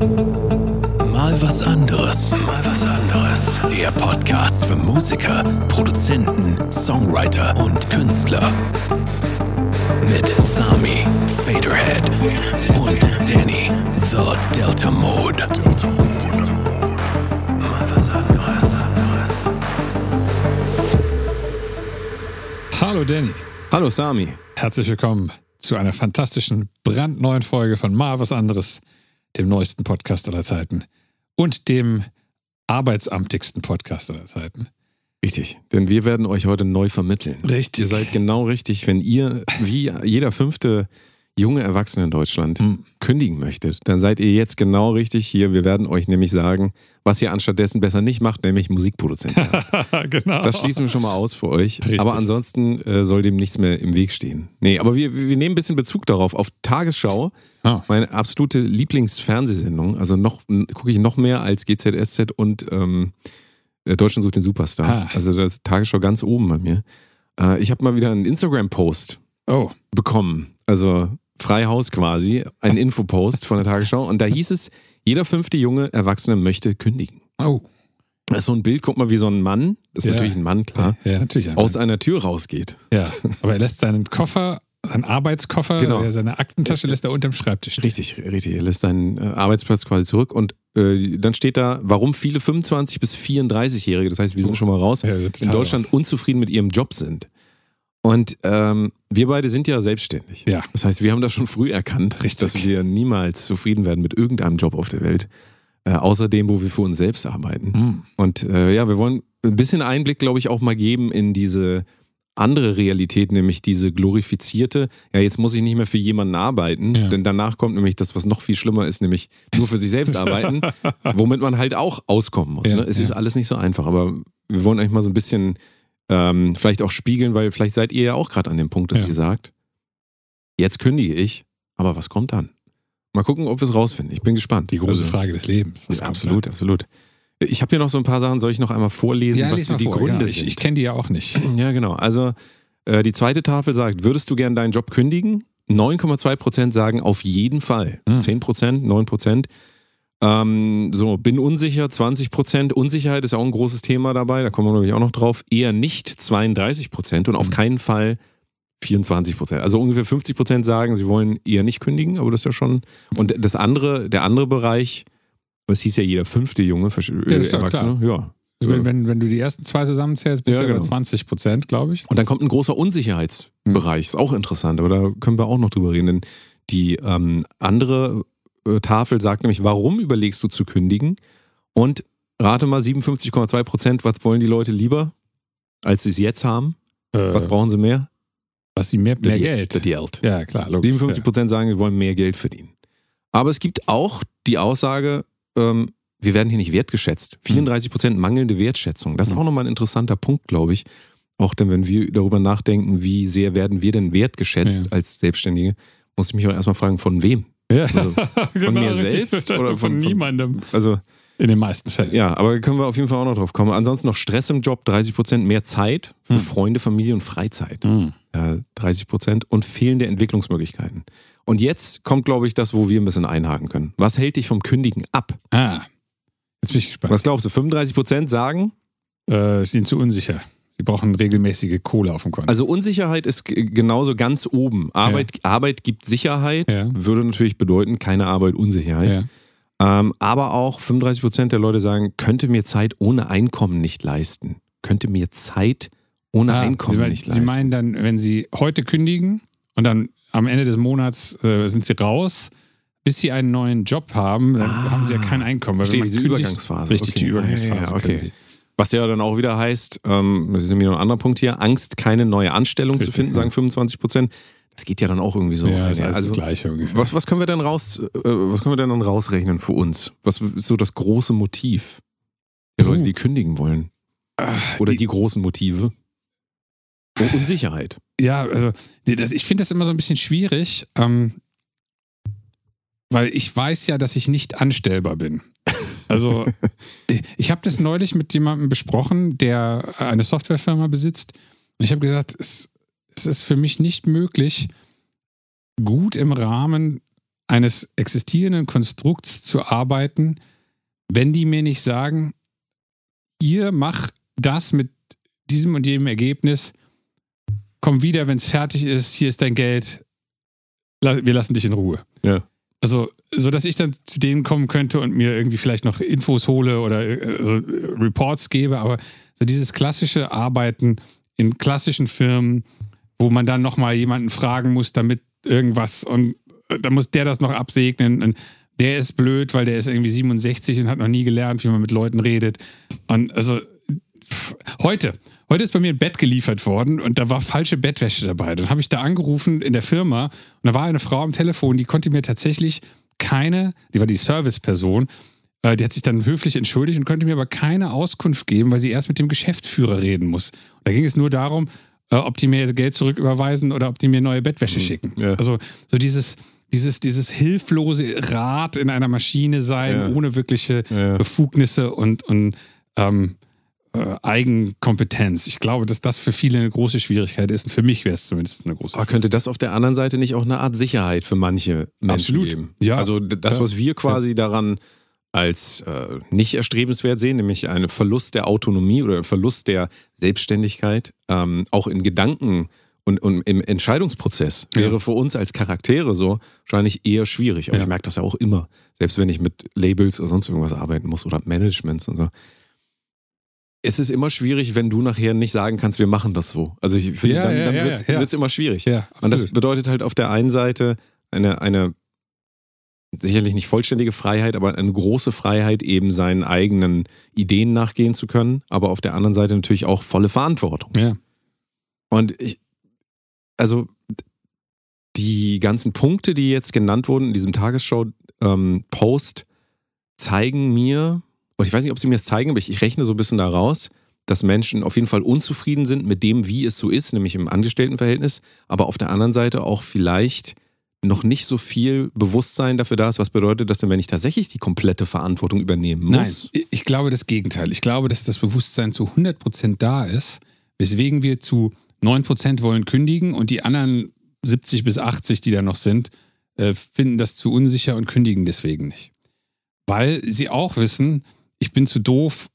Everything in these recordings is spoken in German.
Mal was anderes. Mal was anderes. Der Podcast für Musiker, Produzenten, Songwriter und Künstler. Mit Sami, Faderhead und Danny, The Delta Mode. Delta Mode. Mal was anderes. Hallo Danny, Hallo Sami. herzlich willkommen zu einer fantastischen, brandneuen Folge von Mal was anderes, dem neuesten Podcast aller Zeiten und dem arbeitsamtigsten Podcast aller Zeiten. Richtig, denn wir werden euch heute neu vermitteln. Richtig. Ihr seid genau richtig, wenn ihr, wie jeder fünfte junge Erwachsene in Deutschland, Hm. kündigen möchtet, dann seid ihr jetzt genau richtig hier. Wir werden euch nämlich sagen, was ihr anstattdessen besser nicht macht, nämlich Musikproduzent genau. Das schließen wir schon mal aus für euch. Richtig. Aber ansonsten äh, soll dem nichts mehr im Weg stehen. Nee, aber wir, wir nehmen ein bisschen Bezug darauf. Auf Tagesschau, Ah. meine absolute Lieblingsfernsehsendung. Also noch gucke ich noch mehr als GZSZ und ähm, äh, Deutschland sucht den Superstar. Ah. Also das Tagesschau ganz oben bei mir. Äh, ich habe mal wieder einen Instagram-Post Oh, bekommen. Also Freihaus quasi, ein Infopost von der Tagesschau. Und da hieß es, jeder fünfte junge Erwachsene möchte kündigen. oh. Das ist so ein Bild, guck mal, wie so ein Mann, das ist Ja. natürlich ein Mann, klar, Ja, natürlich. aus einer Tür rausgeht. ja, aber er lässt seinen Koffer, seinen Arbeitskoffer, Genau. seine Aktentasche lässt er unterm Schreibtisch stehen. Richtig, richtig. Er lässt seinen äh, Arbeitsplatz quasi zurück und äh, dann steht da, warum viele 25- bis 34-Jährige, das heißt, wir sind schon mal raus, Ja, in Deutschland raus. unzufrieden mit ihrem Job sind. Und ähm, wir beide sind ja selbstständig. Ja. Das heißt, wir haben das schon früh erkannt, Richtig. dass wir niemals zufrieden werden mit irgendeinem Job auf der Welt. Äh, außer dem, wo wir für uns selbst arbeiten. Hm. Und äh, ja, wir wollen ein bisschen Einblick, glaube ich, auch mal geben in diese andere Realität, nämlich diese glorifizierte, ja, jetzt muss ich nicht mehr für jemanden arbeiten, Ja. denn danach kommt nämlich das, was noch viel schlimmer ist, nämlich nur für sich selbst arbeiten, womit man halt auch auskommen muss. Ja, ne? Es ja. ist alles nicht so einfach, aber wir wollen euch mal so ein bisschen ähm, vielleicht auch spiegeln, weil vielleicht seid ihr ja auch gerade an dem Punkt, dass Ja. ihr sagt, jetzt kündige ich, aber was kommt dann? Mal gucken, ob wir es rausfinden. Ich bin gespannt. Die große Also- Frage des Lebens. Ja, absolut, da? absolut. Ich habe hier noch so ein paar Sachen, soll ich noch einmal vorlesen, Ja, was die, die vor. Gründe. Ich, sind? ich kenne die ja auch nicht. ja, genau. Also äh, die zweite Tafel sagt, würdest du gern deinen Job kündigen? 9,2 Prozent sagen auf jeden Fall. Hm. 10 Prozent, 9 Prozent. Ähm, so, bin unsicher, 20 Prozent. Unsicherheit ist ja auch ein großes Thema dabei, da kommen wir natürlich auch noch drauf. Eher nicht 32 Prozent und auf Hm. keinen Fall 24 Prozent. Also ungefähr 50 Prozent sagen, sie wollen eher nicht kündigen, aber das ist ja schon. Und das andere, der andere Bereich, was hieß ja jeder fünfte Junge, Ja, äh, Erwachsene, ja. Also Wenn, wenn, du die ersten zwei zusammenzählst, bist Ja, du ja bei genau. 20 Prozent, glaube ich. Und dann kommt ein großer Unsicherheitsbereich, ist auch interessant, aber da können wir auch noch drüber reden. Denn die ähm, andere Tafel sagt nämlich, warum überlegst du zu kündigen? Und rate mal, 57,2 Prozent, was wollen die Leute lieber, als sie es jetzt haben? Was Äh, brauchen sie mehr? was sie mehr, mehr Die- Geld. Geld. Ja, klar, logisch. 57 Prozent sagen, sie wollen mehr Geld verdienen. Aber es gibt auch die Aussage, ähm, wir werden hier nicht wertgeschätzt. 34 Prozent mangelnde Wertschätzung. Das ist auch nochmal ein interessanter Punkt, glaube ich. Auch denn, wenn wir darüber nachdenken, wie sehr werden wir denn wertgeschätzt Ja. als Selbstständige, muss ich mich auch erstmal fragen, von wem? Ja. Also, genau, mir selbst oder von, von- von- niemandem? Also, In den meisten Fällen. ja, aber da können wir auf jeden Fall auch noch drauf kommen. Ansonsten noch Stress im Job, 30 Prozent mehr Zeit für Hm. Freunde, Familie und Freizeit. Hm. äh, 30 Prozent und fehlende Entwicklungsmöglichkeiten. Und jetzt kommt, glaube ich, das, wo wir ein bisschen einhaken können. Was hält dich vom Kündigen ab? Ah, jetzt bin ich gespannt. Was glaubst du? 35 Prozent sagen? Äh, sind zu unsicher. Sie brauchen regelmäßige Kohle auf dem Konto. Also Unsicherheit ist genauso ganz oben. Arbeit, Arbeit gibt Sicherheit, Ja. würde natürlich bedeuten, keine Arbeit, Unsicherheit. ja. Ähm, aber auch 35 Prozent der Leute sagen, könnte mir Zeit ohne Einkommen nicht leisten. Könnte mir Zeit ohne Ah, Einkommen Sie, nicht Sie leisten. meinen dann, wenn Sie heute kündigen und dann am Ende des Monats äh, sind Sie raus, bis Sie einen neuen Job haben, dann Ah. haben Sie ja kein Einkommen. weil diese kündigt- Übergangsphase. Richtig, Okay. die Übergangsphase. Ja, ja, okay. Was ja dann auch wieder heißt, ähm, das ist nämlich noch ein anderer Punkt hier, Angst, keine neue Anstellung zu Richtig, finden, ja. sagen 25 Prozent. Das geht ja dann auch irgendwie so. Ja, das heißt also, das Gleiche ungefähr. was, was können wir denn raus, äh, was können wir denn dann rausrechnen für uns? Was ist so das große Motiv der. Leute, die kündigen wollen? Ah, Oder die, großen Motive? Oh, Unsicherheit. Ja, also das, ich finde das immer so ein bisschen schwierig, ähm, weil ich weiß ja, dass ich nicht anstellbar bin. Also ich- ich habe das neulich mit jemandem besprochen, der eine Softwarefirma besitzt. Und ich habe gesagt, es, es ist für mich nicht möglich, gut im Rahmen eines existierenden Konstrukts zu arbeiten, wenn die mir nicht sagen, ihr macht das mit diesem und jedem Ergebnis, komm wieder, wenn es fertig ist, hier ist dein Geld, wir lassen dich in Ruhe. Ja. Also, so dass ich dann zu denen kommen könnte und mir irgendwie vielleicht noch Infos hole oder also Reports gebe, aber so dieses klassische Arbeiten in klassischen Firmen, wo man dann nochmal jemanden fragen muss, damit irgendwas und äh, da muss der das noch absegnen und der ist blöd, weil der ist irgendwie 67 und hat noch nie gelernt, wie man mit Leuten redet. Und also heute, heute ist bei mir ein Bett geliefert worden und da war falsche Bettwäsche dabei. Dann habe ich da angerufen in der Firma und da war eine Frau am Telefon, die konnte mir tatsächlich keine, die war die Serviceperson, äh, die hat sich dann höflich entschuldigt und konnte mir aber keine Auskunft geben, weil sie erst mit dem Geschäftsführer reden muss. Und da ging es nur darum, äh, ob die mir Geld zurücküberweisen oder ob die mir neue Bettwäsche mhm. schicken. Ja. Also so dieses, dieses, dieses hilflose Rad in einer Maschine sein, ja. ohne wirkliche ja. Befugnisse und, und ähm, äh, Eigenkompetenz. Ich glaube, dass das für viele eine große Schwierigkeit ist und für mich wäre es zumindest eine große Aber könnte das auf der anderen Seite nicht auch eine Art Sicherheit für manche Menschen Absolut. geben? Ja. Also das, was wir quasi daran als äh, nicht erstrebenswert sehen, nämlich einen Verlust der Autonomie oder einen Verlust der Selbstständigkeit, ähm, auch in Gedanken und, und, im Entscheidungsprozess, ja. wäre für uns als Charaktere so wahrscheinlich eher schwierig. Aber ja. ich merke das ja auch immer, selbst wenn ich mit Labels oder sonst irgendwas arbeiten muss oder Managements und so. Es ist immer schwierig, wenn du nachher nicht sagen kannst, wir machen das so. Also ich finde, ja, dann, dann wird es immer schwierig. und das bedeutet halt auf der einen Seite eine, eine sicherlich nicht vollständige Freiheit, aber eine große Freiheit, eben seinen eigenen Ideen nachgehen zu können, aber auf der anderen Seite natürlich auch volle Verantwortung. Ja. Und ich, also die ganzen Punkte, die jetzt genannt wurden in diesem Tagesschau-Post, ähm, zeigen mir, und ich weiß nicht, ob sie mir das zeigen, aber ich, ich rechne so ein bisschen daraus, dass Menschen auf jeden Fall unzufrieden sind mit dem, wie es so ist, nämlich im Angestelltenverhältnis, aber auf der anderen Seite auch vielleicht noch nicht so viel Bewusstsein dafür da ist, was bedeutet das denn, wenn ich tatsächlich die komplette Verantwortung übernehmen muss? Nein, ich glaube das Gegenteil. Ich glaube, dass das Bewusstsein zu 100% da ist, weswegen wir zu 9% wollen kündigen und die anderen 70 bis 80, die da noch sind, äh, finden das zu unsicher und kündigen deswegen nicht. Weil sie auch wissen, ich bin zu doof,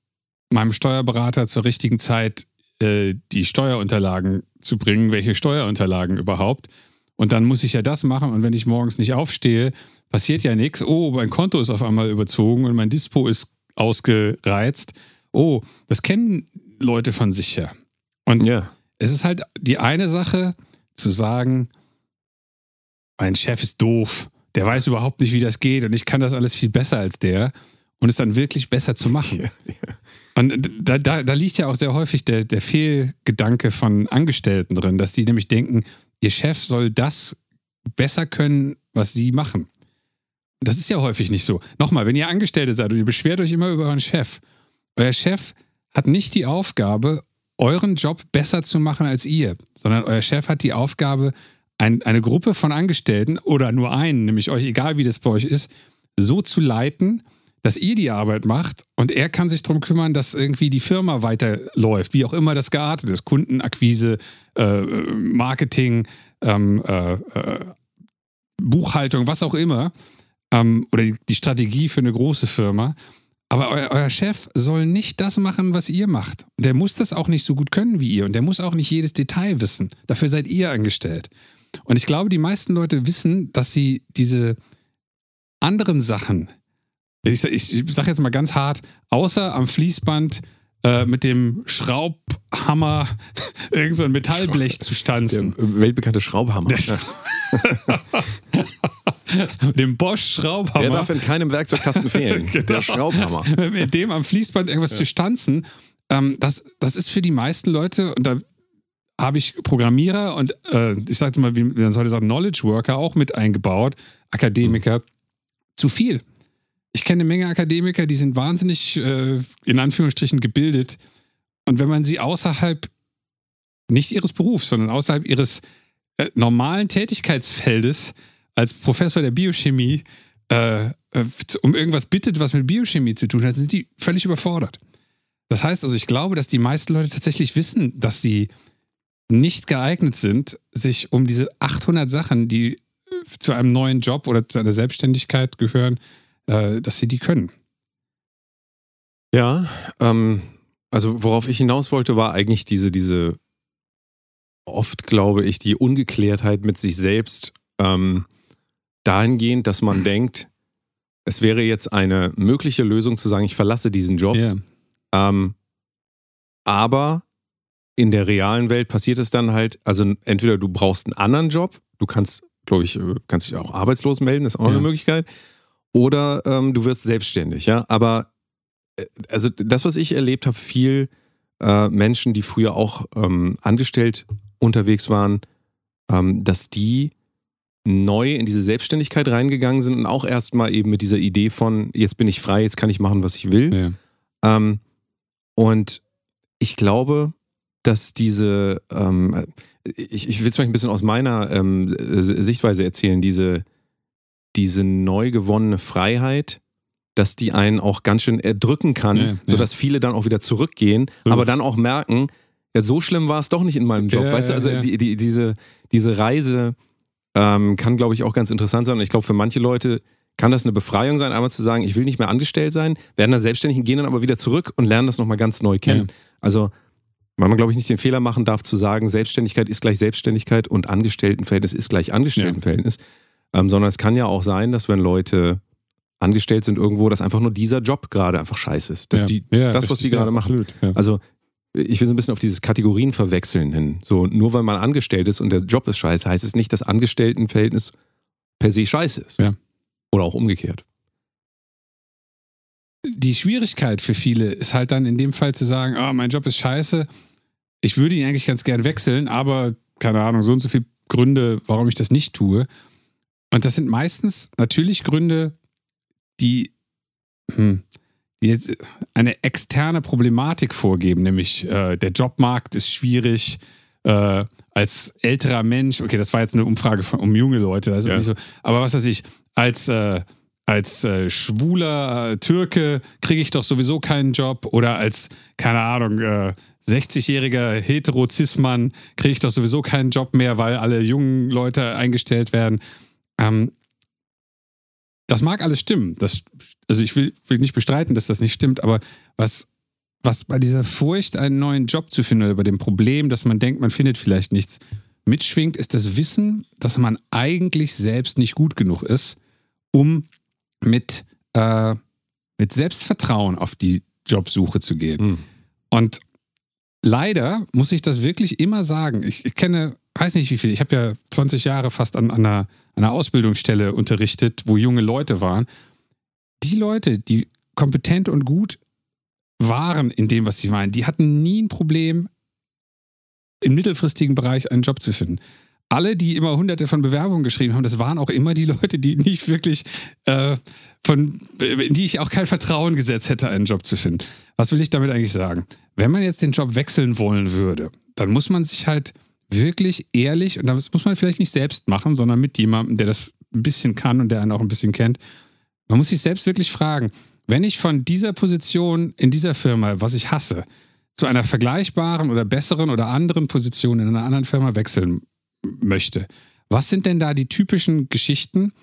meinem Steuerberater zur richtigen Zeit äh, die Steuerunterlagen zu bringen. Welche Steuerunterlagen überhaupt? Und dann muss ich ja das machen. Und wenn ich morgens nicht aufstehe, passiert ja nichts. Oh, mein Konto ist auf einmal überzogen und mein Dispo ist ausgereizt. Oh, das kennen Leute von sich her. Und ja. es ist halt die eine Sache zu sagen, mein Chef ist doof, der weiß überhaupt nicht, wie das geht und ich kann das alles viel besser als der und es dann wirklich besser zu machen. Ja, ja. Und da, da, da, liegt ja auch sehr häufig der, der Fehlgedanke von Angestellten drin, dass die nämlich denken, Ihr Chef soll das besser können, was Sie machen. Das ist ja häufig nicht so. Nochmal, wenn ihr Angestellte seid und ihr beschwert euch immer über euren Chef, euer Chef hat nicht die Aufgabe, euren Job besser zu machen als ihr, sondern euer Chef hat die Aufgabe, ein, eine Gruppe von Angestellten oder nur einen, nämlich euch, egal wie das bei euch ist, so zu leiten, dass ihr die Arbeit macht und er kann sich darum kümmern, dass irgendwie die Firma weiterläuft, wie auch immer das geartet ist. Kundenakquise, äh, Marketing, ähm, äh, äh, Buchhaltung, was auch immer. Ähm, oder die, Strategie für eine große Firma. Aber euer, euer, Chef soll nicht das machen, was ihr macht. Der muss das auch nicht so gut können wie ihr und der muss auch nicht jedes Detail wissen. Dafür seid ihr angestellt. Und ich glaube, die meisten Leute wissen, dass sie diese anderen Sachen, ich, ich, sage jetzt mal ganz hart, außer am Fließband äh, mit dem Schraubhammer irgend so ein Metallblech zu stanzen. Der weltbekannte Schraubhammer. Der Sch dem Bosch Schraubhammer. Der darf in keinem Werkzeugkasten fehlen. genau. Der Schraubhammer. Mit dem am Fließband irgendwas ja. zu stanzen, ähm, das, das ist für die meisten Leute, und da habe ich Programmierer und äh, ich sage mal, wie man heute sagt, Knowledge Worker auch mit eingebaut, Akademiker, mhm. zu viel ich kenne eine Menge Akademiker, die sind wahnsinnig, äh, in Anführungsstrichen, gebildet. Und wenn man sie außerhalb, nicht ihres Berufs, sondern außerhalb ihres äh, normalen Tätigkeitsfeldes als Professor der Biochemie äh, äh, um irgendwas bittet, was mit Biochemie zu tun hat, sind die völlig überfordert. Das heißt also, ich glaube, dass die meisten Leute tatsächlich wissen, dass sie nicht geeignet sind, sich um diese 800 Sachen, die zu einem neuen Job oder zu einer Selbstständigkeit gehören, äh, dass sie die können. Ja, ähm, also worauf ich hinaus wollte, war eigentlich diese, diese oft, glaube ich, die Ungeklärtheit mit sich selbst ähm, dahingehend, dass man denkt, es wäre jetzt eine mögliche Lösung zu sagen, ich verlasse diesen Job. Ja. Ähm, aber in der realen Welt passiert es dann halt, also entweder du brauchst einen anderen Job, du kannst, glaube ich, äh, kannst dich auch arbeitslos melden, ist auch Ja. eine Möglichkeit. Oder ähm, du wirst selbstständig, ja. Aber äh, also das, was ich erlebt habe, viel äh, Menschen, die früher auch ähm, angestellt unterwegs waren, ähm, dass die neu in diese Selbstständigkeit reingegangen sind und auch erstmal eben mit dieser Idee von, jetzt bin ich frei, jetzt kann ich machen, was ich will. Ja. Ähm, und ich glaube, dass diese, ähm, ich, ich will es vielleicht ein bisschen aus meiner ähm, Sichtweise erzählen, diese, diese neu gewonnene Freiheit, dass die einen auch ganz schön erdrücken kann, Ja, ja. sodass viele dann auch wieder zurückgehen, Ja. aber dann auch merken, ja, so schlimm war es doch nicht in meinem Job. Ja, weißt du, ja, also ja. Die, die, diese, diese Reise ähm, kann, glaube ich, auch ganz interessant sein. Und ich glaube, für manche Leute kann das eine Befreiung sein, einmal zu sagen, ich will nicht mehr angestellt sein, werden dann selbstständig gehen dann aber wieder zurück und lernen das nochmal ganz neu kennen. Also, weil man, glaube ich, nicht den Fehler machen darf, zu sagen, Selbstständigkeit ist gleich Selbstständigkeit und Angestelltenverhältnis ist gleich Angestelltenverhältnis. Ähm, sondern es kann ja auch sein, dass wenn Leute angestellt sind irgendwo, dass einfach nur dieser Job gerade einfach scheiße ist. Dass ja. die, Ja, das, was die gerade ja, machen. Absolut. Also, ich will so ein bisschen auf dieses Kategorien verwechseln hin. So, nur weil man angestellt ist und der Job ist scheiße, heißt es nicht, dass Angestelltenverhältnis per se scheiße ist. Ja. Oder auch umgekehrt. die Schwierigkeit für viele ist halt dann in dem Fall zu sagen, oh, mein Job ist scheiße, ich würde ihn eigentlich ganz gern wechseln, aber keine Ahnung, so und so viele Gründe, warum ich das nicht tue. Und das sind meistens natürlich Gründe, die, hm, die jetzt eine externe Problematik vorgeben, nämlich äh, der Jobmarkt ist schwierig. Äh, als älterer Mensch, okay, das war jetzt eine Umfrage von, um junge Leute, das ist Ja. nicht so, aber was weiß ich, als äh, als äh, schwuler äh, Türke kriege ich doch sowieso keinen Job oder als, keine Ahnung, äh, 60-jähriger Hetero-Cis-Mann kriege ich doch sowieso keinen Job mehr, weil alle jungen Leute eingestellt werden. Ähm, das mag alles stimmen. Das, also ich will, will nicht bestreiten, dass das nicht stimmt, aber was, was bei dieser Furcht, einen neuen Job zu finden oder bei dem Problem, dass man denkt, man findet vielleicht nichts, mitschwingt, ist das Wissen, dass man eigentlich selbst nicht gut genug ist, um mit, äh, mit Selbstvertrauen auf die Jobsuche zu gehen. Hm. Und leider muss ich das wirklich immer sagen. Ich, ich kenne, weiß nicht wie viel, ich habe ja 20 Jahre fast an, an, einer, an einer Ausbildungsstelle unterrichtet, wo junge Leute waren. Die Leute, die kompetent und gut waren in dem, was sie meinen, die hatten nie ein Problem, im mittelfristigen Bereich einen Job zu finden. Alle, die immer hunderte von Bewerbungen geschrieben haben, das waren auch immer die Leute, die nicht wirklich äh, von, in die ich auch kein Vertrauen gesetzt hätte, einen Job zu finden. Was will ich damit eigentlich sagen? Wenn man jetzt den Job wechseln wollen würde, dann muss man sich halt wirklich ehrlich, und das muss man vielleicht nicht selbst machen, sondern mit jemandem, der das ein bisschen kann und der einen auch ein bisschen kennt, man muss sich selbst wirklich fragen, wenn ich von dieser Position in dieser Firma, was ich hasse, zu einer vergleichbaren oder besseren oder anderen Position in einer anderen Firma wechseln möchte, was sind denn da die typischen Geschichten,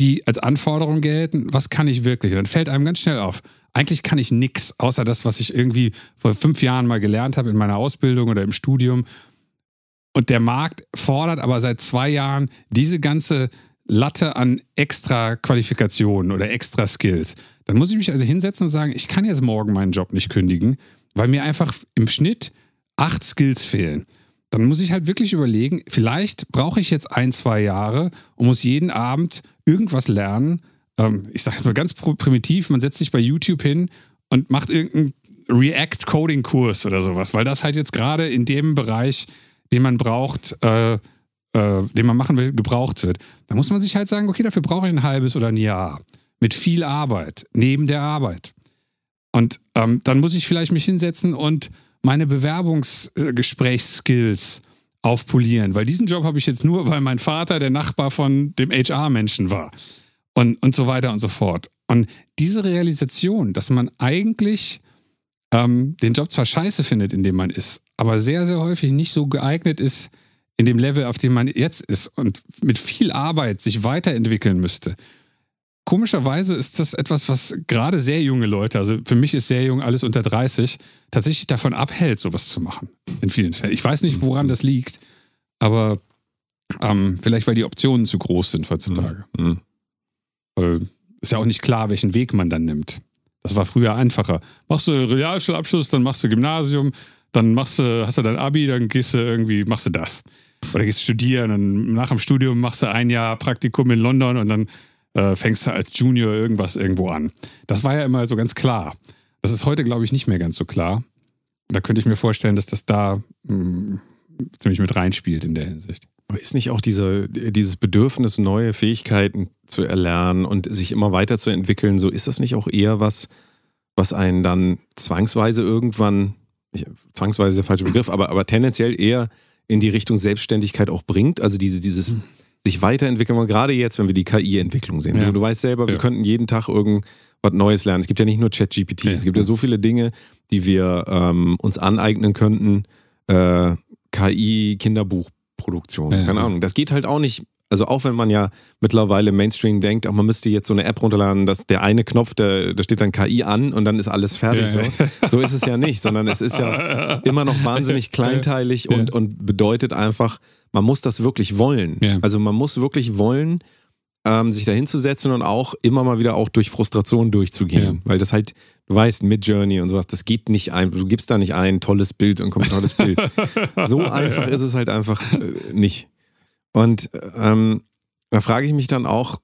die als Anforderung gelten? Was kann ich wirklich? Und dann fällt einem ganz schnell auf. Eigentlich kann ich nichts, außer das, was ich irgendwie vor fünf Jahren mal gelernt habe in meiner Ausbildung oder im Studium. Und der Markt fordert aber seit zwei Jahren diese ganze Latte an extra Qualifikationen oder extra Skills. Dann muss ich mich also hinsetzen und sagen, ich kann jetzt morgen meinen Job nicht kündigen, weil mir einfach im Schnitt acht Skills fehlen. Dann muss ich halt wirklich überlegen, vielleicht brauche ich jetzt ein, zwei Jahre und muss jeden Abend irgendwas lernen. Ähm, ich sage jetzt mal ganz primitiv, man setzt sich bei YouTube hin und macht irgendeinen React-Coding-Kurs oder sowas, weil das halt jetzt gerade in dem Bereich, den man braucht, äh, äh, den man machen will, gebraucht wird. Da muss man sich halt sagen, okay, dafür brauche ich ein halbes oder ein Jahr. Mit viel Arbeit, neben der Arbeit. Und ähm, dann muss ich vielleicht mich hinsetzen und meine Bewerbungsgesprächsskills aufpolieren, weil diesen Job habe ich jetzt nur, weil mein Vater der Nachbar von dem HR-Menschen war. Und, und so weiter und so fort. Und diese Realisation, dass man eigentlich ähm, den Job zwar scheiße findet, in dem man ist, aber sehr, sehr häufig nicht so geeignet ist, in dem Level, auf dem man jetzt ist und mit viel Arbeit sich weiterentwickeln müsste. Komischerweise ist das etwas, was gerade sehr junge Leute, also für mich ist sehr jung alles unter 30, tatsächlich davon abhält, sowas zu machen. In vielen Fällen. Ich weiß nicht, woran das liegt, aber ähm, vielleicht, weil die Optionen zu groß sind heutzutage. Mhm. Weil ist ja auch nicht klar, welchen Weg man dann nimmt. Das war früher einfacher. Machst du Realschulabschluss, dann machst du Gymnasium, dann machst du, hast du dein Abi, dann gehst du irgendwie, machst du das. Oder gehst studieren und nach dem Studium machst du ein Jahr Praktikum in London und dann äh, fängst du als Junior irgendwas irgendwo an. Das war ja immer so ganz klar. Das ist heute, glaube ich, nicht mehr ganz so klar. Und da könnte ich mir vorstellen, dass das da mh, ziemlich mit reinspielt in der Hinsicht. Aber ist nicht auch diese, dieses Bedürfnis, neue Fähigkeiten zu erlernen und sich immer weiterzuentwickeln, so ist das nicht auch eher was, was einen dann zwangsweise irgendwann, ich, zwangsweise ist der falsche Begriff, aber, aber tendenziell eher in die Richtung Selbstständigkeit auch bringt? Also diese, dieses sich weiterentwickeln, und gerade jetzt, wenn wir die KI-Entwicklung sehen. Ja. Du, du weißt selber, wir Ja. könnten jeden Tag irgendwas Neues lernen. Es gibt ja nicht nur ChatGPT, Ja. es gibt ja so viele Dinge, die wir ähm, uns aneignen könnten. Äh, KI, Kinderbuchproduktion, Ja, keine. Ahnung. Das geht halt auch nicht. Also auch wenn man ja mittlerweile Mainstream denkt, ach, man müsste jetzt so eine App runterladen, dass der eine Knopf, der, da steht dann KI an und dann ist alles fertig. Ja, So. so ist es ja nicht, sondern es ist ja immer noch wahnsinnig kleinteilig Ja. und, und bedeutet einfach, man muss das wirklich wollen. Ja. Also man muss wirklich wollen, ähm, sich da hinzusetzen und auch immer mal wieder auch durch Frustration durchzugehen. Ja. Weil das halt, du weißt, Mid-Journey und sowas, das geht nicht ein, du gibst da nicht ein tolles Bild und kommt ein tolles Bild. so einfach ist es halt einfach äh, nicht. Und ähm, da frage ich mich dann auch,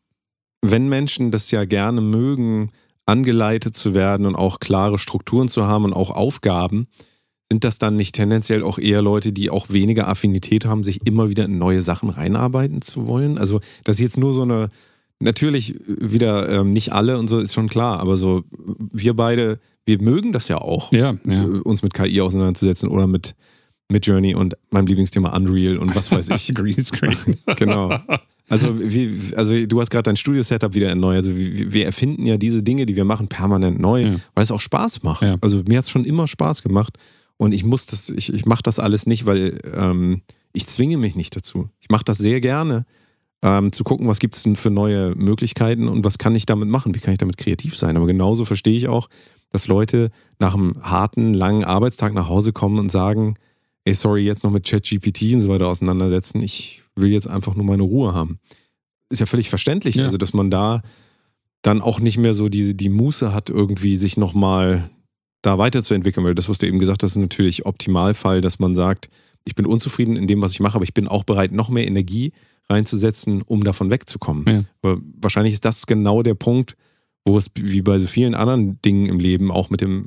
wenn Menschen das ja gerne mögen, angeleitet zu werden und auch klare Strukturen zu haben und auch Aufgaben, sind das dann nicht tendenziell auch eher Leute, die auch weniger Affinität haben, sich immer wieder in neue Sachen reinarbeiten zu wollen? Also, das ist jetzt nur so eine, natürlich wieder ähm, nicht alle und so ist schon klar, aber so, wir beide, wir mögen das ja auch, Ja, ja. äh, uns mit KI auseinanderzusetzen oder mit, mit Journey und meinem Lieblingsthema Unreal und was weiß ich. Greenscreen. genau. Also, wie, also du hast gerade dein Studio-Setup wieder erneuert. Also wir, wir erfinden ja diese Dinge, die wir machen, permanent neu, Ja. weil es auch Spaß macht. Ja. Also mir hat es schon immer Spaß gemacht und ich muss das, ich, ich mache das alles nicht, weil ähm, ich zwinge mich nicht dazu. Ich mache das sehr gerne, ähm, zu gucken, was gibt es denn für neue Möglichkeiten und was kann ich damit machen, wie kann ich damit kreativ sein. Aber genauso verstehe ich auch, dass Leute nach einem harten, langen Arbeitstag nach Hause kommen und sagen, ey, sorry, jetzt noch mit ChatGPT und so weiter auseinandersetzen. Ich will jetzt einfach nur meine Ruhe haben. Ist ja völlig verständlich, Ja. also dass man da dann auch nicht mehr so die, die Muße hat, irgendwie sich nochmal da weiterzuentwickeln, weil das, was du eben gesagt hast, ist natürlich Optimalfall, dass man sagt, ich bin unzufrieden in dem, was ich mache, aber ich bin auch bereit, noch mehr Energie reinzusetzen, um davon wegzukommen. Ja. Aber wahrscheinlich ist das genau der Punkt, wo es wie bei so vielen anderen Dingen im Leben, auch mit dem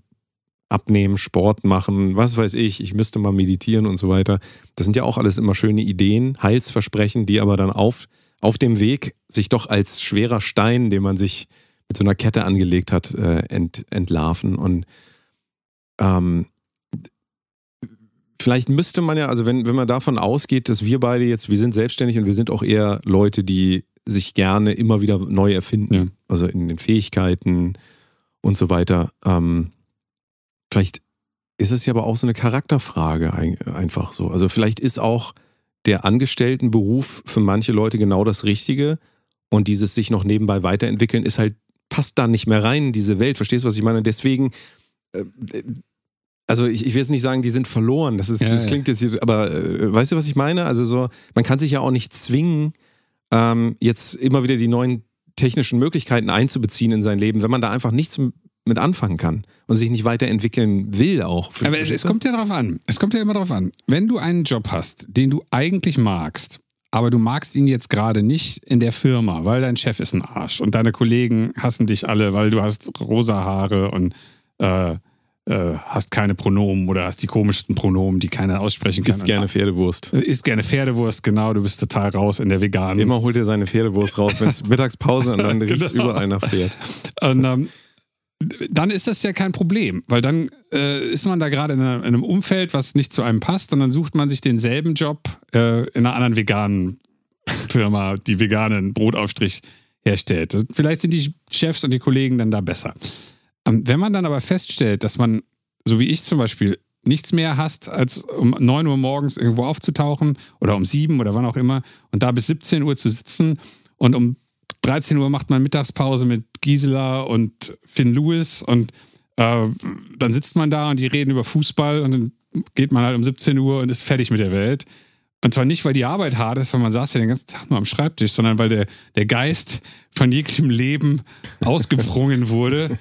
Abnehmen, Sport machen, was weiß ich, ich müsste mal meditieren und so weiter. Das sind ja auch alles immer schöne Ideen, Heilsversprechen, die aber dann auf, auf dem Weg sich doch als schwerer Stein, den man sich mit so einer Kette angelegt hat, äh, ent, entlarven. Und ähm, vielleicht müsste man ja, also wenn, wenn man davon ausgeht, dass wir beide jetzt, wir sind selbstständig und wir sind auch eher Leute, die sich gerne immer wieder neu erfinden, Ja. also in den Fähigkeiten und so weiter. Ähm, vielleicht ist es ja aber auch so eine Charakterfrage ein- einfach so. Also vielleicht ist auch der Angestelltenberuf für manche Leute genau das Richtige und dieses sich noch nebenbei weiterentwickeln ist halt, passt da nicht mehr rein in diese Welt. Verstehst du, was ich meine? Deswegen, äh, also ich, ich will jetzt nicht sagen, die sind verloren. Das, ist, Ja, das ja. klingt jetzt, hier- aber äh, weißt du, was ich meine? Also so, man kann sich ja auch nicht zwingen, ähm, jetzt immer wieder die neuen technischen Möglichkeiten einzubeziehen in sein Leben, wenn man da einfach nichts mit anfangen kann und sich nicht weiterentwickeln will auch. Aber es, es kommt ja darauf an. Es kommt ja immer darauf an. Wenn du einen Job hast, den du eigentlich magst, aber du magst ihn jetzt gerade nicht in der Firma, weil dein Chef ist ein Arsch und deine Kollegen hassen dich alle, weil du hast rosa Haare und äh, äh, hast keine Pronomen oder hast die komischsten Pronomen, die keiner aussprechen kann. isst gerne Pferdewurst. Isst gerne Pferdewurst, genau. Du bist total raus in der veganen. Immer holt er seine Pferdewurst raus, wenn es Mittagspause und dann riecht es Genau. überall nach Pferd. Und, ähm, dann ist das ja kein Problem, weil dann äh, ist man da gerade in, einem Umfeld, was nicht zu einem passt, und dann sucht man sich denselben Job äh, in einer anderen veganen Firma, die veganen Brotaufstrich herstellt. Vielleicht sind die Chefs und die Kollegen dann da besser. Ähm, wenn man dann aber feststellt, dass man, so wie ich zum Beispiel, nichts mehr hast, als um 9 Uhr morgens irgendwo aufzutauchen oder um 7 oder wann auch immer und da bis 17 Uhr zu sitzen und um 13 Uhr macht man Mittagspause mit Gisela und Finn Lewis und äh, dann sitzt man da und die reden über Fußball und dann geht man halt um 17 Uhr und ist fertig mit der Welt. Und zwar nicht, weil die Arbeit hart ist, weil man saß ja den ganzen Tag nur am Schreibtisch, sondern weil der, der Geist von jeglichem Leben ausgebrungen wurde.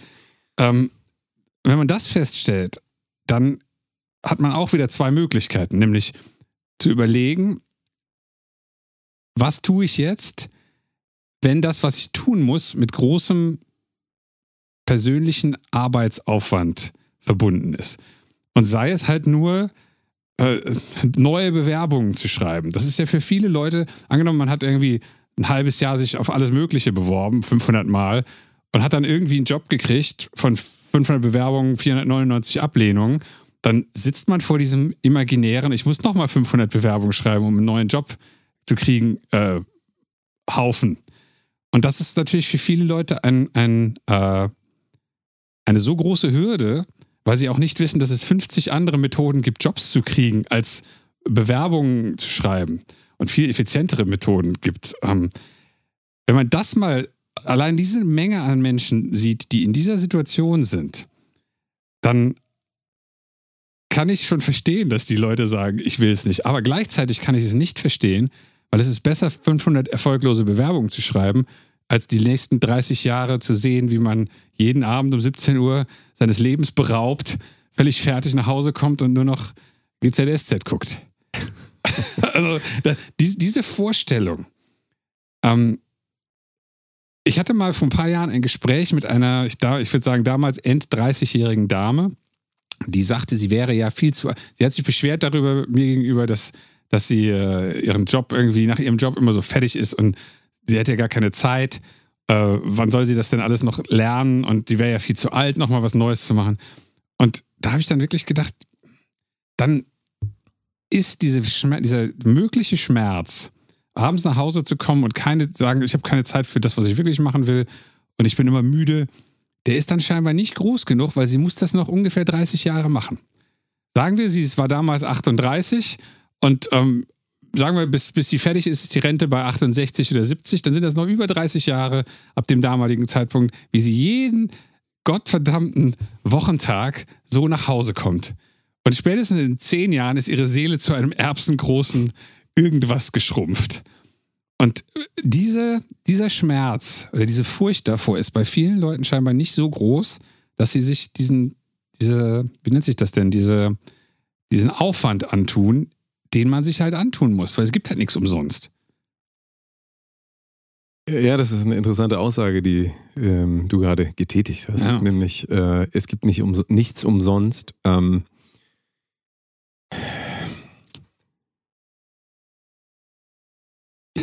Ähm, wenn man das feststellt, dann hat man auch wieder zwei Möglichkeiten, nämlich zu überlegen, was tue ich jetzt, wenn das, was ich tun muss, mit großem persönlichen Arbeitsaufwand verbunden ist. Und sei es halt nur, äh, neue Bewerbungen zu schreiben. Das ist ja für viele Leute, angenommen, man hat irgendwie ein halbes Jahr sich auf alles Mögliche beworben, 500 Mal, und hat dann irgendwie einen Job gekriegt von 500 Bewerbungen, 499 Ablehnungen. Dann sitzt man vor diesem imaginären, ich muss nochmal 500 Bewerbungen schreiben, um einen neuen Job zu kriegen, äh, Haufen. Und das ist natürlich für viele Leute ein, ein, äh, eine so große Hürde, weil sie auch nicht wissen, dass es 50 andere Methoden gibt, Jobs zu kriegen, als Bewerbungen zu schreiben und viel effizientere Methoden gibt. Ähm, wenn man das mal, allein diese Menge an Menschen sieht, die in dieser Situation sind, dann kann ich schon verstehen, dass die Leute sagen, ich will es nicht. Aber gleichzeitig kann ich es nicht verstehen, weil es ist besser, 500 erfolglose Bewerbungen zu schreiben, als die nächsten 30 Jahre zu sehen, wie man jeden Abend um 17 Uhr seines Lebens beraubt, völlig fertig nach Hause kommt und nur noch GZSZ guckt. also da, die, diese Vorstellung. Ähm, ich hatte mal vor ein paar Jahren ein Gespräch mit einer, ich, ich würde sagen, damals end-30-jährigen Dame, die sagte, sie wäre ja viel zu. Sie hat sich beschwert darüber mir gegenüber, dass, dass sie äh, ihren Job irgendwie nach ihrem Job immer so fertig ist und sie hätte ja gar keine Zeit. Äh, wann soll sie das denn alles noch lernen? Und sie wäre ja viel zu alt, nochmal was Neues zu machen. Und da habe ich dann wirklich gedacht, dann ist diese dieser mögliche Schmerz, abends nach Hause zu kommen und keine sagen, ich habe keine Zeit für das, was ich wirklich machen will und ich bin immer müde, der ist dann scheinbar nicht groß genug, weil sie muss das noch ungefähr 30 Jahre machen. Sagen wir, sie war damals 38 und ähm, sagen wir, bis, bis sie fertig ist, ist die Rente bei 68 oder 70, dann sind das noch über 30 Jahre ab dem damaligen Zeitpunkt, wie sie jeden gottverdammten Wochentag so nach Hause kommt. Und spätestens in zehn Jahren ist ihre Seele zu einem erbsengroßen irgendwas geschrumpft. Und diese, dieser Schmerz oder diese Furcht davor ist bei vielen Leuten scheinbar nicht so groß, dass sie sich diesen, diese, wie nennt sich das denn, diese, diesen Aufwand antun, den man sich halt antun muss, weil es gibt halt nichts umsonst. Ja, das ist eine interessante Aussage, die ähm, du gerade getätigt hast. Ja. Nämlich, äh, es gibt nicht um, nichts umsonst. Ähm,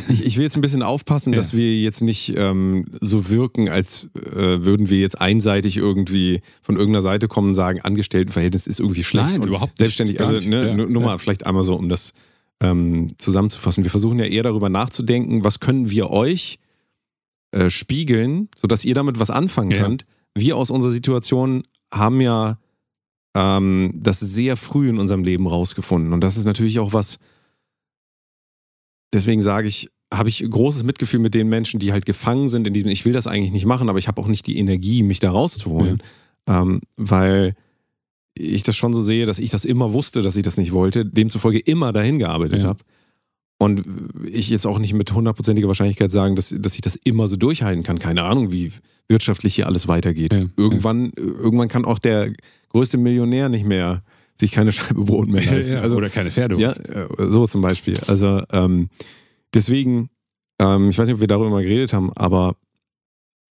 ich, ich, will jetzt ein bisschen aufpassen, ja. dass wir jetzt nicht ähm, so wirken, als äh, würden wir jetzt einseitig irgendwie von irgendeiner Seite kommen und sagen, Angestelltenverhältnis ist irgendwie schlecht. Nein, und überhaupt selbstständig. Also ne, ja. nur mal ja. vielleicht einmal so, um das ähm, zusammenzufassen. Wir versuchen ja eher darüber nachzudenken, was können wir euch äh, spiegeln, sodass ihr damit was anfangen könnt. Wir aus unserer Situation haben ja ähm, das sehr früh in unserem Leben rausgefunden. Und das ist natürlich auch was, deswegen sage ich, habe ich großes Mitgefühl mit den Menschen, die halt gefangen sind in diesem, ich will das eigentlich nicht machen, aber ich habe auch nicht die Energie, mich da rauszuholen, ja. ähm, weil ich das schon so sehe, dass ich das immer wusste, dass ich das nicht wollte, demzufolge immer dahin gearbeitet ja. habe. Und ich jetzt auch nicht mit hundertprozentiger Wahrscheinlichkeit sagen, dass, dass ich das immer so durchhalten kann. Keine Ahnung, wie wirtschaftlich hier alles weitergeht. Ja. Irgendwann, irgendwann kann auch der größte Millionär nicht mehr sich keine Scheibe Brot mehr leisten. Also, Oder keine Pferde. Ja, äh, so zum Beispiel. Also ähm, deswegen, ähm, ich weiß nicht, ob wir darüber mal geredet haben, aber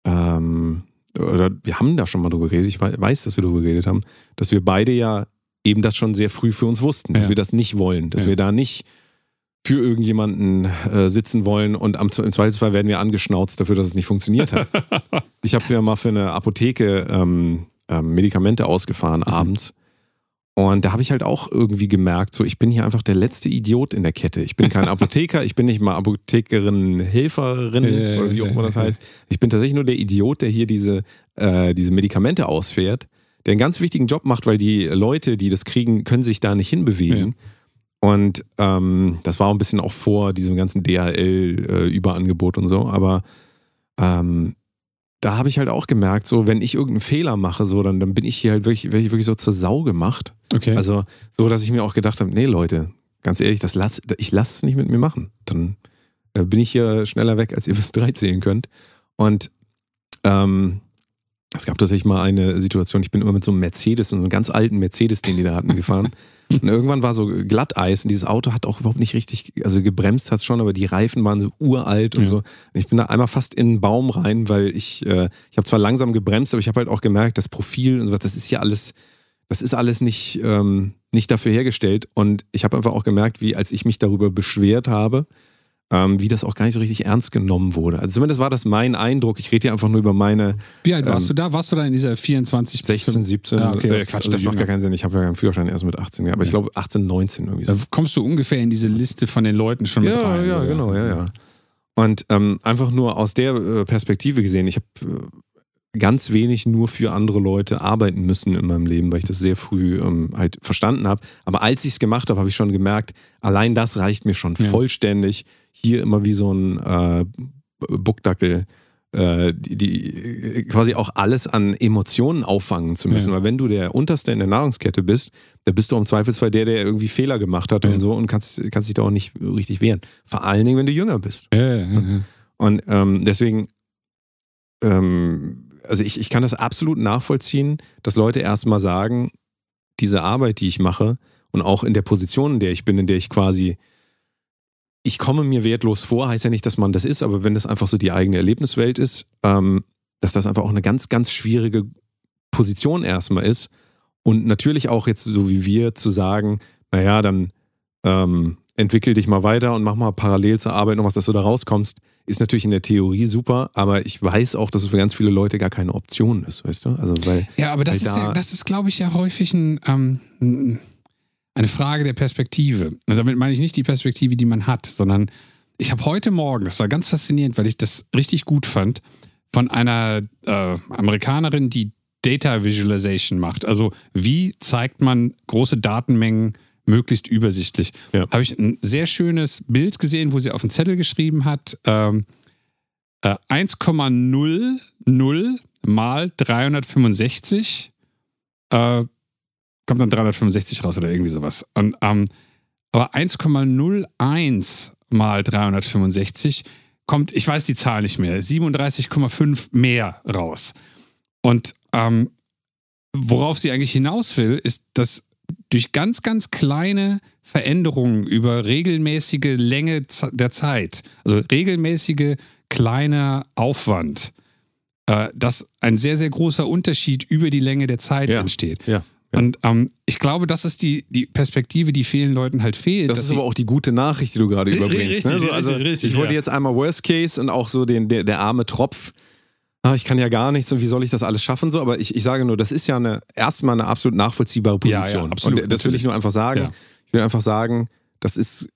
ähm, oder wir haben da schon mal drüber geredet, ich weiß, dass wir darüber geredet haben, dass wir beide ja eben das schon sehr früh für uns wussten, dass ja. wir das nicht wollen, dass ja. wir da nicht für irgendjemanden äh, sitzen wollen und am, im Zweifelsfall werden wir angeschnauzt dafür, dass es nicht funktioniert hat. ich habe ja mal für eine Apotheke ähm, ähm, Medikamente ausgefahren mhm. abends und da habe ich halt auch irgendwie gemerkt, so ich bin hier einfach der letzte Idiot in der Kette. Ich bin kein Apotheker, ich bin nicht mal Apothekerin, Helferin äh, oder wie auch immer das heißt. Ich bin tatsächlich nur der Idiot, der hier diese, äh, diese Medikamente ausfährt. der einen ganz wichtigen Job macht, weil die Leute, die das kriegen, können sich da nicht hinbewegen. Und ähm, das war ein bisschen auch vor diesem ganzen DHL-Überangebot und so, aber ähm, da habe ich halt auch gemerkt, so wenn ich irgendeinen Fehler mache, so dann, dann bin ich hier halt wirklich, wirklich so zur Sau gemacht. Okay. Also so, dass ich mir auch gedacht habe, nee Leute, ganz ehrlich, das lass, ich lasse es nicht mit mir machen. Dann äh, bin ich hier schneller weg, als ihr bis drei zählen könnt. Und ähm, es gab tatsächlich mal eine Situation, ich bin immer mit so einem Mercedes, so einem ganz alten Mercedes, den die da hatten, gefahren. Und irgendwann war so Glatteis und dieses Auto hat auch überhaupt nicht richtig, also gebremst hat es schon, aber die Reifen waren so uralt und Ja. so. Und ich bin da einmal fast in einen Baum rein, weil ich, äh, ich habe zwar langsam gebremst, aber ich habe halt auch gemerkt, das Profil und sowas, das ist ja alles, das ist alles nicht, ähm, nicht dafür hergestellt. Und ich habe einfach auch gemerkt, wie als ich mich darüber beschwert habe, ähm, wie das auch gar nicht so richtig ernst genommen wurde. Also zumindest war das mein Eindruck. Ich rede hier einfach nur über meine Wie alt warst ähm, du da? Warst du da in dieser 24 bis 16, 17. Ah, okay, äh, Quatsch, also das macht jünger. gar keinen Sinn. Ich habe ja keinen Führerschein erst mit 18 gehabt. Aber ich Ja. glaube 18, 19 irgendwie so. Da kommst du ungefähr in diese Liste von den Leuten schon mit Ja, rein. ja, so, genau, ja, ja. Und ähm, einfach nur aus der äh, Perspektive gesehen, ich habe äh, ganz wenig nur für andere Leute arbeiten müssen in meinem Leben, weil ich das sehr früh ähm, halt verstanden habe. Aber als ich es gemacht habe, habe ich schon gemerkt, allein das reicht mir schon Ja. vollständig. Hier immer wie so ein äh, Buckdackel. äh, Die, die quasi auch alles an Emotionen auffangen zu müssen. Ja. Weil wenn du der Unterste in der Nahrungskette bist, dann bist du im Zweifelsfall der, der irgendwie Fehler gemacht hat Ja. und so und kannst, kannst dich da auch nicht richtig wehren. Vor allen Dingen, wenn du jünger bist. Ja. Und ähm, deswegen, ähm, also ich, ich kann das absolut nachvollziehen, dass Leute erstmal sagen, diese Arbeit, die ich mache und auch in der Position, in der ich bin, in der ich quasi, ich komme mir wertlos vor, heißt ja nicht, dass man das ist, aber wenn das einfach so die eigene Erlebniswelt ist, ähm, dass das einfach auch eine ganz, ganz schwierige Position erstmal ist. Und natürlich auch jetzt so wie wir zu sagen, naja, dann ähm, entwickel dich mal weiter und mach mal parallel zur Arbeit noch was, dass du da rauskommst, ist natürlich in der Theorie super, aber ich weiß auch, dass es für ganz viele Leute gar keine Option ist, weißt du? Also weil Ja, aber das ist, da- ja, das ist, glaube ich, ja häufig ein, ähm, ein- eine Frage der Perspektive. Und damit meine ich nicht die Perspektive, die man hat, sondern ich habe heute Morgen, das war ganz faszinierend, weil ich das richtig gut fand, von einer äh, Amerikanerin, die Data Visualization macht. Also wie zeigt man große Datenmengen möglichst übersichtlich? Ja. Habe ich ein sehr schönes Bild gesehen, wo sie auf den Zettel geschrieben hat, ähm, äh, 1,00 mal 365 äh, kommt dann 365 raus oder irgendwie sowas. Und, ähm, aber 1,01 mal 365 kommt, ich weiß die Zahl nicht mehr, 37,5 mehr raus. Und ähm, worauf sie eigentlich hinaus will, ist, dass durch ganz, ganz kleine Veränderungen über regelmäßige Länge der Zeit, also regelmäßige kleiner Aufwand, äh, dass ein sehr, sehr großer Unterschied über die Länge der Zeit Ja. entsteht. Ja, ja. Und ähm, ich glaube, das ist die, die Perspektive, die vielen Leuten halt fehlt. Das ist aber auch die gute Nachricht, die du gerade Ri- überbringst. ne? richtig, so, also, richtig, richtig, ich wollte ja. jetzt einmal Worst Case und auch so den, der, der arme Tropf. Ah, ich kann ja gar nichts und wie soll ich das alles schaffen? So, aber ich, ich sage nur, das ist ja eine, erstmal eine absolut nachvollziehbare Ja, ja, Position. absolut, und das will natürlich. ich nur einfach sagen. Ich will einfach sagen, das ist,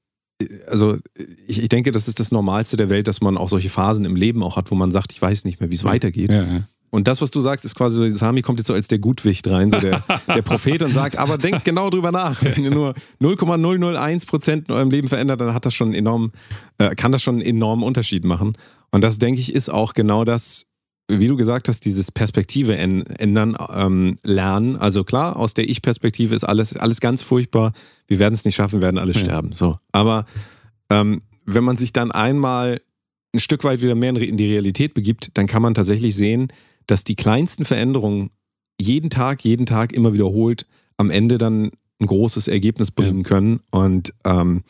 also ich, ich denke, das ist das Normalste der Welt, dass man auch solche Phasen im Leben auch hat, wo man sagt, ich weiß nicht mehr, wie es weitergeht. ja, ja. Und das, was du sagst, ist quasi so, Sami kommt jetzt so als der Gutwicht rein, so der, der Prophet und sagt, aber denkt genau drüber nach. Wenn ihr nur 0,001 Prozent in eurem Leben verändert, dann hat das schon enorm, äh, kann das schon einen enormen Unterschied machen. Und das, denke ich, ist auch genau das, wie du gesagt hast, dieses Perspektive ändern, ähm, lernen. Also klar, aus der Ich-Perspektive ist alles, alles ganz furchtbar. Wir werden es nicht schaffen, werden alle Ja. sterben. So. Aber ähm, wenn man sich dann einmal ein Stück weit wieder mehr in die Realität begibt, dann kann man tatsächlich sehen, dass die kleinsten Veränderungen jeden Tag, jeden Tag immer wiederholt am Ende dann ein großes Ergebnis bringen können. Und ähm,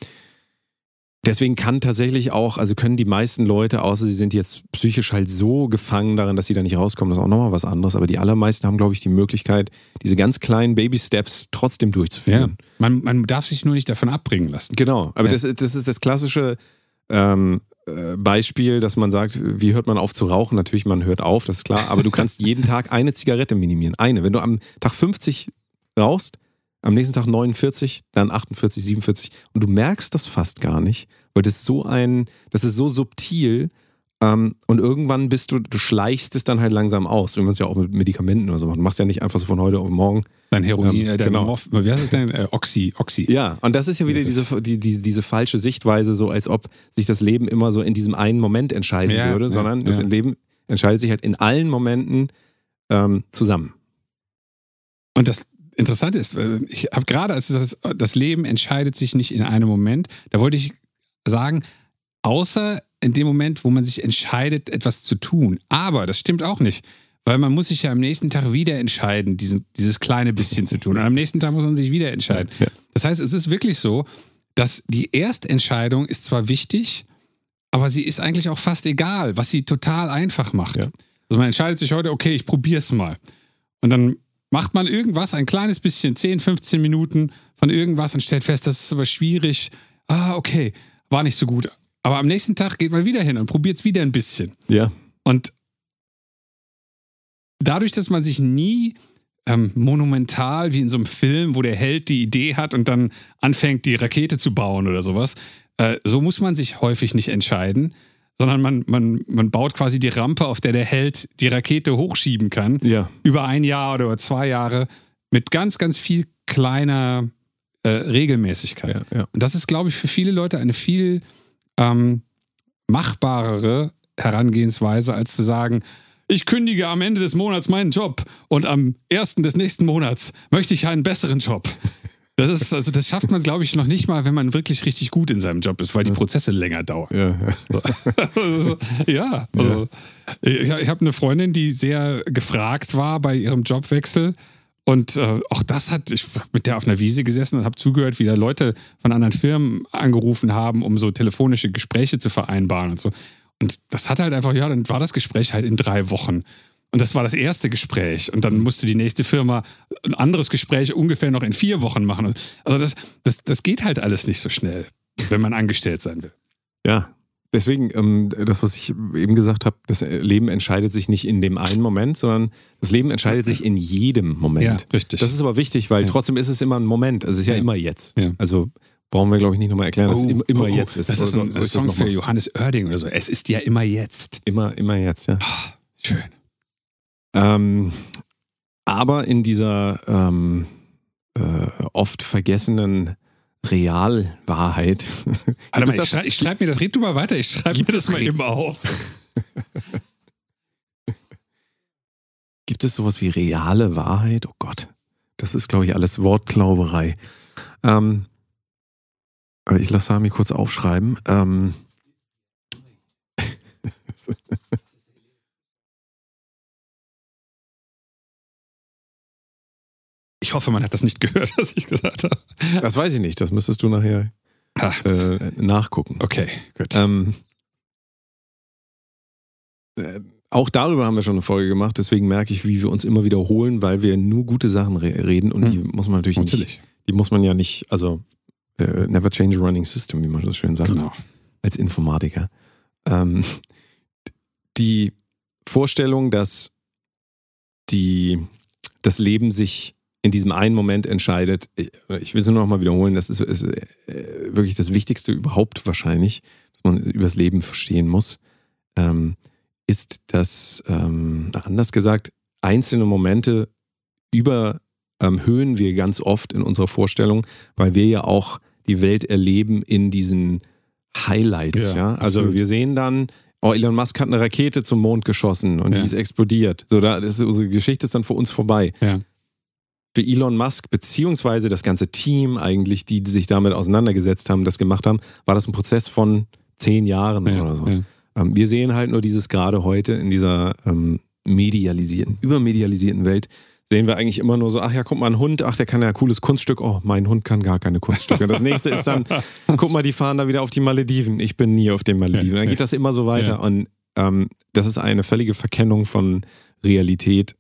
deswegen kann tatsächlich auch, also können die meisten Leute, außer sie sind jetzt psychisch halt so gefangen darin, dass sie da nicht rauskommen, das ist auch nochmal was anderes. Aber die allermeisten haben, glaube ich, die Möglichkeit, diese ganz kleinen Baby-Steps trotzdem ja. durchzuführen. Man, man darf sich nur nicht davon abbringen lassen. Genau, aber Ja. das, ist, das ist das klassische ähm, äh, Beispiel, dass man sagt, wie hört man auf zu rauchen? Natürlich, man hört auf, das ist klar, aber du kannst jeden Tag eine Zigarette minimieren. Eine. Wenn du am Tag 50 rauchst, am nächsten Tag 49, dann 48, 47 und du merkst das fast gar nicht, weil das so ein, das ist so subtil, und irgendwann bist du, du schleichst es dann halt langsam aus, wenn man es ja auch mit Medikamenten oder so macht. Du machst ja nicht einfach so von heute auf morgen. Dein Heroin, Ähm, äh, dein genau. Morph, wie heißt es denn? Äh, Oxy, Oxy. Ja, und das ist ja wieder Das diese, die, die, diese falsche Sichtweise, so als ob sich das Leben immer so in diesem einen Moment entscheiden Ja, würde, ja, sondern das ja. Leben entscheidet sich halt in allen Momenten ähm, zusammen. Und das Interessante ist, äh, ich habe gerade, als das, das Leben entscheidet sich nicht in einem Moment, da wollte ich sagen, außer in dem Moment, wo man sich entscheidet, etwas zu tun. Aber das stimmt auch nicht, weil man muss sich ja am nächsten Tag wieder entscheiden, diesen, dieses kleine bisschen zu tun. Und am nächsten Tag muss man sich wieder entscheiden. Das heißt, es ist wirklich so, dass die Erstentscheidung ist zwar wichtig, aber sie ist eigentlich auch fast egal, was sie total einfach macht. Ja. Also man entscheidet sich heute, okay, ich probiere es mal. Und dann macht man irgendwas, ein kleines bisschen, 10, 15 Minuten von irgendwas und stellt fest, das ist aber schwierig. Ah, okay, war nicht so gut. Aber am nächsten Tag geht man wieder hin und probiert es wieder ein bisschen. Ja. Und dadurch, dass man sich nie ähm, monumental wie in so einem Film, wo der Held die Idee hat und dann anfängt, die Rakete zu bauen oder sowas, äh, so muss man sich häufig nicht entscheiden, sondern man, man, man baut quasi die Rampe, auf der der Held die Rakete hochschieben kann, Ja. über ein Jahr oder über zwei Jahre, mit ganz, ganz viel kleiner äh, Regelmäßigkeit. Ja, ja. Und das ist, glaube ich, für viele Leute eine viel ähm, machbarere Herangehensweise, als zu sagen, ich kündige am Ende des Monats meinen Job und am ersten des nächsten Monats möchte ich einen besseren Job. Das, ist, also das schafft man, glaube ich, noch nicht mal, wenn man wirklich richtig gut in seinem Job ist, weil die Prozesse länger dauern. Ja, ja. Also, ja, also, ich, ich habe eine Freundin, die sehr gefragt war bei ihrem Jobwechsel. Und äh, auch das hat, ich hab mit der auf einer Wiese gesessen und habe zugehört, wie da Leute von anderen Firmen angerufen haben, um so telefonische Gespräche zu vereinbaren und so. Und das hat halt einfach, ja, dann war das Gespräch halt in drei Wochen. Und das war das erste Gespräch. Und dann musste die nächste Firma ein anderes Gespräch ungefähr noch in vier Wochen machen. Also das, das, das geht halt alles nicht so schnell, wenn man angestellt sein will. Ja, deswegen, ähm, das, was ich eben gesagt habe, das Leben entscheidet sich nicht in dem einen Moment, sondern das Leben entscheidet sich in jedem Moment. richtig. Das ist aber wichtig, weil Ja. trotzdem ist es immer ein Moment. Also es ist ja, Ja. immer jetzt. Ja. Also brauchen wir, glaube ich, nicht nochmal erklären, dass es immer, immer oh, oh, jetzt ist. Das ist ein, so- ein Song für. Johannes Oerding oder so. Es ist ja immer jetzt. Immer, immer jetzt, ja. Schön. Ähm, aber in dieser ähm, äh, oft vergessenen Realwahrheit. Warte mal, ich das- schreibe schreib mir das, red du mal weiter, ich schreibe mir das mal Re- eben auf. Gibt es sowas wie reale Wahrheit? Oh Gott, das ist, glaube ich, alles Wortklauberei. Ähm, aber ich lasse Sami kurz aufschreiben. Ähm, Ich hoffe, man hat das nicht gehört, was ich gesagt habe. das weiß ich nicht, das müsstest du nachher Ah, äh, nachgucken. okay, gut. Ähm, äh, auch darüber haben wir schon eine Folge gemacht, deswegen merke ich, wie wir uns immer wiederholen, weil wir nur gute Sachen re reden und Hm. die muss man natürlich, nicht, Natürlich. die muss man ja nicht, also äh, never change a running system, wie man das schön sagt. Genau. als Informatiker. Ähm, die Vorstellung, dass die, das Leben sich in diesem einen Moment entscheidet, ich, ich will es nur noch mal wiederholen, das ist, ist äh, wirklich das Wichtigste überhaupt wahrscheinlich, dass man über das Leben verstehen muss, ähm, ist, dass, ähm, anders gesagt, einzelne Momente überhöhen wir ganz oft in unserer Vorstellung, weil wir ja auch die Welt erleben in diesen Highlights. Ja, Ja, Also absolut. wir sehen dann, oh, Elon Musk hat eine Rakete zum Mond geschossen und Ja. die ist explodiert. So, da ist unsere Geschichte ist dann für uns vorbei. Ja. Für Elon Musk, beziehungsweise das ganze Team eigentlich, die, die sich damit auseinandergesetzt haben, das gemacht haben, war das ein Prozess von zehn Jahren Ja, oder so. ja. Ähm, wir sehen halt nur dieses gerade heute in dieser ähm, medialisierten, übermedialisierten Welt, sehen wir eigentlich immer nur so, ach ja, guck mal, ein Hund, ach, der kann ja ein cooles Kunststück, oh, mein Hund kann gar keine Kunststücke. Das nächste ist dann, guck mal, die fahren da wieder auf die Malediven. Ich bin nie auf den Malediven. Dann geht das immer so weiter und ähm, das ist eine völlige Verkennung von Realität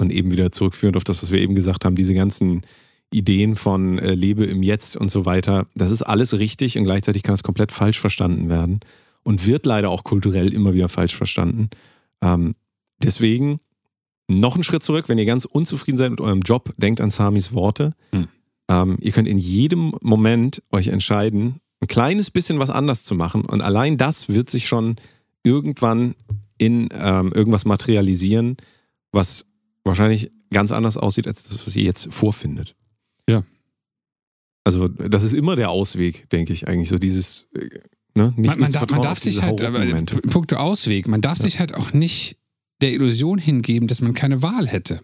und eben wieder zurückführend auf das, was wir eben gesagt haben, diese ganzen Ideen von äh, lebe im Jetzt und so weiter. Das ist alles richtig und gleichzeitig kann es komplett falsch verstanden werden und wird leider auch kulturell immer wieder falsch verstanden. Ähm, deswegen noch einen Schritt zurück, wenn ihr ganz unzufrieden seid mit eurem Job, denkt an Samis Worte. Hm. Ähm, ihr könnt in jedem Moment euch entscheiden, ein kleines bisschen was anders zu machen und allein das wird sich schon irgendwann in ähm, irgendwas materialisieren, was wahrscheinlich ganz anders aussieht als das, was ihr jetzt vorfindet. Ja. Also das ist immer der Ausweg, denke ich eigentlich. So dieses, äh, ne? nicht, man, man, darf, man darf sich halt. Punkte Ausweg, man darf Ja. sich halt auch nicht der Illusion hingeben, dass man keine Wahl hätte.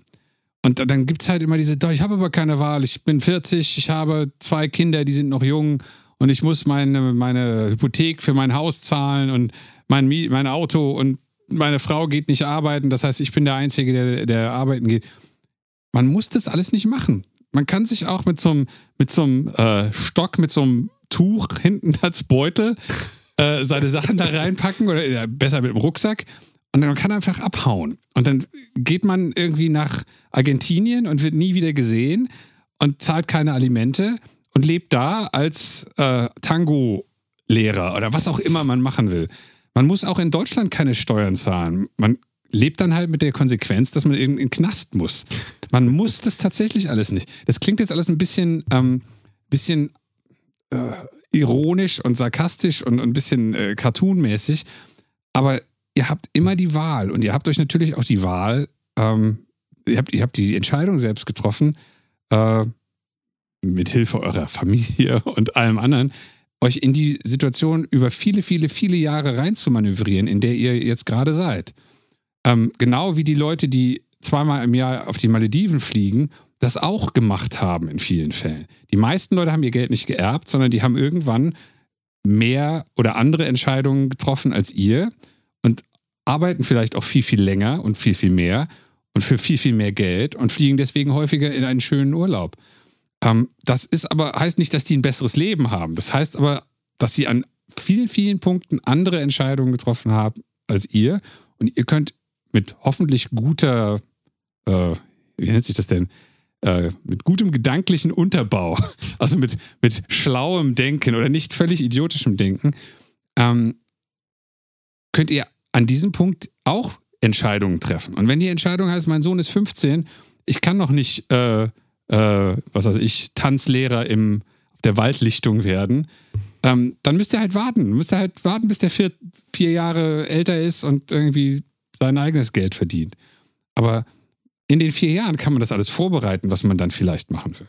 Und dann gibt es halt immer diese, "Doch, ich habe aber keine Wahl, ich bin 40, ich habe zwei Kinder, die sind noch jung und ich muss meine, meine Hypothek für mein Haus zahlen und mein, mein Auto und meine Frau geht nicht arbeiten, das heißt, ich bin der Einzige, der, der arbeiten geht. Man muss das alles nicht machen. Man kann sich auch mit so einem, mit so einem äh, Stock, mit so einem Tuch hinten als Beutel äh, seine Sachen da reinpacken oder äh, besser mit dem Rucksack und dann kann einfach abhauen. Und dann geht man irgendwie nach Argentinien und wird nie wieder gesehen und zahlt keine Alimente und lebt da als äh, Tango-Lehrer oder was auch immer man machen will. Man muss auch in Deutschland keine Steuern zahlen. Man lebt dann halt mit der Konsequenz, dass man in den Knast muss. Man muss das tatsächlich alles nicht. Das klingt jetzt alles ein bisschen, ähm, bisschen äh, ironisch und sarkastisch und, und ein bisschen äh, cartoonmäßig, aber ihr habt immer die Wahl und ihr habt euch natürlich auch die Wahl, ähm, ihr, habt, ihr habt die Entscheidung selbst getroffen, äh, mit Hilfe eurer Familie und allem anderen, euch in die Situation über viele, viele, viele Jahre reinzumanövrieren, in der ihr jetzt gerade seid. Ähm, genau wie die Leute, die zweimal im Jahr auf die Malediven fliegen, das auch gemacht haben in vielen Fällen. Die meisten Leute haben ihr Geld nicht geerbt, sondern die haben irgendwann mehr oder andere Entscheidungen getroffen als ihr und arbeiten vielleicht auch viel, viel länger und viel, viel mehr und für viel, viel mehr Geld und fliegen deswegen häufiger in einen schönen Urlaub. Ähm, das ist aber, heißt nicht, dass die ein besseres Leben haben. Das heißt aber, dass sie an vielen, vielen Punkten andere Entscheidungen getroffen haben als ihr. Und ihr könnt mit hoffentlich guter, äh, wie nennt sich das denn? Äh, mit gutem gedanklichen Unterbau, also mit, mit schlauem Denken oder nicht völlig idiotischem Denken, ähm, könnt ihr an diesem Punkt auch Entscheidungen treffen. Und wenn die Entscheidung heißt, mein Sohn ist 15, ich kann noch nicht, äh, äh, was weiß ich, Tanzlehrer im, auf der Waldlichtung werden, ähm, dann müsst ihr halt warten. Müsst ihr halt warten, bis der vier, vier Jahre älter ist und irgendwie sein eigenes Geld verdient. Aber in den vier Jahren kann man das alles vorbereiten, was man dann vielleicht machen will.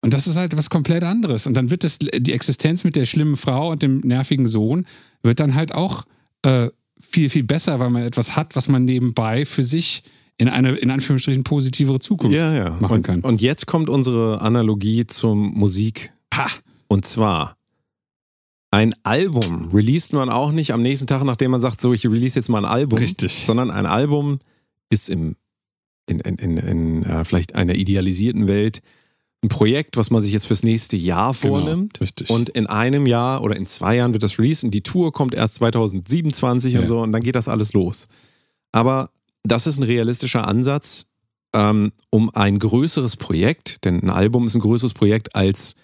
Und das ist halt was komplett anderes. Und dann wird das, die Existenz mit der schlimmen Frau und dem nervigen Sohn wird dann halt auch äh, viel, viel besser, weil man etwas hat, was man nebenbei für sich in eine, in Anführungsstrichen, positivere Zukunft Ja, ja. machen Und, kann. und jetzt kommt unsere Analogie zum Musik. Ha! Und zwar ein Album released man auch nicht am nächsten Tag, nachdem man sagt, so, ich release jetzt mal ein Album. Richtig. Sondern ein Album ist im, in, in, in, in äh, vielleicht einer idealisierten Welt ein Projekt, was man sich jetzt fürs nächste Jahr vornimmt. Genau, richtig. Und in einem Jahr oder in zwei Jahren wird das released und die Tour kommt erst 2027 Ja. und so und dann geht das alles los. Aber das ist ein realistischer Ansatz, ähm, um ein größeres Projekt, denn ein Album ist ein größeres Projekt als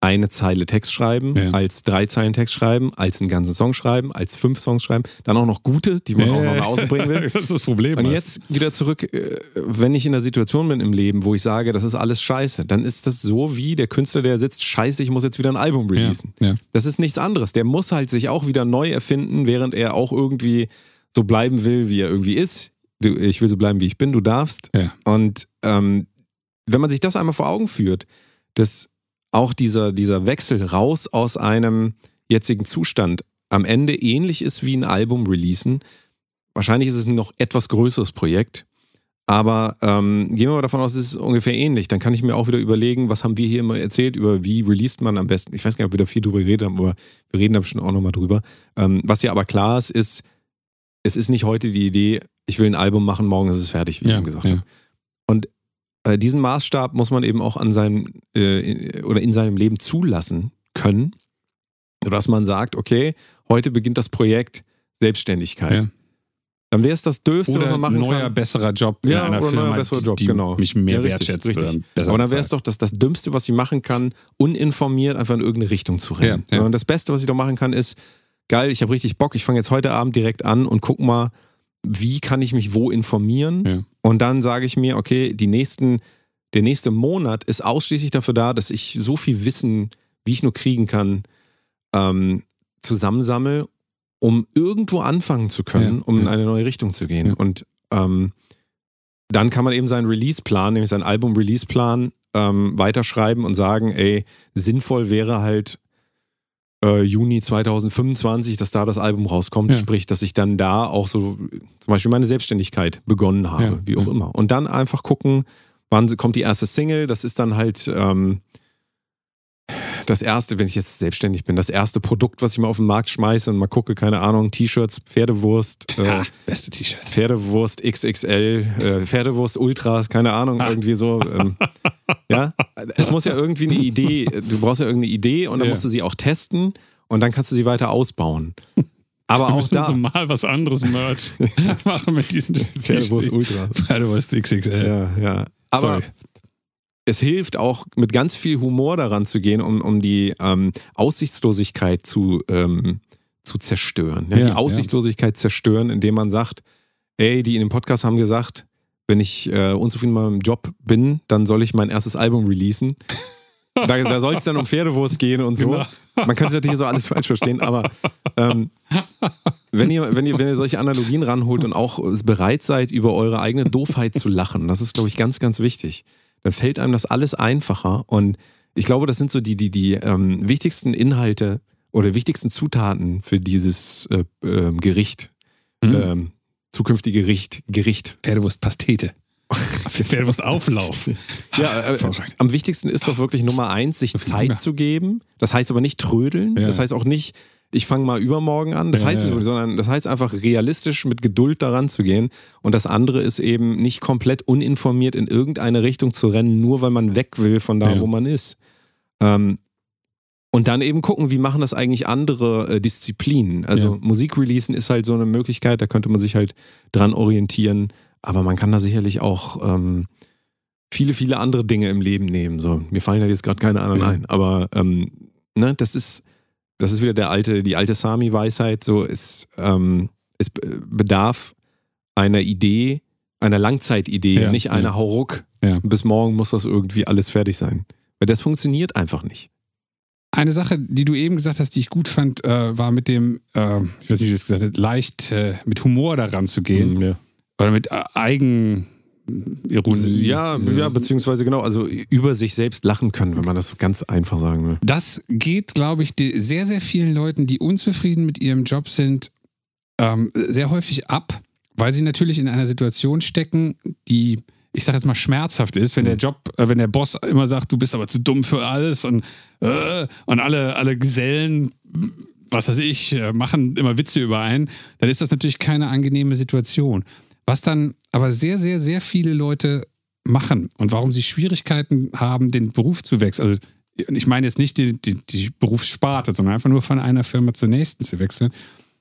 eine Zeile Text schreiben, Ja. als drei Zeilen Text schreiben, als einen ganzen Song schreiben, als fünf Songs schreiben, dann auch noch gute, die man auch noch nach außen bringen will. das ist das Problem. Und jetzt wieder zurück, äh, wenn ich in der Situation bin im Leben, wo ich sage, das ist alles scheiße, dann ist das so wie der Künstler, der sitzt, scheiße, ich muss jetzt wieder ein Album releasen. ja, ja. Das ist nichts anderes. Der muss halt sich auch wieder neu erfinden, während er auch irgendwie so bleiben will, wie er irgendwie ist. Du, ich will so bleiben, wie ich bin, du darfst. Ja. Und ähm, wenn man sich das einmal vor Augen führt, dass auch dieser, dieser Wechsel raus aus einem jetzigen Zustand am Ende ähnlich ist wie ein Album releasen. Wahrscheinlich ist es ein noch etwas größeres Projekt. Aber ähm, gehen wir mal davon aus, es ist ungefähr ähnlich. Dann kann ich mir auch wieder überlegen, was haben wir hier immer erzählt über wie released man am besten. Ich weiß gar nicht, ob wir da viel drüber geredet haben, aber wir reden da bestimmt auch nochmal drüber. Ähm, was ja aber klar ist, ist, es ist nicht heute die Idee, ich will ein Album machen, morgen ist es fertig, wie ich Ja, eben gesagt ja. habe. Und äh, diesen Maßstab muss man eben auch an seinem äh, in- oder in seinem Leben zulassen können, sodass man sagt, okay, heute beginnt das Projekt Selbstständigkeit. Ja. Dann wäre es das Döfste, was Oder man machen neuer, kann. besserer Job in Ja, einer oder neuer, Firma, besserer die, Job, die genau. mich mehr Ja, richtig, wertschätzt. richtig. Aber dann wäre es doch das, das Dümmste, was ich machen kann, uninformiert einfach in irgendeine Richtung zu rennen. Ja. Und das Beste, was ich doch machen kann, ist, geil, ich habe richtig Bock, ich fange jetzt heute Abend direkt an und guck mal, wie kann ich mich wo informieren? Ja. Und dann sage ich mir, okay, die nächsten, der nächste Monat ist ausschließlich dafür da, dass ich so viel Wissen, wie ich nur kriegen kann, ähm, zusammensammle um irgendwo anfangen zu können, Ja, um in ja. eine neue Richtung zu gehen. Und ähm, dann kann man eben seinen Release-Plan, nämlich seinen Album-Release-Plan, ähm, weiterschreiben und sagen, ey, sinnvoll wäre halt äh, Juni 2025, dass da das Album rauskommt, Ja. sprich, dass ich dann da auch so zum Beispiel meine Selbstständigkeit begonnen habe, Ja, wie auch ja. immer. Und dann einfach gucken, wann kommt die erste Single, das ist dann halt ähm, das erste, wenn ich jetzt selbstständig bin, das erste Produkt, was ich mal auf den Markt schmeiße und mal gucke, keine Ahnung, T-Shirts, Pferdewurst, äh, Ah, beste T-Shirts. Pferdewurst XXL, äh, Pferdewurst Ultras, keine Ahnung, Ah. irgendwie so. Ähm, ja, es muss ja irgendwie eine Idee, du brauchst ja irgendeine Idee und dann Ja. musst du sie auch testen und dann kannst du sie weiter ausbauen. Aber auch da, so mal was anderes Merch machen mit diesen Pferdewurst Ultras. Pferdewurst XXL. Ja, ja. Aber Sorry. es hilft auch, mit ganz viel Humor daran zu gehen, um, um die ähm, Aussichtslosigkeit zu, ähm, zu zerstören. Ja, Ja, die Aussichtslosigkeit zerstören, indem man sagt, ey, die in dem Podcast haben gesagt, wenn ich äh, unzufrieden mit meinem Job bin, dann soll ich mein erstes Album releasen. Da, da soll es dann um Pferdewurst gehen und so. Genau. Man kann es natürlich so alles falsch verstehen, aber ähm, wenn, ihr, wenn, ihr, wenn ihr solche Analogien ranholt und auch bereit seid, über eure eigene Doofheit zu lachen, das ist, glaube ich, ganz, ganz wichtig, dann fällt einem das alles einfacher. Und ich glaube, das sind so die, die, die ähm, wichtigsten Inhalte oder wichtigsten Zutaten für dieses äh, ähm, Gericht, Mhm. ähm, zukünftige Gericht, Gericht. Pferdewurst-Pastete. Pferdewurst-Auflauf. Ja, äh, am wichtigsten ist doch wirklich Nummer eins, sich Zeit zu geben. Das heißt aber nicht trödeln. Ja. Das heißt auch nicht, ich fange mal übermorgen an. Das Ja, heißt ja. nicht, sondern das heißt einfach realistisch mit Geduld daran zu gehen. Und das andere ist eben nicht komplett uninformiert in irgendeine Richtung zu rennen, nur weil man weg will von da, Ja. wo man ist. Ähm, und dann eben gucken, wie machen das eigentlich andere äh, Disziplinen. Also Ja. Musikreleasen ist halt so eine Möglichkeit, da könnte man sich halt dran orientieren. Aber man kann da sicherlich auch ähm, viele, viele andere Dinge im Leben nehmen. So, mir fallen halt jetzt gerade keine anderen Ja. ein. Aber ähm, ne, das ist, das ist wieder der alte, die alte Sami-Weisheit. So, es, ähm, es be- bedarf einer Idee, einer Langzeitidee, Ja, nicht einer ja. Hauruck. Ja. Bis morgen muss das irgendwie alles fertig sein. Weil das funktioniert einfach nicht. Eine Sache, die du eben gesagt hast, die ich gut fand, äh, war mit dem, äh, ich weiß nicht, wie du es gesagt hast, leicht äh, mit Humor daran zu gehen. ja. Oder mit äh, Eigenironie. Ja, ja, beziehungsweise genau, also über sich selbst lachen können, wenn man das ganz einfach sagen will. Das geht, glaube ich, sehr, sehr vielen Leuten, die unzufrieden mit ihrem Job sind, ähm, sehr häufig ab, weil sie natürlich in einer Situation stecken, die, ich sage jetzt mal, schmerzhaft ist, wenn der Job, äh, wenn der Boss immer sagt, du bist aber zu dumm für alles und, äh, und alle, alle Gesellen, was weiß ich, äh, machen immer Witze über einen, dann ist das natürlich keine angenehme Situation. Was dann aber sehr, sehr, sehr viele Leute machen und warum sie Schwierigkeiten haben, den Beruf zu wechseln. Also ich meine jetzt nicht die, die, die Berufssparte, sondern einfach nur von einer Firma zur nächsten zu wechseln,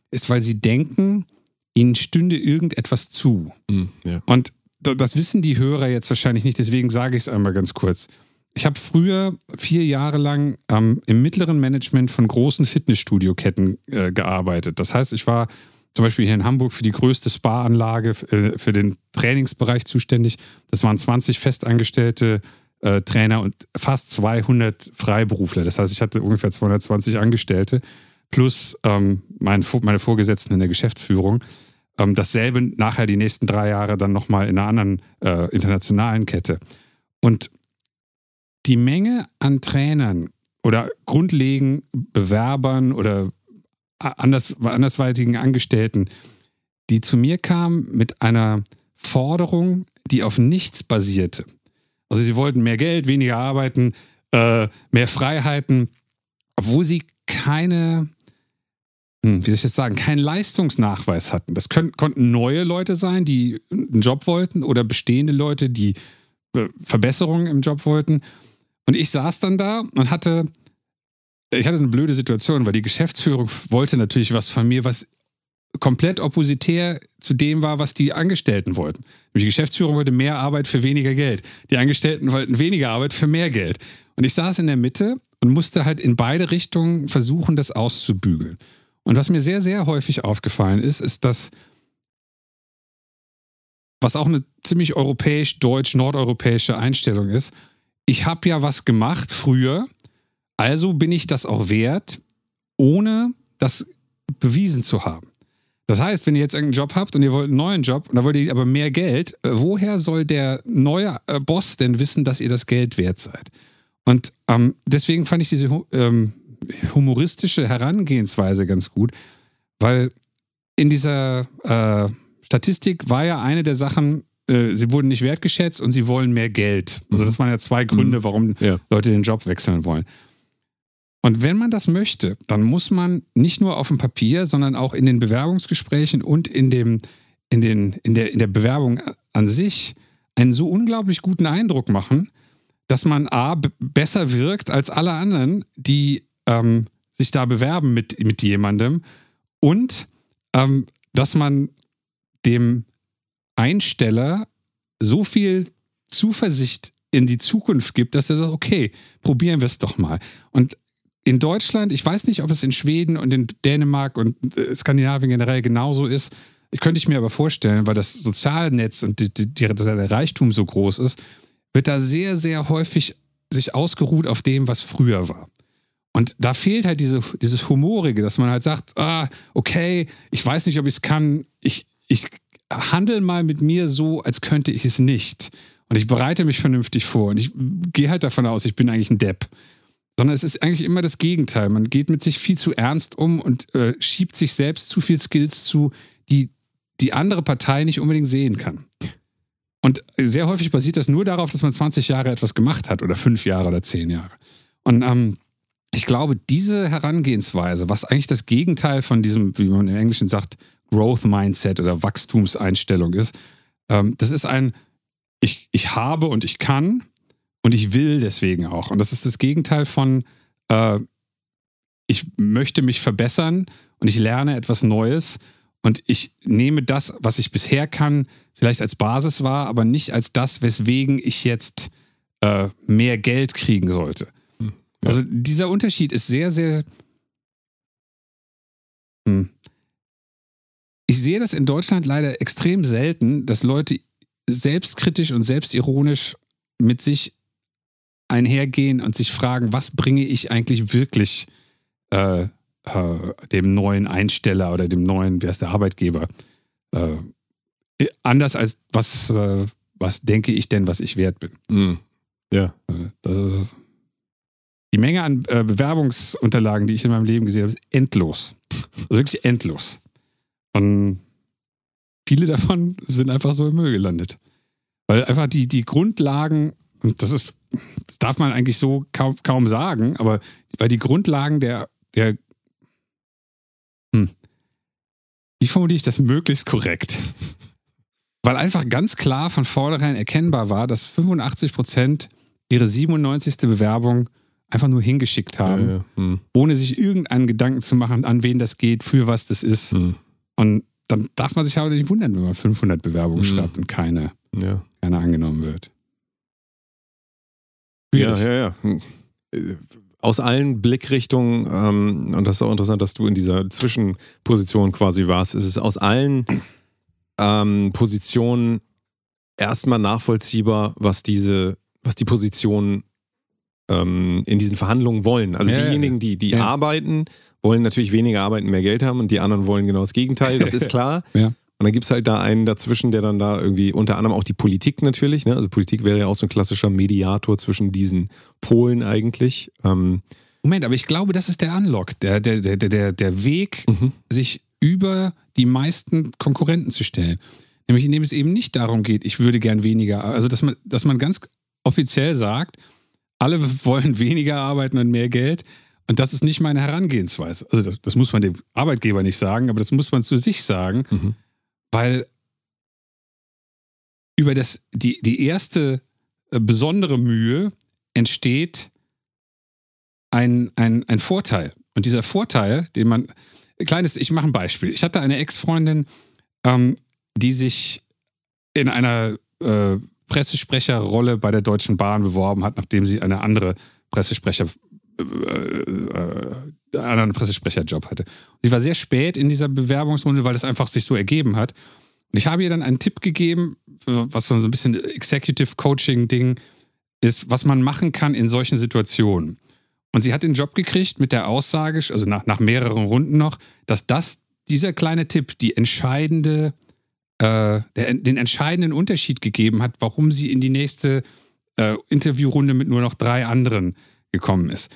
ist, weil sie denken, ihnen stünde irgendetwas zu. Hm, ja. Und das wissen die Hörer jetzt wahrscheinlich nicht, deswegen sage ich es einmal ganz kurz. Ich habe früher vier Jahre lang ähm, im mittleren Management von großen Fitnessstudio-Ketten äh, gearbeitet. Das heißt, ich war zum Beispiel hier in Hamburg für die größte Spa-Anlage äh, für den Trainingsbereich zuständig. Das waren 20 festangestellte äh, Trainer und fast 200 Freiberufler. Das heißt, ich hatte ungefähr 220 Angestellte plus ähm, mein, meine Vorgesetzten in der Geschäftsführung. Ähm, dasselbe nachher die nächsten drei Jahre dann nochmal in einer anderen äh, internationalen Kette. Und die Menge an Trainern oder grundlegend Bewerbern oder anders, andersweitigen Angestellten, die zu mir kamen mit einer Forderung, die auf nichts basierte. Also sie wollten mehr Geld, weniger arbeiten, äh, mehr Freiheiten, obwohl sie keine, wie soll ich das sagen, keinen Leistungsnachweis hatten. Das können, konnten neue Leute sein, die einen Job wollten oder bestehende Leute, die äh, Verbesserungen im Job wollten. Und ich saß dann da und hatte, ich hatte eine blöde Situation, weil die Geschäftsführung wollte natürlich was von mir, was komplett oppositär zu dem war, was die Angestellten wollten. Die Geschäftsführung wollte mehr Arbeit für weniger Geld. Die Angestellten wollten weniger Arbeit für mehr Geld. Und ich saß in der Mitte und musste halt in beide Richtungen versuchen, das auszubügeln. Und was mir sehr, sehr häufig aufgefallen ist, ist, dass was auch eine ziemlich europäisch, deutsch, nordeuropäische Einstellung ist, ich habe ja was gemacht früher, also bin ich das auch wert, ohne dass bewiesen zu haben. Das heißt, wenn ihr jetzt irgendeinen Job habt und ihr wollt einen neuen Job und da wollt ihr aber mehr Geld, äh, woher soll der neue äh, Boss denn wissen, dass ihr das Geld wert seid? Und ähm, deswegen fand ich diese ähm, humoristische Herangehensweise ganz gut, weil in dieser äh, Statistik war ja eine der Sachen, äh, sie wurden nicht wertgeschätzt und sie wollen mehr Geld. Also das waren ja zwei Gründe, warum Ja. Leute den Job wechseln wollen. Und wenn man das möchte, dann muss man nicht nur auf dem Papier, sondern auch in den Bewerbungsgesprächen und in, dem, in, den, in, der, in der Bewerbung an sich einen so unglaublich guten Eindruck machen, dass man A, besser wirkt als alle anderen, die ähm, sich da bewerben mit, mit jemandem und ähm, dass man dem Einsteller so viel Zuversicht in die Zukunft gibt, dass er sagt, okay, probieren wir es doch mal. Und in Deutschland, ich weiß nicht, ob es in Schweden und in Dänemark und äh, Skandinavien generell genauso ist, könnte ich mir aber vorstellen, weil das Sozialnetz und die, die, die, der Reichtum so groß ist, wird da sehr, sehr häufig sich ausgeruht auf dem, was früher war. Und da fehlt halt diese, dieses Humorige, dass man halt sagt, ah, okay, ich weiß nicht, ob ich es kann, ich, ich handle mal mit mir so, als könnte ich es nicht. Und ich bereite mich vernünftig vor und ich gehe halt davon aus, ich bin eigentlich ein Depp. Sondern es ist eigentlich immer das Gegenteil. Man geht mit sich viel zu ernst um und äh, schiebt sich selbst zu viel Skills zu, die die andere Partei nicht unbedingt sehen kann. Und sehr häufig basiert das nur darauf, dass man 20 Jahre etwas gemacht hat oder fünf Jahre oder zehn Jahre. Und ähm, ich glaube, diese Herangehensweise, was eigentlich das Gegenteil von diesem, wie man im Englischen sagt, Growth Mindset oder Wachstumseinstellung ist, ähm, das ist ein, ich, ich habe und ich kann und ich will deswegen auch. Und das ist das Gegenteil von, äh, ich möchte mich verbessern und ich lerne etwas Neues und ich nehme das, was ich bisher kann, vielleicht als Basis wahr, aber nicht als das, weswegen ich jetzt äh, mehr Geld kriegen sollte. Also dieser Unterschied ist sehr, sehr. Hm. Ich sehe das in Deutschland leider extrem selten, dass Leute selbstkritisch und selbstironisch mit sich einhergehen und sich fragen, was bringe ich eigentlich wirklich äh, äh, dem neuen Einsteller oder dem neuen, wer ist der Arbeitgeber, äh, anders als was, äh, was denke ich denn, was ich wert bin. Mhm. Ja. Äh, Das ist, die Menge an äh, Bewerbungsunterlagen, die ich in meinem Leben gesehen habe, ist endlos. Also wirklich endlos. Und viele davon sind einfach so im Müll gelandet. Weil einfach die, die Grundlagen, und das ist, das darf man eigentlich so kaum, kaum sagen, aber weil die Grundlagen der, der hm, wie formuliere ich das möglichst korrekt? Weil einfach ganz klar von vornherein erkennbar war, dass 85 Prozent ihre 97. Bewerbung einfach nur hingeschickt haben, Ja, ja. Mhm. ohne sich irgendeinen Gedanken zu machen, an wen das geht, für was das ist. Mhm. Und dann darf man sich aber nicht wundern, wenn man 500 Bewerbungen Mhm. schreibt und keine, Ja. keine angenommen wird. Ja, Schwierig. ja, ja. Hm. Äh, Aus allen Blickrichtungen, ähm, und das ist auch interessant, dass du in dieser Zwischenposition quasi warst, ist es aus allen ähm, Positionen erstmal nachvollziehbar, was diese, was die Positionen ähm, in diesen Verhandlungen wollen. Also Ja, diejenigen, die, die Ja. arbeiten, wollen natürlich weniger arbeiten, mehr Geld haben und die anderen wollen genau das Gegenteil, das ist klar. Ja. Und dann gibt es halt da einen dazwischen, der dann da irgendwie, unter anderem auch die Politik natürlich, ne? also Politik wäre ja auch so ein klassischer Mediator zwischen diesen Polen eigentlich. Ähm, Moment, aber ich glaube, das ist der Unlock, der, der, der, der, der Weg, Mhm. sich über die meisten Konkurrenten zu stellen. Nämlich indem es eben nicht darum geht, ich würde gern weniger, also dass man, dass man ganz offiziell sagt, alle wollen weniger arbeiten und mehr Geld. Und das ist nicht meine Herangehensweise. Also das, das muss man dem Arbeitgeber nicht sagen, aber das muss man zu sich sagen, Mhm. weil über das, die, die erste äh, besondere Mühe entsteht ein, ein, ein Vorteil. Und dieser Vorteil, den man, kleines, ich mache ein Beispiel. Ich hatte eine Ex-Freundin, ähm, die sich in einer äh, Pressesprecherrolle bei der Deutschen Bahn beworben hat, nachdem sie eine andere Pressesprecher äh, äh, anderen Pressesprecherjob hatte. Sie war sehr spät in dieser Bewerbungsrunde, weil es einfach sich so ergeben hat. Und ich habe ihr dann einen Tipp gegeben, was so ein bisschen Executive Coaching Ding ist, was man machen kann in solchen Situationen. Und sie hat den Job gekriegt mit der Aussage, also nach, nach mehreren Runden noch, dass das, dieser kleine Tipp, die entscheidende, äh, der, den entscheidenden Unterschied gegeben hat, warum sie in die nächste äh, Interviewrunde mit nur noch drei anderen gekommen ist.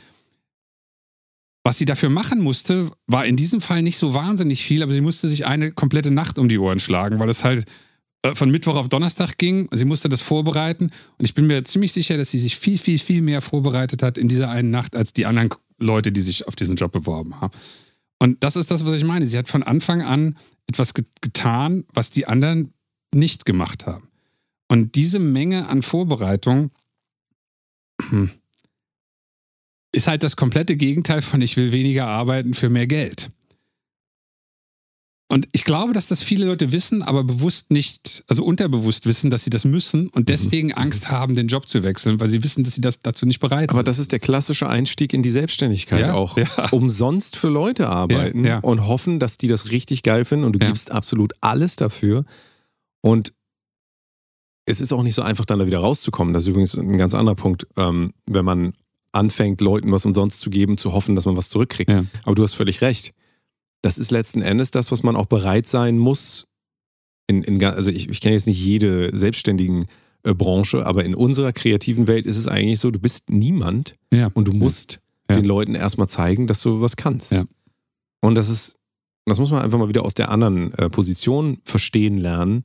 Was sie dafür machen musste, war in diesem Fall nicht so wahnsinnig viel, aber sie musste sich eine komplette Nacht um die Ohren schlagen, weil es halt äh, von Mittwoch auf Donnerstag ging. Sie musste das vorbereiten und ich bin mir ziemlich sicher, dass sie sich viel, viel, viel mehr vorbereitet hat in dieser einen Nacht als die anderen Leute, die sich auf diesen Job beworben haben. Und das ist das, was ich meine. Sie hat von Anfang an etwas getan, was die anderen nicht gemacht haben. Und diese Menge an Vorbereitung ist halt das komplette Gegenteil von ich will weniger arbeiten für mehr Geld. Und ich glaube, dass das viele Leute wissen, aber bewusst nicht, also unterbewusst wissen, dass sie das müssen und deswegen mhm. Angst haben, den Job zu wechseln, weil sie wissen, dass sie das dazu nicht bereit sind. Aber das ist der klassische Einstieg in die Selbstständigkeit ja, auch. Ja. Umsonst für Leute arbeiten ja, und hoffen, dass die das richtig geil finden und du gibst absolut alles dafür. Und es ist auch nicht so einfach, dann da wieder rauszukommen. Das ist übrigens ein ganz anderer Punkt, ähm, wenn man anfängt, Leuten was umsonst zu geben, zu hoffen, dass man was zurückkriegt. Aber du hast völlig recht. Das ist letzten Endes das, was man auch bereit sein muss. In, in, also ich, ich kenne jetzt nicht jede selbstständigen äh, Branche, aber in unserer kreativen Welt ist es eigentlich so, du bist niemand ja. und du musst ja. den Leuten erstmal zeigen, dass du was kannst. Und das ist, das muss man einfach mal wieder aus der anderen äh, Position verstehen lernen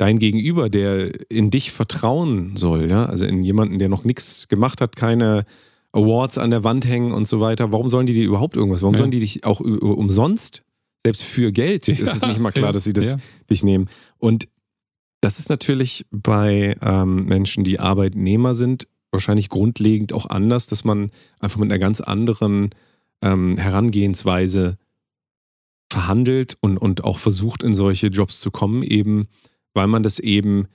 dein Gegenüber, der in dich vertrauen soll, ja, also in jemanden, der noch nichts gemacht hat, keine Awards an der Wand hängen und so weiter. Warum sollen die dir überhaupt irgendwas? Warum ja. sollen die dich auch umsonst, selbst für Geld, ja. ist es nicht mal klar, dass sie das dich nehmen. Und das ist natürlich bei ähm, Menschen, die Arbeitnehmer sind, wahrscheinlich grundlegend auch anders, dass man einfach mit einer ganz anderen ähm, Herangehensweise verhandelt und, und auch versucht, in solche Jobs zu kommen, eben weil man das eben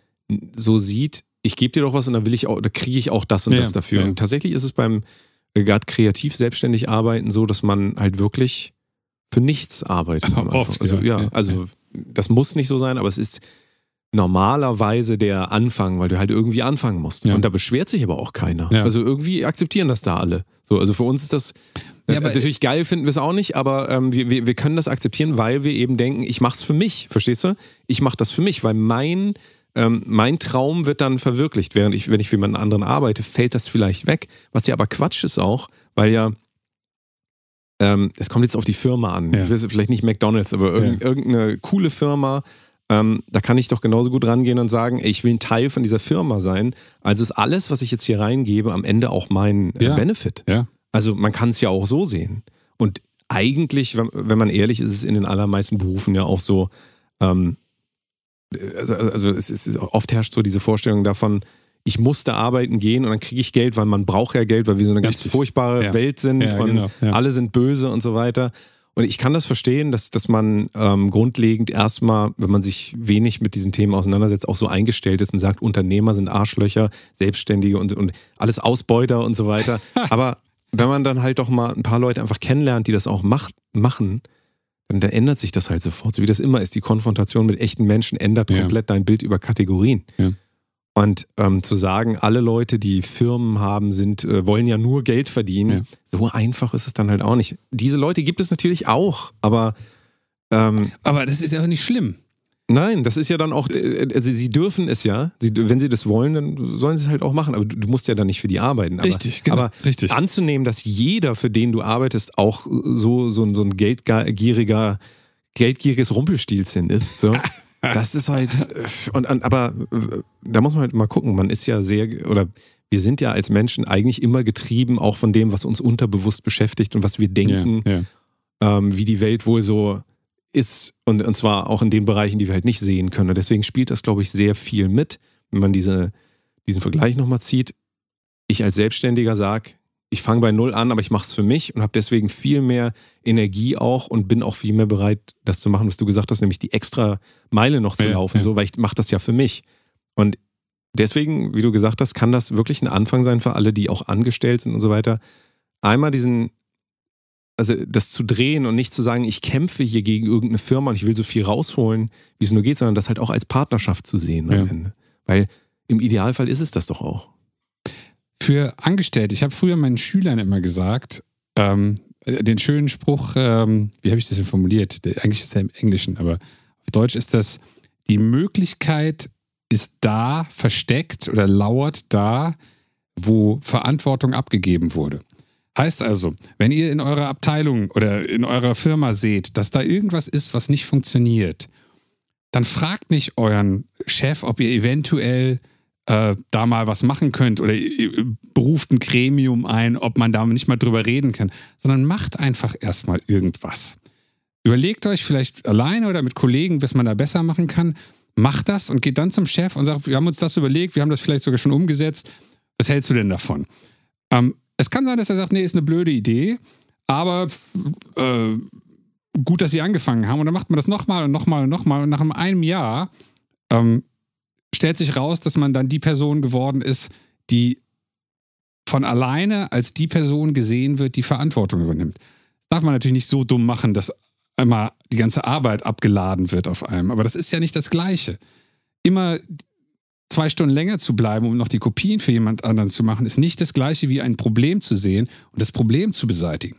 so sieht, ich gebe dir doch was und dann will ich auch, da kriege ich auch das und ja, das dafür. Ja. Und tatsächlich ist es beim äh, gerade kreativ selbstständig arbeiten so, dass man halt wirklich für nichts arbeitet. Oft, also, ja, ja, also das muss nicht so sein, aber es ist normalerweise der Anfang, weil du halt irgendwie anfangen musst. Und da beschwert sich aber auch keiner. Also irgendwie akzeptieren das da alle. So, also für uns ist das ja, aber natürlich geil finden wir es auch nicht, aber ähm, wir, wir, wir können das akzeptieren, weil wir eben denken, ich mache es für mich, verstehst du? Ich mache das für mich, weil mein ähm, mein Traum wird dann verwirklicht, während ich, wenn ich für jemanden anderen arbeite, fällt das vielleicht weg. Was ja aber Quatsch ist auch, weil ja, ähm, es kommt jetzt auf die Firma an. Ja. Ich weiß vielleicht nicht McDonalds, aber irg ja. irgendeine coole Firma. Ähm, da kann ich doch genauso gut rangehen und sagen, ich will ein Teil von dieser Firma sein. Also ist alles, was ich jetzt hier reingebe, am Ende auch mein äh, ja. Benefit. Also man kann es ja auch so sehen. Und eigentlich, wenn, wenn, man ehrlich ist, ist es in den allermeisten Berufen ja auch so, ähm, also, also es ist, oft herrscht so diese Vorstellung davon, ich musste arbeiten gehen und dann kriege ich Geld, weil man braucht ja Geld, weil wir so eine ganz Richtig. furchtbare ja. Welt sind ja, und genau. ja. alle sind böse und so weiter. Und ich kann das verstehen, dass, dass man ähm, grundlegend erstmal, wenn man sich wenig mit diesen Themen auseinandersetzt, auch so eingestellt ist und sagt, Unternehmer sind Arschlöcher, Selbstständige und, und alles Ausbeuter und so weiter. Aber wenn man dann halt doch mal ein paar Leute einfach kennenlernt, die das auch macht, machen, dann, dann ändert sich das halt sofort. So wie das immer ist. Die Konfrontation mit echten Menschen ändert ja. komplett dein Bild über Kategorien. Ja. Und ähm, zu sagen, alle Leute, die Firmen haben, sind, äh, wollen ja nur Geld verdienen, ja. so einfach ist es dann halt auch nicht. Diese Leute gibt es natürlich auch, aber. Ähm, aber das ist ja auch nicht schlimm. Nein, das ist ja dann auch, äh, also sie dürfen es ja, sie, wenn sie das wollen, dann sollen sie es halt auch machen, aber du, du musst ja dann nicht für die arbeiten. Aber, richtig, genau, aber richtig. anzunehmen, dass jeder, für den du arbeitest, auch so, so, so ein geldgieriger, geldgieriges Rumpelstilzchen ist, so. Das ist halt, und, aber da muss man halt mal gucken, man ist ja sehr, oder wir sind ja als Menschen eigentlich immer getrieben, auch von dem, was uns unterbewusst beschäftigt und was wir denken, ja, ja. Ähm, wie die Welt wohl so ist und, und zwar auch in den Bereichen, die wir halt nicht sehen können. Und deswegen spielt das, glaube ich, sehr viel mit, wenn man diese, diesen Vergleich nochmal zieht. Ich als Selbstständiger sage, ich fange bei Null an, aber ich mache es für mich und habe deswegen viel mehr Energie auch und bin auch viel mehr bereit, das zu machen, was du gesagt hast, nämlich die extra Meile noch zu ja, laufen, ja. so, weil ich mache das ja für mich. Und deswegen, wie du gesagt hast, kann das wirklich ein Anfang sein für alle, die auch angestellt sind und so weiter. Einmal diesen also das zu drehen und nicht zu sagen, ich kämpfe hier gegen irgendeine Firma und ich will so viel rausholen, wie es nur geht, sondern das halt auch als Partnerschaft zu sehen am Ende. Weil im Idealfall ist es das doch auch. für Angestellte. Ich habe früher meinen Schülern immer gesagt, ähm, den schönen Spruch, ähm, wie habe ich das denn formuliert? Der, eigentlich ist er im Englischen, aber auf Deutsch ist das, die Möglichkeit ist da, versteckt oder lauert da, wo Verantwortung abgegeben wurde. Heißt also, wenn ihr in eurer Abteilung oder in eurer Firma seht, dass da irgendwas ist, was nicht funktioniert, dann fragt nicht euren Chef, ob ihr eventuell äh, da mal was machen könnt oder beruft ein Gremium ein, ob man da nicht mal drüber reden kann, sondern macht einfach erstmal irgendwas. Überlegt euch vielleicht alleine oder mit Kollegen, was man da besser machen kann. Macht das und geht dann zum Chef und sagt, wir haben uns das überlegt, wir haben das vielleicht sogar schon umgesetzt. Was hältst du denn davon? Ähm, es kann sein, dass er sagt, nee, ist eine blöde Idee, aber äh, gut, dass sie angefangen haben. Und dann macht man das nochmal und nochmal und nochmal. Und nach einem Jahr ähm, stellt sich raus, dass man dann die Person geworden ist, die von alleine als die Person gesehen wird, die Verantwortung übernimmt. Das darf man natürlich nicht so dumm machen, dass immer die ganze Arbeit abgeladen wird auf einem. Aber das ist ja nicht das Gleiche. Immer zwei Stunden länger zu bleiben, um noch die Kopien für jemand anderen zu machen, ist nicht das Gleiche wie ein Problem zu sehen und das Problem zu beseitigen.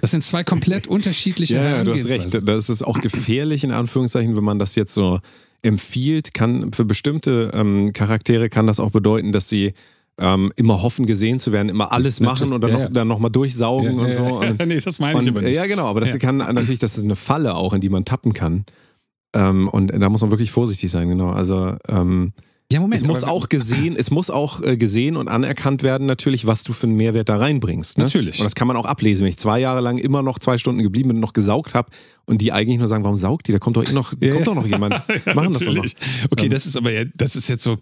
Das sind zwei komplett unterschiedliche Ja, ja du hast recht. Das ist auch gefährlich, in Anführungszeichen, wenn man das jetzt so empfiehlt, kann für bestimmte ähm, Charaktere kann das auch bedeuten, dass sie ähm, immer hoffen, gesehen zu werden, immer alles machen und dann, ja, noch, ja. dann nochmal durchsaugen ja, und so. Und, nee, das meine ich und, aber nicht. Ja, genau, aber das kann natürlich, das ist eine Falle auch, in die man tappen kann. Ähm, und da muss man wirklich vorsichtig sein, genau. Also ähm, ja, Moment. Es muss auch gesehen, es muss auch äh, gesehen und anerkannt werden, natürlich, was du für einen Mehrwert da reinbringst. Ne? Natürlich. Und das kann man auch ablesen. Wenn ich zwei Jahre lang immer noch zwei Stunden geblieben bin und noch gesaugt habe und die eigentlich nur sagen, warum saugt die? Da kommt doch eh noch, da kommt doch noch jemand. Machen das doch noch. Okay, das ist aber ja, das ist jetzt so.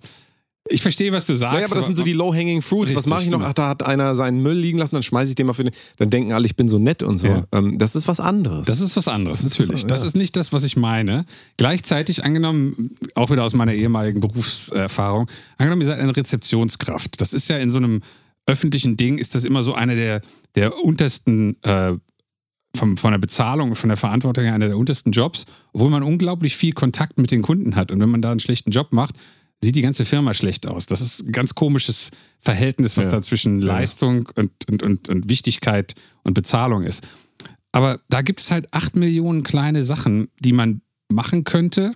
Ich verstehe, was du sagst. Ja, aber das sind so die low-hanging fruits. was mache ich noch? Ach, da hat einer seinen Müll liegen lassen, dann schmeiße ich den mal für den. Dann denken alle, ich bin so nett und so. Ja. Ähm, das ist was anderes. Das ist was anderes, das natürlich. So, ja. Das ist nicht das, was ich meine. Gleichzeitig angenommen, auch wieder aus meiner ehemaligen Berufserfahrung, angenommen, ihr seid eine Rezeptionskraft. Das ist ja in so einem öffentlichen Ding, ist das immer so einer der, der untersten. Äh, vom, von der Bezahlung von der Verantwortung her einer der untersten Jobs, obwohl man unglaublich viel Kontakt mit den Kunden hat. Und wenn man da einen schlechten Job macht, sieht die ganze Firma schlecht aus. Das ist ein ganz komisches Verhältnis, was ja. da zwischen Leistung und, und, und, und Wichtigkeit und Bezahlung ist. Aber da gibt es halt acht Millionen kleine Sachen, die man machen könnte,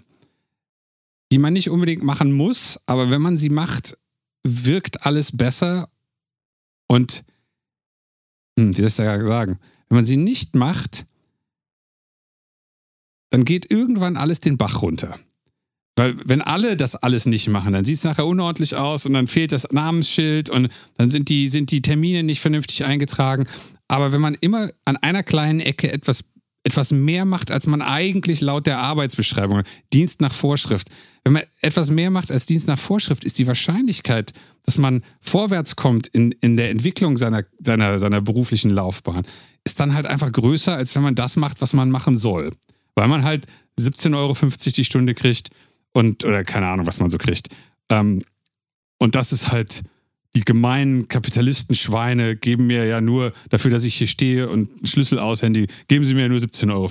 die man nicht unbedingt machen muss, aber wenn man sie macht, wirkt alles besser und, hm, wie soll ich das sagen, wenn man sie nicht macht, dann geht irgendwann alles den Bach runter. Weil wenn alle das alles nicht machen, dann sieht es nachher unordentlich aus und dann fehlt das Namensschild und dann sind die, sind die Termine nicht vernünftig eingetragen. Aber wenn man immer an einer kleinen Ecke etwas, etwas mehr macht, als man eigentlich laut der Arbeitsbeschreibung, Dienst nach Vorschrift, wenn man etwas mehr macht als Dienst nach Vorschrift, ist die Wahrscheinlichkeit, dass man vorwärts kommt in, in der Entwicklung seiner, seiner, seiner beruflichen Laufbahn, ist dann halt einfach größer, als wenn man das macht, was man machen soll. Weil man halt 17,50 Euro die Stunde kriegt und, oder keine Ahnung, was man so kriegt. Ähm, und das ist halt, die gemeinen Kapitalistenschweine geben mir ja nur dafür, dass ich hier stehe und einen Schlüssel aushändige, geben sie mir ja nur 17,50 Euro.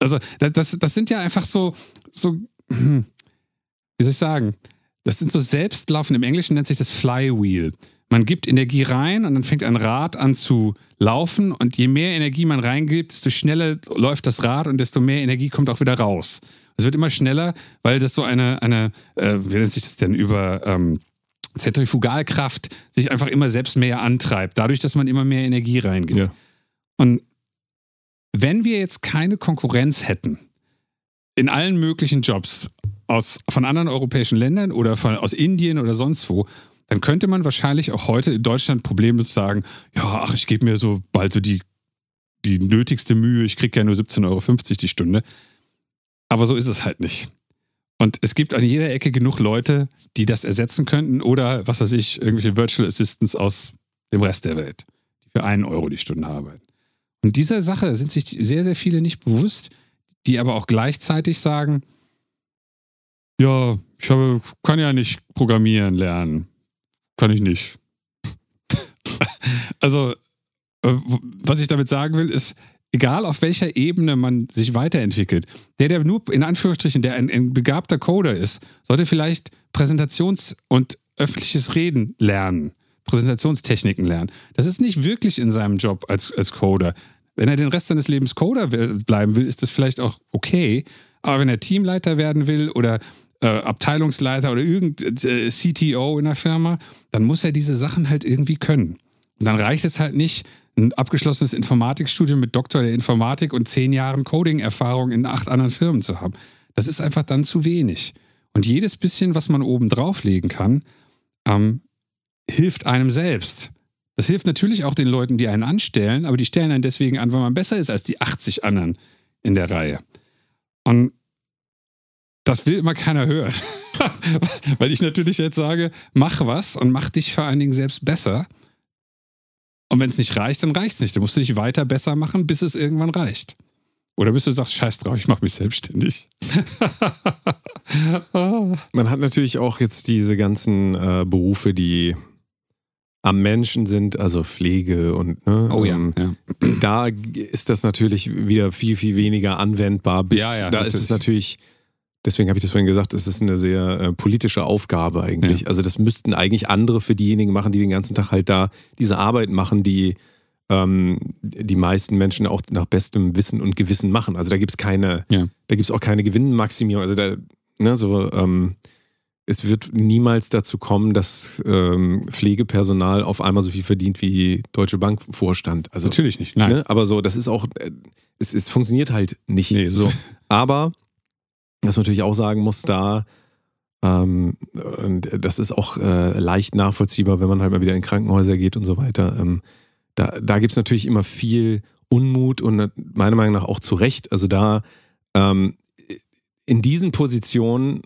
Also, das, das sind ja einfach so, so, wie soll ich sagen? Das sind so selbstlaufen, im Englischen nennt sich das Flywheel. Man gibt Energie rein und dann fängt ein Rad an zu laufen und je mehr Energie man reingibt, desto schneller läuft das Rad und desto mehr Energie kommt auch wieder raus. Es wird immer schneller, weil das so eine, eine äh, wie nennt sich das denn, über ähm, Zentrifugalkraft sich einfach immer selbst mehr antreibt, dadurch, dass man immer mehr Energie reingibt. Ja. Und wenn wir jetzt keine Konkurrenz hätten, in allen möglichen Jobs aus, von anderen europäischen Ländern oder von, aus Indien oder sonst wo, dann könnte man wahrscheinlich auch heute in Deutschland problemlos sagen, ja, ach, ich gebe mir so bald so die, die nötigste Mühe, ich kriege ja nur 17,50 Euro die Stunde. Aber so ist es halt nicht. Und es gibt an jeder Ecke genug Leute, die das ersetzen könnten oder, was weiß ich, irgendwelche Virtual Assistants aus dem Rest der Welt, die für einen Euro die Stunde arbeiten. Und dieser Sache sind sich sehr, sehr viele nicht bewusst, die aber auch gleichzeitig sagen, ja, ich habe, kann ja nicht programmieren lernen. Kann ich nicht. also, äh, was ich damit sagen will, ist, egal auf welcher Ebene man sich weiterentwickelt, der, der nur in Anführungsstrichen, der ein, ein begabter Coder ist, sollte vielleicht Präsentations- und öffentliches Reden lernen. Präsentationstechniken lernen. Das ist nicht wirklich in seinem Job als, als Coder. Wenn er den Rest seines Lebens Coder bleiben will, ist das vielleicht auch okay. Aber wenn er Teamleiter werden will oder äh, Abteilungsleiter oder irgendein äh, CTO in der Firma, dann muss er diese Sachen halt irgendwie können. Und dann reicht es halt nicht, ein abgeschlossenes Informatikstudium mit Doktor der Informatik und zehn Jahren Coding-Erfahrung in acht anderen Firmen zu haben. Das ist einfach dann zu wenig. Und jedes bisschen, was man oben drauflegen kann, ähm, hilft einem selbst. Das hilft natürlich auch den Leuten, die einen anstellen, aber die stellen einen deswegen an, weil man besser ist als die 80 anderen in der Reihe. Und das will immer keiner hören. weil ich natürlich jetzt sage, mach was und mach dich vor allen Dingen selbst besser. Und wenn es nicht reicht, dann reicht es nicht. Du musst dich weiter besser machen, bis es irgendwann reicht. Oder bis du sagst, scheiß drauf, ich mache mich selbstständig. Man hat natürlich auch jetzt diese ganzen äh, Berufe, die am Menschen sind, also Pflege und ne, oh, ja, ähm, ja. da ist das natürlich wieder viel, viel weniger anwendbar. Bis ja, ja, da natürlich. ist es natürlich deswegen habe ich das vorhin gesagt, es ist eine sehr äh, politische Aufgabe eigentlich. Ja. Also das müssten eigentlich andere für diejenigen machen, die den ganzen Tag halt da diese Arbeit machen, die ähm, die meisten Menschen auch nach bestem Wissen und Gewissen machen. Also da gibt es keine, ja. da gibt es auch keine Gewinnmaximierung. Also da, ne, so, ähm, es wird niemals dazu kommen, dass ähm, Pflegepersonal auf einmal so viel verdient wie Deutsche Bank Vorstand. Also, Natürlich nicht, nein. Ne, aber so, das ist auch, äh, es, es funktioniert halt nicht nee, so. Aber was man natürlich auch sagen muss, da, ähm, das ist auch äh, leicht nachvollziehbar, wenn man halt mal wieder in Krankenhäuser geht und so weiter. Ähm, da da gibt es natürlich immer viel Unmut und meiner Meinung nach auch zu Recht. Also da ähm, in diesen Positionen,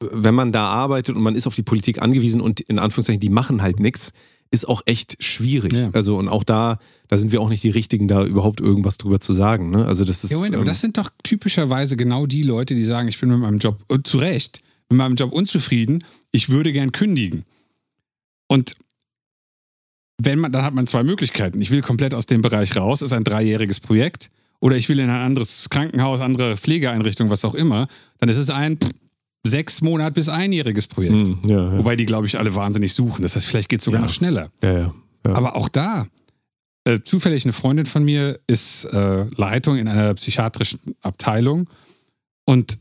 wenn man da arbeitet und man ist auf die Politik angewiesen und in Anführungszeichen, die machen halt nichts, ist auch echt schwierig. Ja. Also und auch da, da sind wir auch nicht die Richtigen, da überhaupt irgendwas drüber zu sagen. Ne? Also das ist. Ja, Moment, aber ähm, das sind doch typischerweise genau die Leute, die sagen, ich bin mit meinem Job und zu Recht mit meinem Job unzufrieden, ich würde gern kündigen. Und wenn man, dann hat man zwei Möglichkeiten. Ich will komplett aus dem Bereich raus, ist ein dreijähriges Projekt, oder ich will in ein anderes Krankenhaus, andere Pflegeeinrichtung, was auch immer. Dann ist es ein sechs Monat bis einjähriges Projekt. Mm, ja, ja. Wobei die, glaube ich, alle wahnsinnig suchen. Das heißt, vielleicht geht es sogar ja. noch schneller. Aber auch da, äh, zufällig eine Freundin von mir ist äh, Leitung in einer psychiatrischen Abteilung und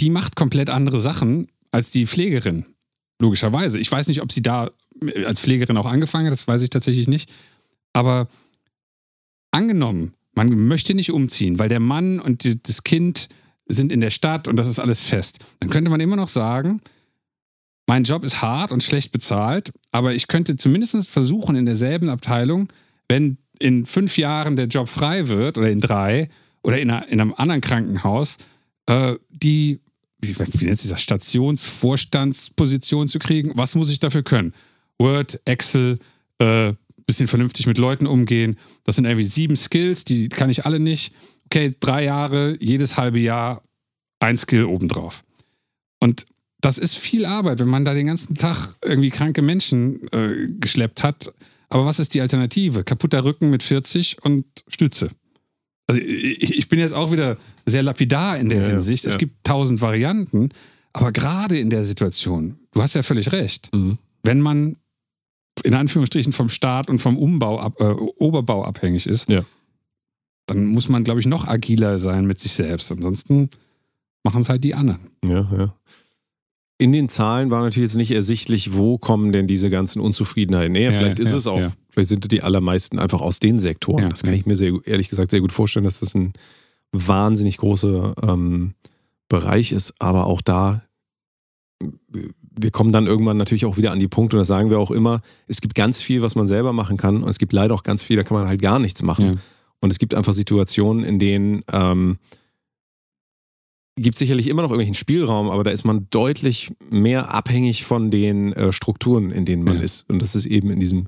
die macht komplett andere Sachen als die Pflegerin. Logischerweise. Ich weiß nicht, ob sie da als Pflegerin auch angefangen hat, das weiß ich tatsächlich nicht. Aber angenommen, man möchte nicht umziehen, weil der Mann und die, das Kind sind in der Stadt und das ist alles fest. Dann könnte man immer noch sagen, mein Job ist hart und schlecht bezahlt, aber ich könnte zumindest versuchen, in derselben Abteilung, wenn in fünf Jahren der Job frei wird oder in drei oder in, einer, in einem anderen Krankenhaus, äh, die, wie, wie nennt sich das, Stationsvorstandsposition zu kriegen. Was muss ich dafür können? Word, Excel, äh, bisschen vernünftig mit Leuten umgehen. Das sind irgendwie sieben Skills, die kann ich alle nicht okay, drei Jahre, jedes halbe Jahr ein Skill obendrauf. Und das ist viel Arbeit, wenn man da den ganzen Tag irgendwie kranke Menschen äh, geschleppt hat. Aber was ist die Alternative? Kaputter Rücken mit 40 und Stütze. Also ich, bin jetzt auch wieder sehr lapidar in der ja, Hinsicht. Ja. Es gibt tausend Varianten, aber gerade in der Situation, du hast ja völlig recht, mhm. wenn man in Anführungsstrichen vom Staat und vom Umbau, ab, äh, Oberbau abhängig ist, ja dann muss man, glaube ich, noch agiler sein mit sich selbst. Ansonsten machen es halt die anderen. Ja, ja. In den Zahlen war natürlich jetzt nicht ersichtlich, wo kommen denn diese ganzen Unzufriedenheiten her. Ja, vielleicht ist ja, es auch, ja. vielleicht sind die allermeisten einfach aus den Sektoren. das kann ich mir sehr, ehrlich gesagt sehr gut vorstellen, dass das ein wahnsinnig großer ähm, Bereich ist. Aber auch da, wir kommen dann irgendwann natürlich auch wieder an die Punkte, und das sagen wir auch immer, es gibt ganz viel, was man selber machen kann. Und es gibt leider auch ganz viel, da kann man halt gar nichts machen. Und es gibt einfach Situationen, in denen ähm, gibt sicherlich immer noch irgendwelchen Spielraum, aber da ist man deutlich mehr abhängig von den äh, Strukturen, in denen man ja. ist. Und das ist eben in diesem,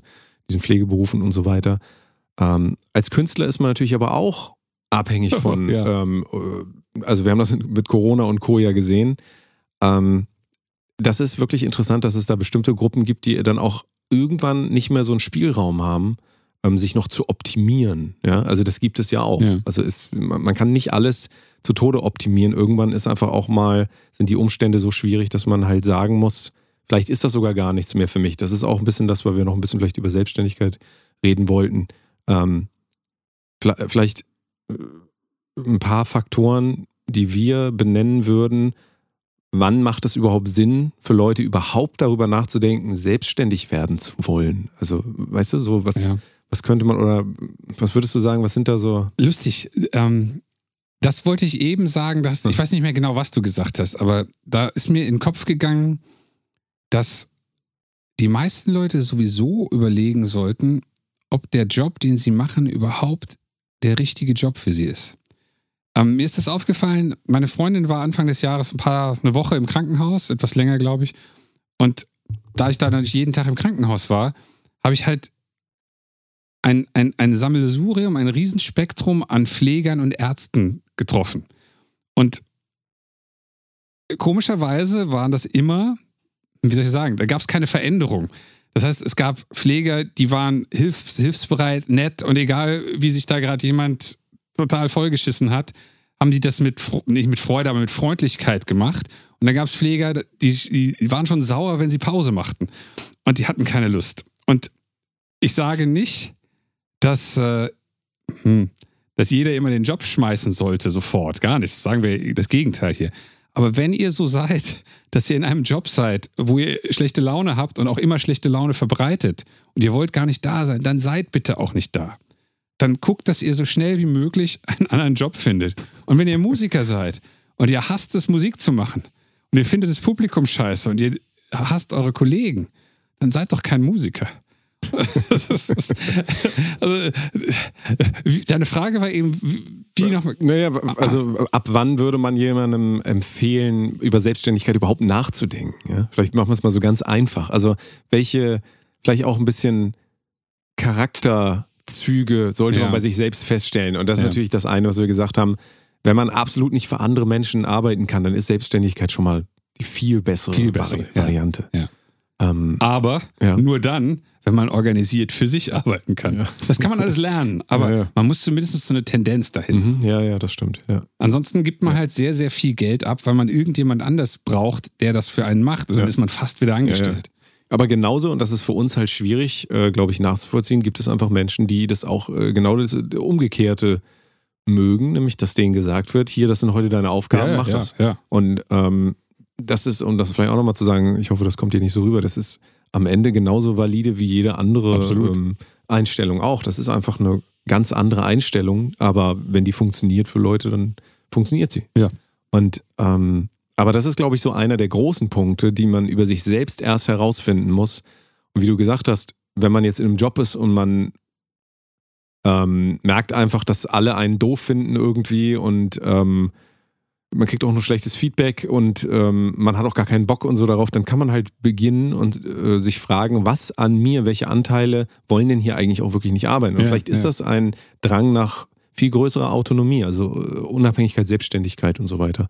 diesen Pflegeberufen und so weiter. Ähm, als Künstler ist man natürlich aber auch abhängig von, ja. ähm, äh, also wir haben das mit Corona und Co. ja gesehen. Ähm, das ist wirklich interessant, dass es da bestimmte Gruppen gibt, die dann auch irgendwann nicht mehr so einen Spielraum haben, ähm, sich noch zu optimieren. Ja, also das gibt es ja auch. Ja. Also ist, man, man, kann nicht alles zu Tode optimieren. Irgendwann ist einfach auch mal, sind die Umstände so schwierig, dass man halt sagen muss, vielleicht ist das sogar gar nichts mehr für mich. Das ist auch ein bisschen das, weil wir noch ein bisschen vielleicht über Selbstständigkeit reden wollten. Ähm, vielleicht äh, ein paar Faktoren, die wir benennen würden, wann macht es überhaupt Sinn für Leute überhaupt darüber nachzudenken, selbstständig werden zu wollen? Also, weißt du, so was, ja. Was könnte man oder was würdest du sagen, was sind da so? Lustig. Ähm, das wollte ich eben sagen, dass, ich weiß nicht mehr genau, was du gesagt hast, aber da ist mir in den Kopf gegangen, dass die meisten Leute sowieso überlegen sollten, ob der Job, den sie machen, überhaupt der richtige Job für sie ist. Ähm, mir ist das aufgefallen, meine Freundin war Anfang des Jahres ein paar, eine Woche im Krankenhaus, etwas länger, glaube ich. Und da ich da dann nicht jeden Tag im Krankenhaus war, habe ich halt ein, ein, ein Sammelsurium, ein Riesenspektrum an Pflegern und Ärzten getroffen. Und komischerweise waren das immer, wie soll ich sagen, da gab es keine Veränderung. Das heißt, es gab Pfleger, die waren hilfs hilfsbereit, nett und egal, wie sich da gerade jemand total vollgeschissen hat, haben die das mit, nicht mit Freude, aber mit Freundlichkeit gemacht. Und dann gab es Pfleger, die, die waren schon sauer, wenn sie Pause machten. Und die hatten keine Lust. Und ich sage nicht, dass, äh, hm, dass jeder immer den Job schmeißen sollte, sofort. Gar nicht. Sagen wir das Gegenteil hier. Aber wenn ihr so seid, dass ihr in einem Job seid, wo ihr schlechte Laune habt und auch immer schlechte Laune verbreitet und ihr wollt gar nicht da sein, dann seid bitte auch nicht da dann guckt, dass ihr so schnell wie möglich einen anderen Job findet. Und wenn ihr Musiker seid und ihr hasst es, Musik zu machen und ihr findet das Publikum scheiße und ihr hasst eure Kollegen, dann seid doch kein Musiker. Ist, also, deine Frage war eben, wie noch. Naja, also ab wann würde man jemandem empfehlen, über Selbstständigkeit überhaupt nachzudenken? Ja? Vielleicht machen wir es mal so ganz einfach. Also, welche, vielleicht auch ein bisschen Charakter. Züge sollte ja. man bei sich selbst feststellen. Und das ist ja. natürlich das eine, was wir gesagt haben. Wenn man absolut nicht für andere Menschen arbeiten kann, dann ist Selbstständigkeit schon mal die viel bessere, viel bessere Variante. Ja. Ähm, aber nur dann, wenn man organisiert für sich arbeiten kann. Das kann man alles lernen, aber man muss zumindest so eine Tendenz dahin. Mhm. Ja, ja, das stimmt. Ansonsten gibt man halt sehr, sehr viel Geld ab, weil man irgendjemand anders braucht, der das für einen macht. Und dann ist man fast wieder angestellt. Aber genauso, und das ist für uns halt schwierig, äh, glaube ich, nachzuvollziehen, gibt es einfach Menschen, die das auch äh, genau das äh, Umgekehrte mögen, nämlich dass denen gesagt wird, hier, das sind heute deine Aufgaben, ja, mach ja, das. Ja. Und ähm, das ist, um das vielleicht auch nochmal zu sagen, ich hoffe, das kommt hier nicht so rüber, das ist am Ende genauso valide wie jede andere ähm, Einstellung auch. Das ist einfach eine ganz andere Einstellung, aber wenn die funktioniert für Leute, dann funktioniert sie. Ja. Und ähm, aber das ist, glaube ich, so einer der großen Punkte, die man über sich selbst erst herausfinden muss. Und wie du gesagt hast, wenn man jetzt in einem Job ist und man ähm, merkt einfach, dass alle einen doof finden irgendwie und ähm, man kriegt auch nur schlechtes Feedback und ähm, man hat auch gar keinen Bock und so darauf, dann kann man halt beginnen und äh, sich fragen, was an mir, welche Anteile wollen denn hier eigentlich auch wirklich nicht arbeiten? Und ja, vielleicht ist ja. das ein Drang nach viel größerer Autonomie, also äh, Unabhängigkeit, Selbstständigkeit und so weiter.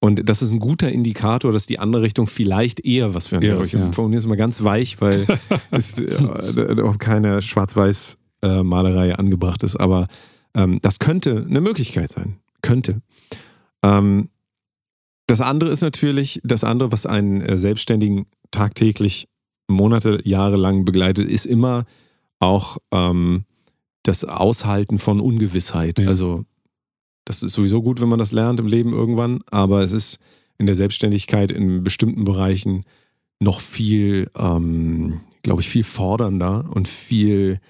Und das ist ein guter Indikator, dass die andere Richtung vielleicht eher was für ein ist. Ich ja. formuliere es mal ganz weich, weil es äh, auch keine Schwarz-Weiß-Malerei angebracht ist. Aber ähm, das könnte eine Möglichkeit sein. Könnte. Ähm, das andere ist natürlich, das andere, was einen äh, Selbstständigen tagtäglich Monate, Jahre lang begleitet, ist immer auch ähm, das Aushalten von Ungewissheit. Ja. Also das ist sowieso gut, wenn man das lernt im Leben irgendwann, aber es ist in der Selbstständigkeit in bestimmten Bereichen noch viel, ähm, glaube ich, viel fordernder und viel,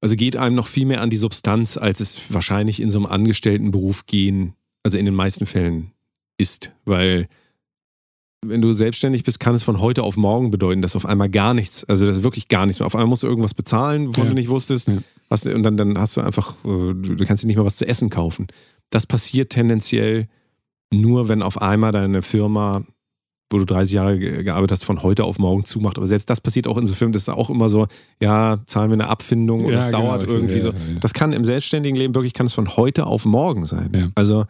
also geht einem noch viel mehr an die Substanz, als es wahrscheinlich in so einem Angestelltenberuf gehen, also in den meisten Fällen ist, weil wenn du selbstständig bist, kann es von heute auf morgen bedeuten, dass auf einmal gar nichts, also das ist wirklich gar nichts mehr. Auf einmal musst du irgendwas bezahlen, wovon ja. du nicht wusstest. Ja. Was, und dann, dann hast du einfach, äh, du kannst dir nicht mal was zu essen kaufen. Das passiert tendenziell nur, wenn auf einmal deine Firma, wo du 30 Jahre gearbeitet hast, von heute auf morgen zumacht. Aber selbst das passiert auch in so Firmen, das ist auch immer so, ja, zahlen wir eine Abfindung und ja, es dauert genau, irgendwie ja, so. Das kann im selbstständigen Leben wirklich, kann es von heute auf morgen sein. Also,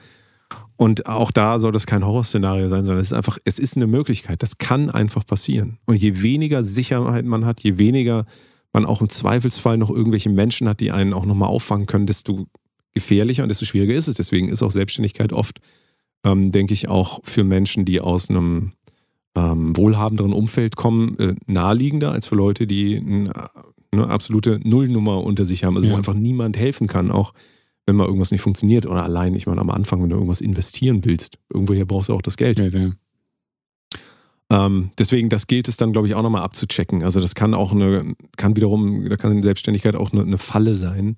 und auch da soll das kein Horrorszenario sein, sondern es ist einfach, es ist eine Möglichkeit. Das kann einfach passieren. Und je weniger Sicherheit man hat, je weniger man auch im Zweifelsfall noch irgendwelche Menschen hat, die einen auch nochmal auffangen können, desto gefährlicher und desto schwieriger ist es. Deswegen ist auch Selbstständigkeit oft, ähm, denke ich, auch für Menschen, die aus einem ähm, wohlhabenderen Umfeld kommen, äh, naheliegender als für Leute, die eine, eine absolute Nullnummer unter sich haben, also Ja. wo einfach niemand helfen kann, auch wenn mal irgendwas nicht funktioniert oder allein, ich meine, am Anfang, wenn du irgendwas investieren willst, irgendwoher brauchst du auch das Geld. Ja, ja. Ähm, deswegen, das gilt es dann, glaube ich, auch nochmal abzuchecken. Also das kann auch eine, kann wiederum, da kann Selbstständigkeit auch eine, eine Falle sein,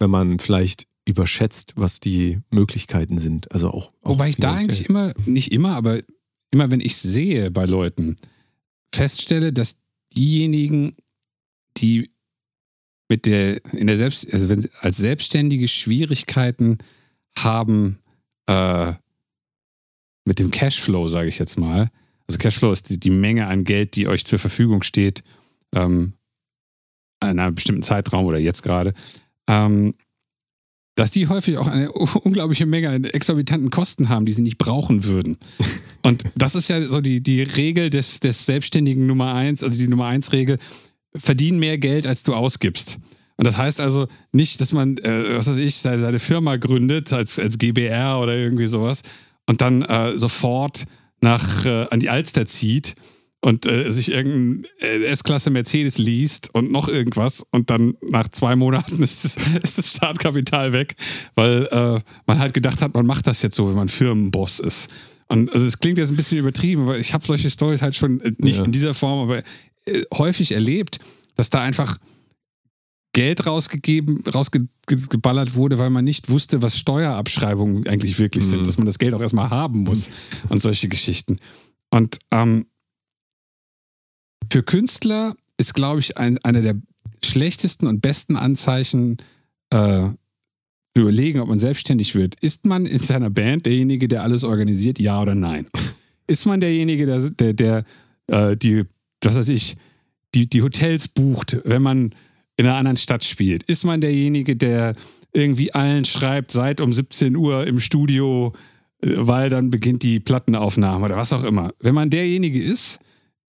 wenn man vielleicht überschätzt, was die Möglichkeiten sind. Also auch, auch Wobei ich da eigentlich immer, nicht immer, aber immer wenn ich sehe bei Leuten, feststelle, dass diejenigen, die mit der, in der Selbst, also wenn sie als Selbstständige Schwierigkeiten haben, äh, mit dem Cashflow, sage ich jetzt mal. Also Cashflow ist die, die Menge an Geld, die euch zur Verfügung steht, ähm, in einem bestimmten Zeitraum oder jetzt gerade. Ähm, dass die häufig auch eine unglaubliche Menge an exorbitanten Kosten haben, die sie nicht brauchen würden. Und das ist ja so die, die Regel des, des Selbstständigen Nummer eins, also die Nummer eins Regel, verdien mehr Geld, als du ausgibst. Und das heißt also nicht, dass man, äh, was weiß ich, seine, seine Firma gründet als, als GBR oder irgendwie sowas und dann äh, sofort nach, äh, an die Alster zieht und äh, sich irgendein äh, S-Klasse Mercedes liest und noch irgendwas und dann nach zwei Monaten ist das, ist das Startkapital weg, weil äh, man halt gedacht hat, man macht das jetzt so, wenn man Firmenboss ist. Und also es klingt jetzt ein bisschen übertrieben, weil ich habe solche Stories halt schon nicht Ja. in dieser Form, aber häufig erlebt, dass da einfach Geld rausgegeben, rausgeballert wurde, weil man nicht wusste, was Steuerabschreibungen eigentlich wirklich Mhm. sind, dass man das Geld auch erstmal haben muss und solche Geschichten. Und ähm, für Künstler ist, glaube ich, ein, einer der schlechtesten und besten Anzeichen äh, zu überlegen, ob man selbstständig wird. Ist man in seiner Band derjenige, der alles organisiert, ja oder nein? Ist man derjenige, der, der, der äh, die, was weiß ich, die, die Hotels bucht, wenn man in einer anderen Stadt spielt? Ist man derjenige, der irgendwie allen schreibt, seid um 17 Uhr im Studio, äh, weil dann beginnt die Plattenaufnahme oder was auch immer? Wenn man derjenige ist,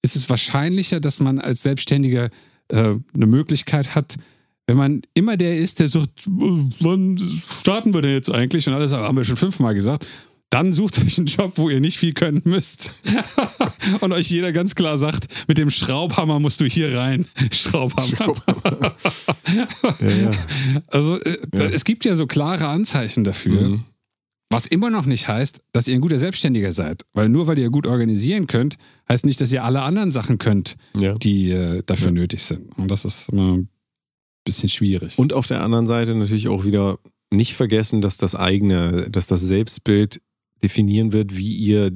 ist es wahrscheinlicher, dass man als Selbstständiger äh, eine Möglichkeit hat, wenn man immer der ist, der sagt, äh, wann starten wir denn jetzt eigentlich? Und alles haben wir schon fünfmal gesagt. Dann sucht euch einen Job, wo ihr nicht viel können müsst. Und euch jeder ganz klar sagt, mit dem Schraubhammer musst du hier rein. Schraubhammer. Ja, ja. Also äh, Ja. es gibt ja so klare Anzeichen dafür. Mhm. Was immer noch nicht heißt, dass ihr ein guter Selbstständiger seid. Weil nur weil ihr gut organisieren könnt, heißt nicht, dass ihr alle anderen Sachen könnt, die äh, dafür nötig sind. Und das ist immer ein bisschen schwierig. Und auf der anderen Seite natürlich auch wieder nicht vergessen, dass das eigene, dass das Selbstbild definieren wird, wie ihr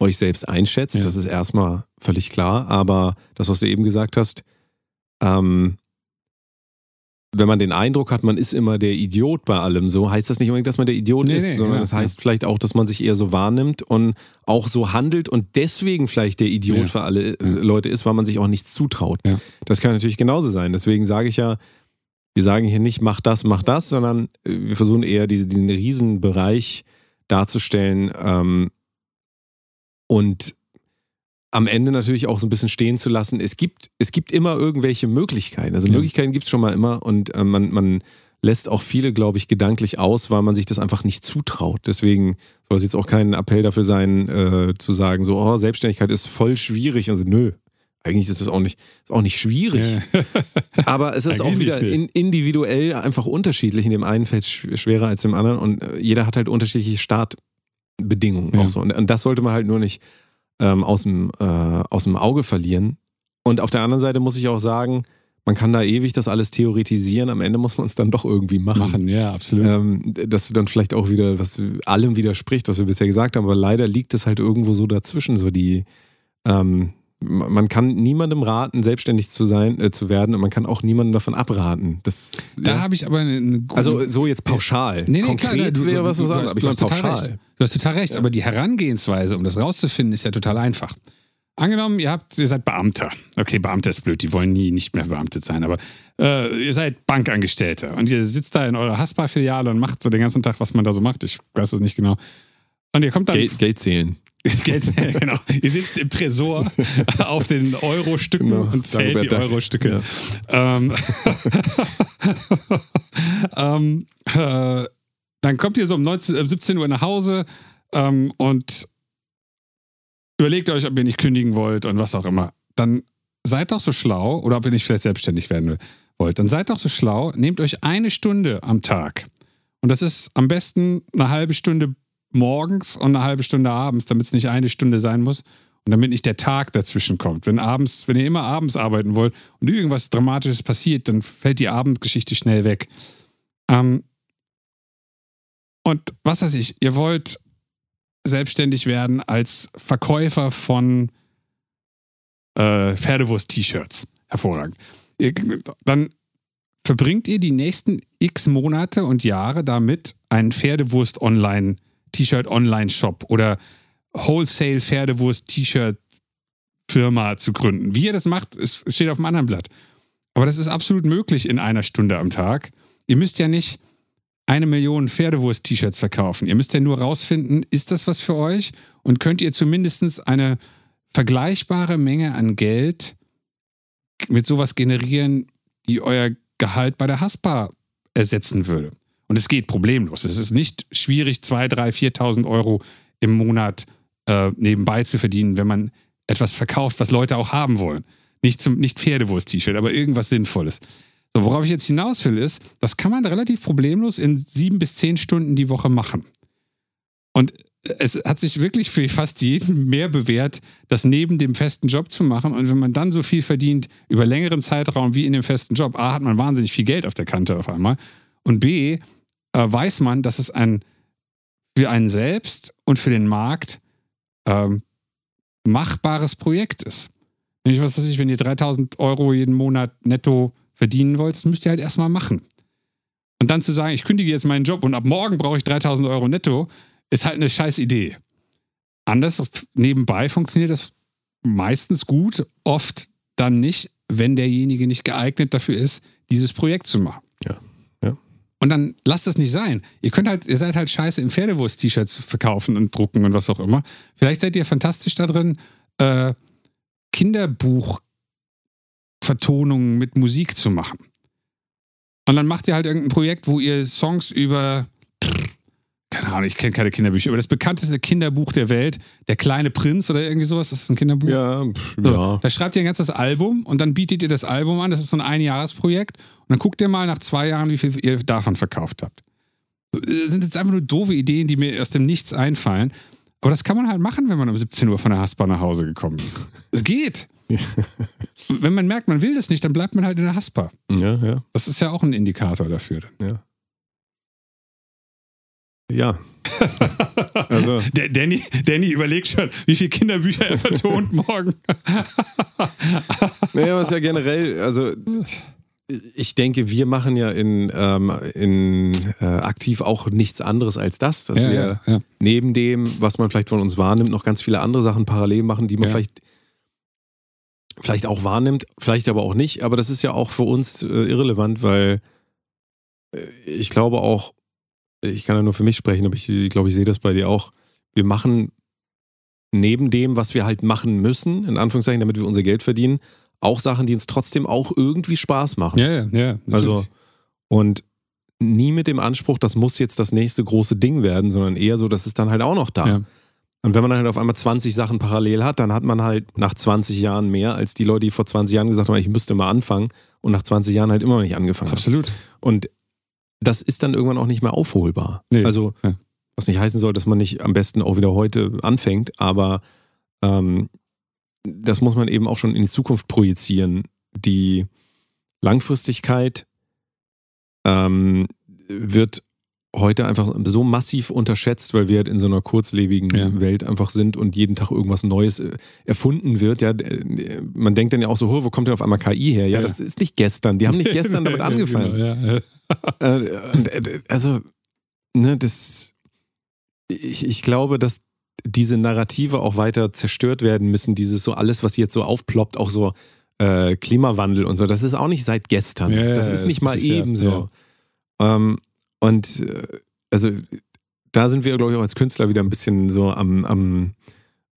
euch selbst einschätzt. Ja. Das ist erstmal völlig klar. Aber das, was du eben gesagt hast, ähm, wenn man den Eindruck hat, man ist immer der Idiot bei allem, so heißt das nicht unbedingt, dass man der Idiot Nee, ist, nee, sondern ja, das heißt vielleicht auch, dass man sich eher so wahrnimmt und auch so handelt und deswegen vielleicht der Idiot Ja. für alle äh, Ja. Leute ist, weil man sich auch nichts zutraut. Ja. Das kann natürlich genauso sein. Deswegen sage ich ja, wir sagen hier nicht, mach das, mach das, sondern äh, wir versuchen eher diese, diesen Riesenbereich darzustellen ähm, und am Ende natürlich auch so ein bisschen stehen zu lassen. Es gibt, es gibt immer irgendwelche Möglichkeiten. Also Ja. Möglichkeiten gibt es schon mal immer und äh, man, man lässt auch viele, glaube ich, gedanklich aus, weil man sich das einfach nicht zutraut. Deswegen soll es jetzt auch kein Appell dafür sein, äh, zu sagen, so, oh, Selbstständigkeit ist voll schwierig. Also nö, eigentlich ist es auch nicht, ist auch nicht schwierig. Ja. Aber es ist auch wieder in, individuell einfach unterschiedlich. In dem einen fällt es sch- schwerer als im anderen und äh, jeder hat halt unterschiedliche Startbedingungen. Ja. Auch so. und, und das sollte man halt nur nicht ähm, aus, dem, äh, aus dem Auge verlieren. Und auf der anderen Seite muss ich auch sagen, man kann da ewig das alles theoretisieren. Am Ende muss man es dann doch irgendwie machen. Machen, ja, absolut. Ähm, dass dann vielleicht auch wieder was allem widerspricht, was wir bisher gesagt haben, aber leider liegt es halt irgendwo so dazwischen, so die ähm, man kann niemandem raten, selbstständig zu sein, äh, zu werden, und man kann auch niemandem davon abraten. Das, da ja. habe ich aber eine, eine gute. Also so jetzt pauschal. Nee, nee, Konkret klar, du- wäre was du- du sagen, hast- aber ich meine pauschal. recht. Du hast total recht, aber die Herangehensweise, um das rauszufinden, ist ja total einfach. Angenommen, ihr habt, ihr seid Beamter. Okay, Beamter ist blöd, die wollen nie nicht mehr beamtet sein, aber äh, ihr seid Bankangestellte und ihr sitzt da in eurer Haspa-Filiale und macht so den ganzen Tag, was man da so macht. Ich weiß es nicht genau. Und ihr kommt dann Geld, Geld zählen. Geld, genau. Ihr sitzt im Tresor auf den Euro-Stücken Genau. und zählt die. Euro-Stücke. Ähm, ähm, äh, dann kommt ihr so um 19, äh, 17 Uhr nach Hause ähm, und überlegt euch, ob ihr nicht kündigen wollt und was auch immer. Dann seid doch so schlau, oder ob ihr nicht vielleicht selbstständig werden wollt, dann seid doch so schlau, nehmt euch eine Stunde am Tag. Und das ist am besten eine halbe Stunde morgens und eine halbe Stunde abends, damit es nicht eine Stunde sein muss und damit nicht der Tag dazwischen kommt. Wenn abends, wenn ihr immer abends arbeiten wollt und irgendwas Dramatisches passiert, dann fällt die Abendgeschichte schnell weg. Ähm, und was weiß ich, ihr wollt selbstständig werden als Verkäufer von äh, Pferdewurst-T-Shirts. Hervorragend. Ihr, dann verbringt ihr die nächsten x Monate und Jahre damit, einen Pferdewurst-Online-T-Shirt-Online-Shop oder Wholesale-Pferdewurst-T-Shirt-Firma zu gründen. Wie ihr das macht, es steht auf dem anderen Blatt. Aber das ist absolut möglich in einer Stunde am Tag. Ihr müsst ja nicht eine Million Pferdewurst-T-Shirts verkaufen. Ihr müsst ja nur rausfinden, ist das was für euch? Und könnt ihr zumindest eine vergleichbare Menge an Geld mit sowas generieren, die euer Gehalt bei der Haspa ersetzen würde. Und es geht problemlos. Es ist nicht schwierig, 2.000, 3.000, 4.000 Euro im Monat äh, nebenbei zu verdienen, wenn man etwas verkauft, was Leute auch haben wollen. Nicht, zum, nicht Pferdewurst-T-Shirt, aber irgendwas Sinnvolles. So, worauf ich jetzt hinaus will, ist, das kann man relativ problemlos in sieben bis zehn Stunden die Woche machen. Und es hat sich wirklich für fast jeden mehr bewährt, das neben dem festen Job zu machen. Und wenn man dann so viel verdient über längeren Zeitraum wie in dem festen Job, A, hat man wahnsinnig viel Geld auf der Kante auf einmal. Und B, äh, weiß man, dass es ein für einen selbst und für den Markt ähm, machbares Projekt ist. Nämlich, was weiß ich, wenn ihr 3000 Euro jeden Monat netto verdienen wollt, das müsst ihr halt erstmal machen. Und dann zu sagen, ich kündige jetzt meinen Job und ab morgen brauche ich 3000 Euro netto, ist halt eine scheiß Idee. Anders nebenbei funktioniert das meistens gut, oft dann nicht, wenn derjenige nicht geeignet dafür ist, dieses Projekt zu machen. Und dann lasst das nicht sein. Ihr könnt halt, ihr seid halt scheiße im Pferdewurst-T-Shirts verkaufen und drucken und was auch immer. Vielleicht seid ihr fantastisch da drin, äh, Kinderbuch Vertonungen mit Musik zu machen. Und dann macht ihr halt irgendein Projekt, wo ihr Songs über, keine Ahnung, ich kenne keine Kinderbücher, aber das bekannteste Kinderbuch der Welt, Der kleine Prinz oder irgendwie sowas, das ist ein Kinderbuch. Ja, pff, So, ja. Da schreibt ihr ein ganzes Album und dann bietet ihr das Album an, das ist so ein Einjahresprojekt und dann guckt ihr mal nach zwei Jahren, wie viel ihr davon verkauft habt. Das sind jetzt einfach nur doofe Ideen, die mir aus dem Nichts einfallen. Aber das kann man halt machen, wenn man um 17 Uhr von der Haspa nach Hause gekommen ist. Es geht. Wenn man merkt, man will das nicht, dann bleibt man halt in der Haspa. Ja, ja, Das ist ja auch ein Indikator dafür. ja. Ja. Also, Der Danny, Danny überlegt schon, wie viele Kinderbücher er vertont morgen. naja, was ja generell, also ich denke, wir machen ja in, ähm, in äh, aktiv auch nichts anderes als das, dass Ja, wir ja, ja. neben dem, was man vielleicht von uns wahrnimmt, noch ganz viele andere Sachen parallel machen, die man vielleicht vielleicht auch wahrnimmt, vielleicht aber auch nicht. Aber das ist ja auch für uns äh, irrelevant, weil äh, ich glaube auch, ich kann ja nur für mich sprechen, aber ich, ich glaube, ich sehe das bei dir auch. Wir machen neben dem, was wir halt machen müssen, in Anführungszeichen, damit wir unser Geld verdienen, auch Sachen, die uns trotzdem auch irgendwie Spaß machen. Ja, ja, ja. Also, und nie mit dem Anspruch, das muss jetzt das nächste große Ding werden, sondern eher so, das ist dann halt auch noch da. Ja. Und wenn man dann halt auf einmal 20 Sachen parallel hat, dann hat man halt nach 20 Jahren mehr als die Leute, die vor 20 Jahren gesagt haben, ich müsste mal anfangen und nach 20 Jahren halt immer noch nicht angefangen haben. absolut. Und das ist dann irgendwann auch nicht mehr aufholbar. Nee. Also, was nicht heißen soll, dass man nicht am besten auch wieder heute anfängt, aber ähm, das muss man eben auch schon in die Zukunft projizieren. Die Langfristigkeit ähm, wird heute einfach so massiv unterschätzt, weil wir halt in so einer kurzlebigen Ja. Welt einfach sind und jeden Tag irgendwas Neues äh, erfunden wird. Ja, äh, man denkt dann ja auch so, "Oh, wo kommt denn auf einmal KI her? Ja, Ja. das ist nicht gestern. Die haben nicht gestern damit angefangen. Genau. Äh, also, ne, das. Ich, ich glaube, dass diese Narrative auch weiter zerstört werden müssen. Dieses so alles, was jetzt so aufploppt, auch so äh, Klimawandel und so. Das ist auch nicht seit gestern. Ja, das ist nicht mal ist ja- eben so. Ähm, und äh, also da sind wir, glaube ich, auch als Künstler wieder ein bisschen so am, am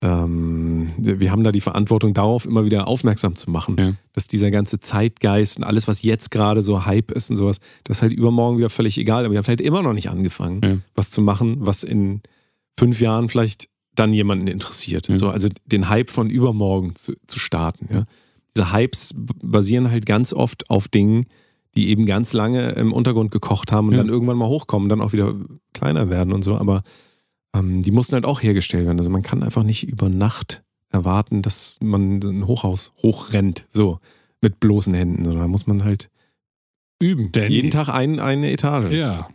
ähm, wir haben da die Verantwortung darauf, immer wieder aufmerksam zu machen, Ja. dass dieser ganze Zeitgeist und alles, was jetzt gerade so Hype ist und sowas, das ist halt übermorgen wieder völlig egal. Aber wir haben halt immer noch nicht angefangen, Ja. was zu machen, was in fünf Jahren vielleicht dann jemanden interessiert. Ja. So, also den Hype von übermorgen zu, zu starten. Ja. Diese Hypes basieren halt ganz oft auf Dingen, die eben ganz lange im Untergrund gekocht haben und Ja. dann irgendwann mal hochkommen, dann auch wieder kleiner werden und so. Aber ähm, die mussten halt auch hergestellt werden. Also man kann einfach nicht über Nacht erwarten, dass man ein Hochhaus hochrennt, so mit bloßen Händen, sondern da muss man halt üben. Danny. Jeden Tag ein, eine Etage. Ja.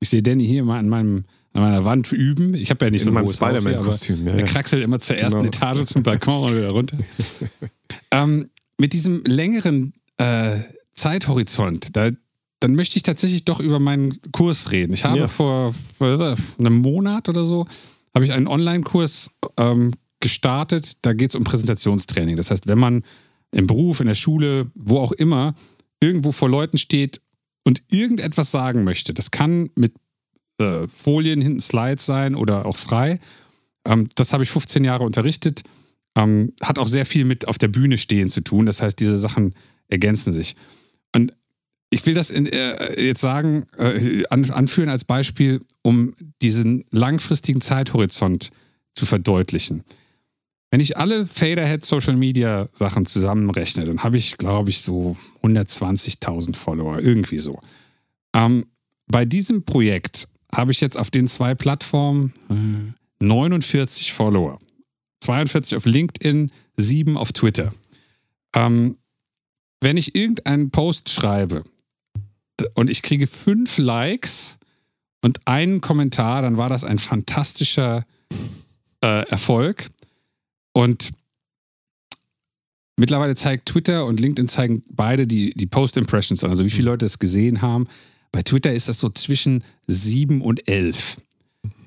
Ich sehe Danny hier mal an, meinem, an meiner Wand üben. Ich habe ja nicht so In ein meinem hier, aber Spider-Man-Kostüm. Ja, Er ja. kraxelt immer zur ersten Genau. Etage zum Balkon und wieder runter. ähm, mit diesem längeren äh, Zeithorizont, da, dann möchte ich tatsächlich doch über meinen Kurs reden. Ich habe Ja. vor, vor einem Monat oder so, habe ich einen Online-Kurs ähm, gestartet. Da geht es um Präsentationstraining. Das heißt, wenn man im Beruf, in der Schule, wo auch immer, irgendwo vor Leuten steht und irgendetwas sagen möchte, das kann mit äh, Folien hinten Slides sein oder auch frei. Ähm, das habe ich 15 Jahre unterrichtet. Ähm, hat auch sehr viel mit auf der Bühne stehen zu tun. Das heißt, diese Sachen ergänzen sich. Ich will das in, äh, jetzt sagen, äh, an, anführen als Beispiel, um diesen langfristigen Zeithorizont zu verdeutlichen. Wenn ich alle Faderhead Social Media Sachen zusammenrechne, dann habe ich, glaube ich, so 120.000 Follower, irgendwie so. Ähm, bei diesem Projekt habe ich jetzt auf den zwei Plattformen äh, 49 Follower. 42 auf LinkedIn, 7 auf Twitter. Ähm, wenn ich irgendeinen Post schreibe und ich kriege fünf Likes und einen Kommentar, dann war das ein fantastischer äh, Erfolg. Und mittlerweile zeigt Twitter und LinkedIn zeigen beide die, die Post-Impressions an, also wie viele Leute es gesehen haben. Bei Twitter ist das so zwischen 7 und 11.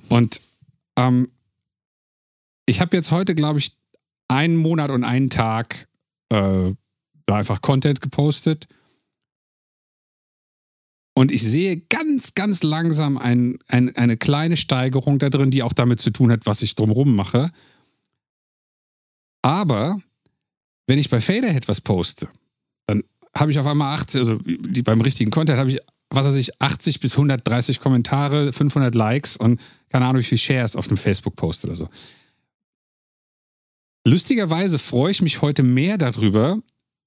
Und ähm, ich habe jetzt heute, glaube ich, einen Monat und einen Tag äh, einfach Content gepostet. Und ich sehe ganz, ganz langsam ein, ein, eine kleine Steigerung da drin, die auch damit zu tun hat, was ich drumherum mache. Aber wenn ich bei Faderhead was poste, dann habe ich auf einmal 80, also beim richtigen Content habe ich, was weiß ich, 80 bis 130 Kommentare, 500 Likes und keine Ahnung, wie viele Shares auf einem Facebook-Post oder so. Lustigerweise freue ich mich heute mehr darüber,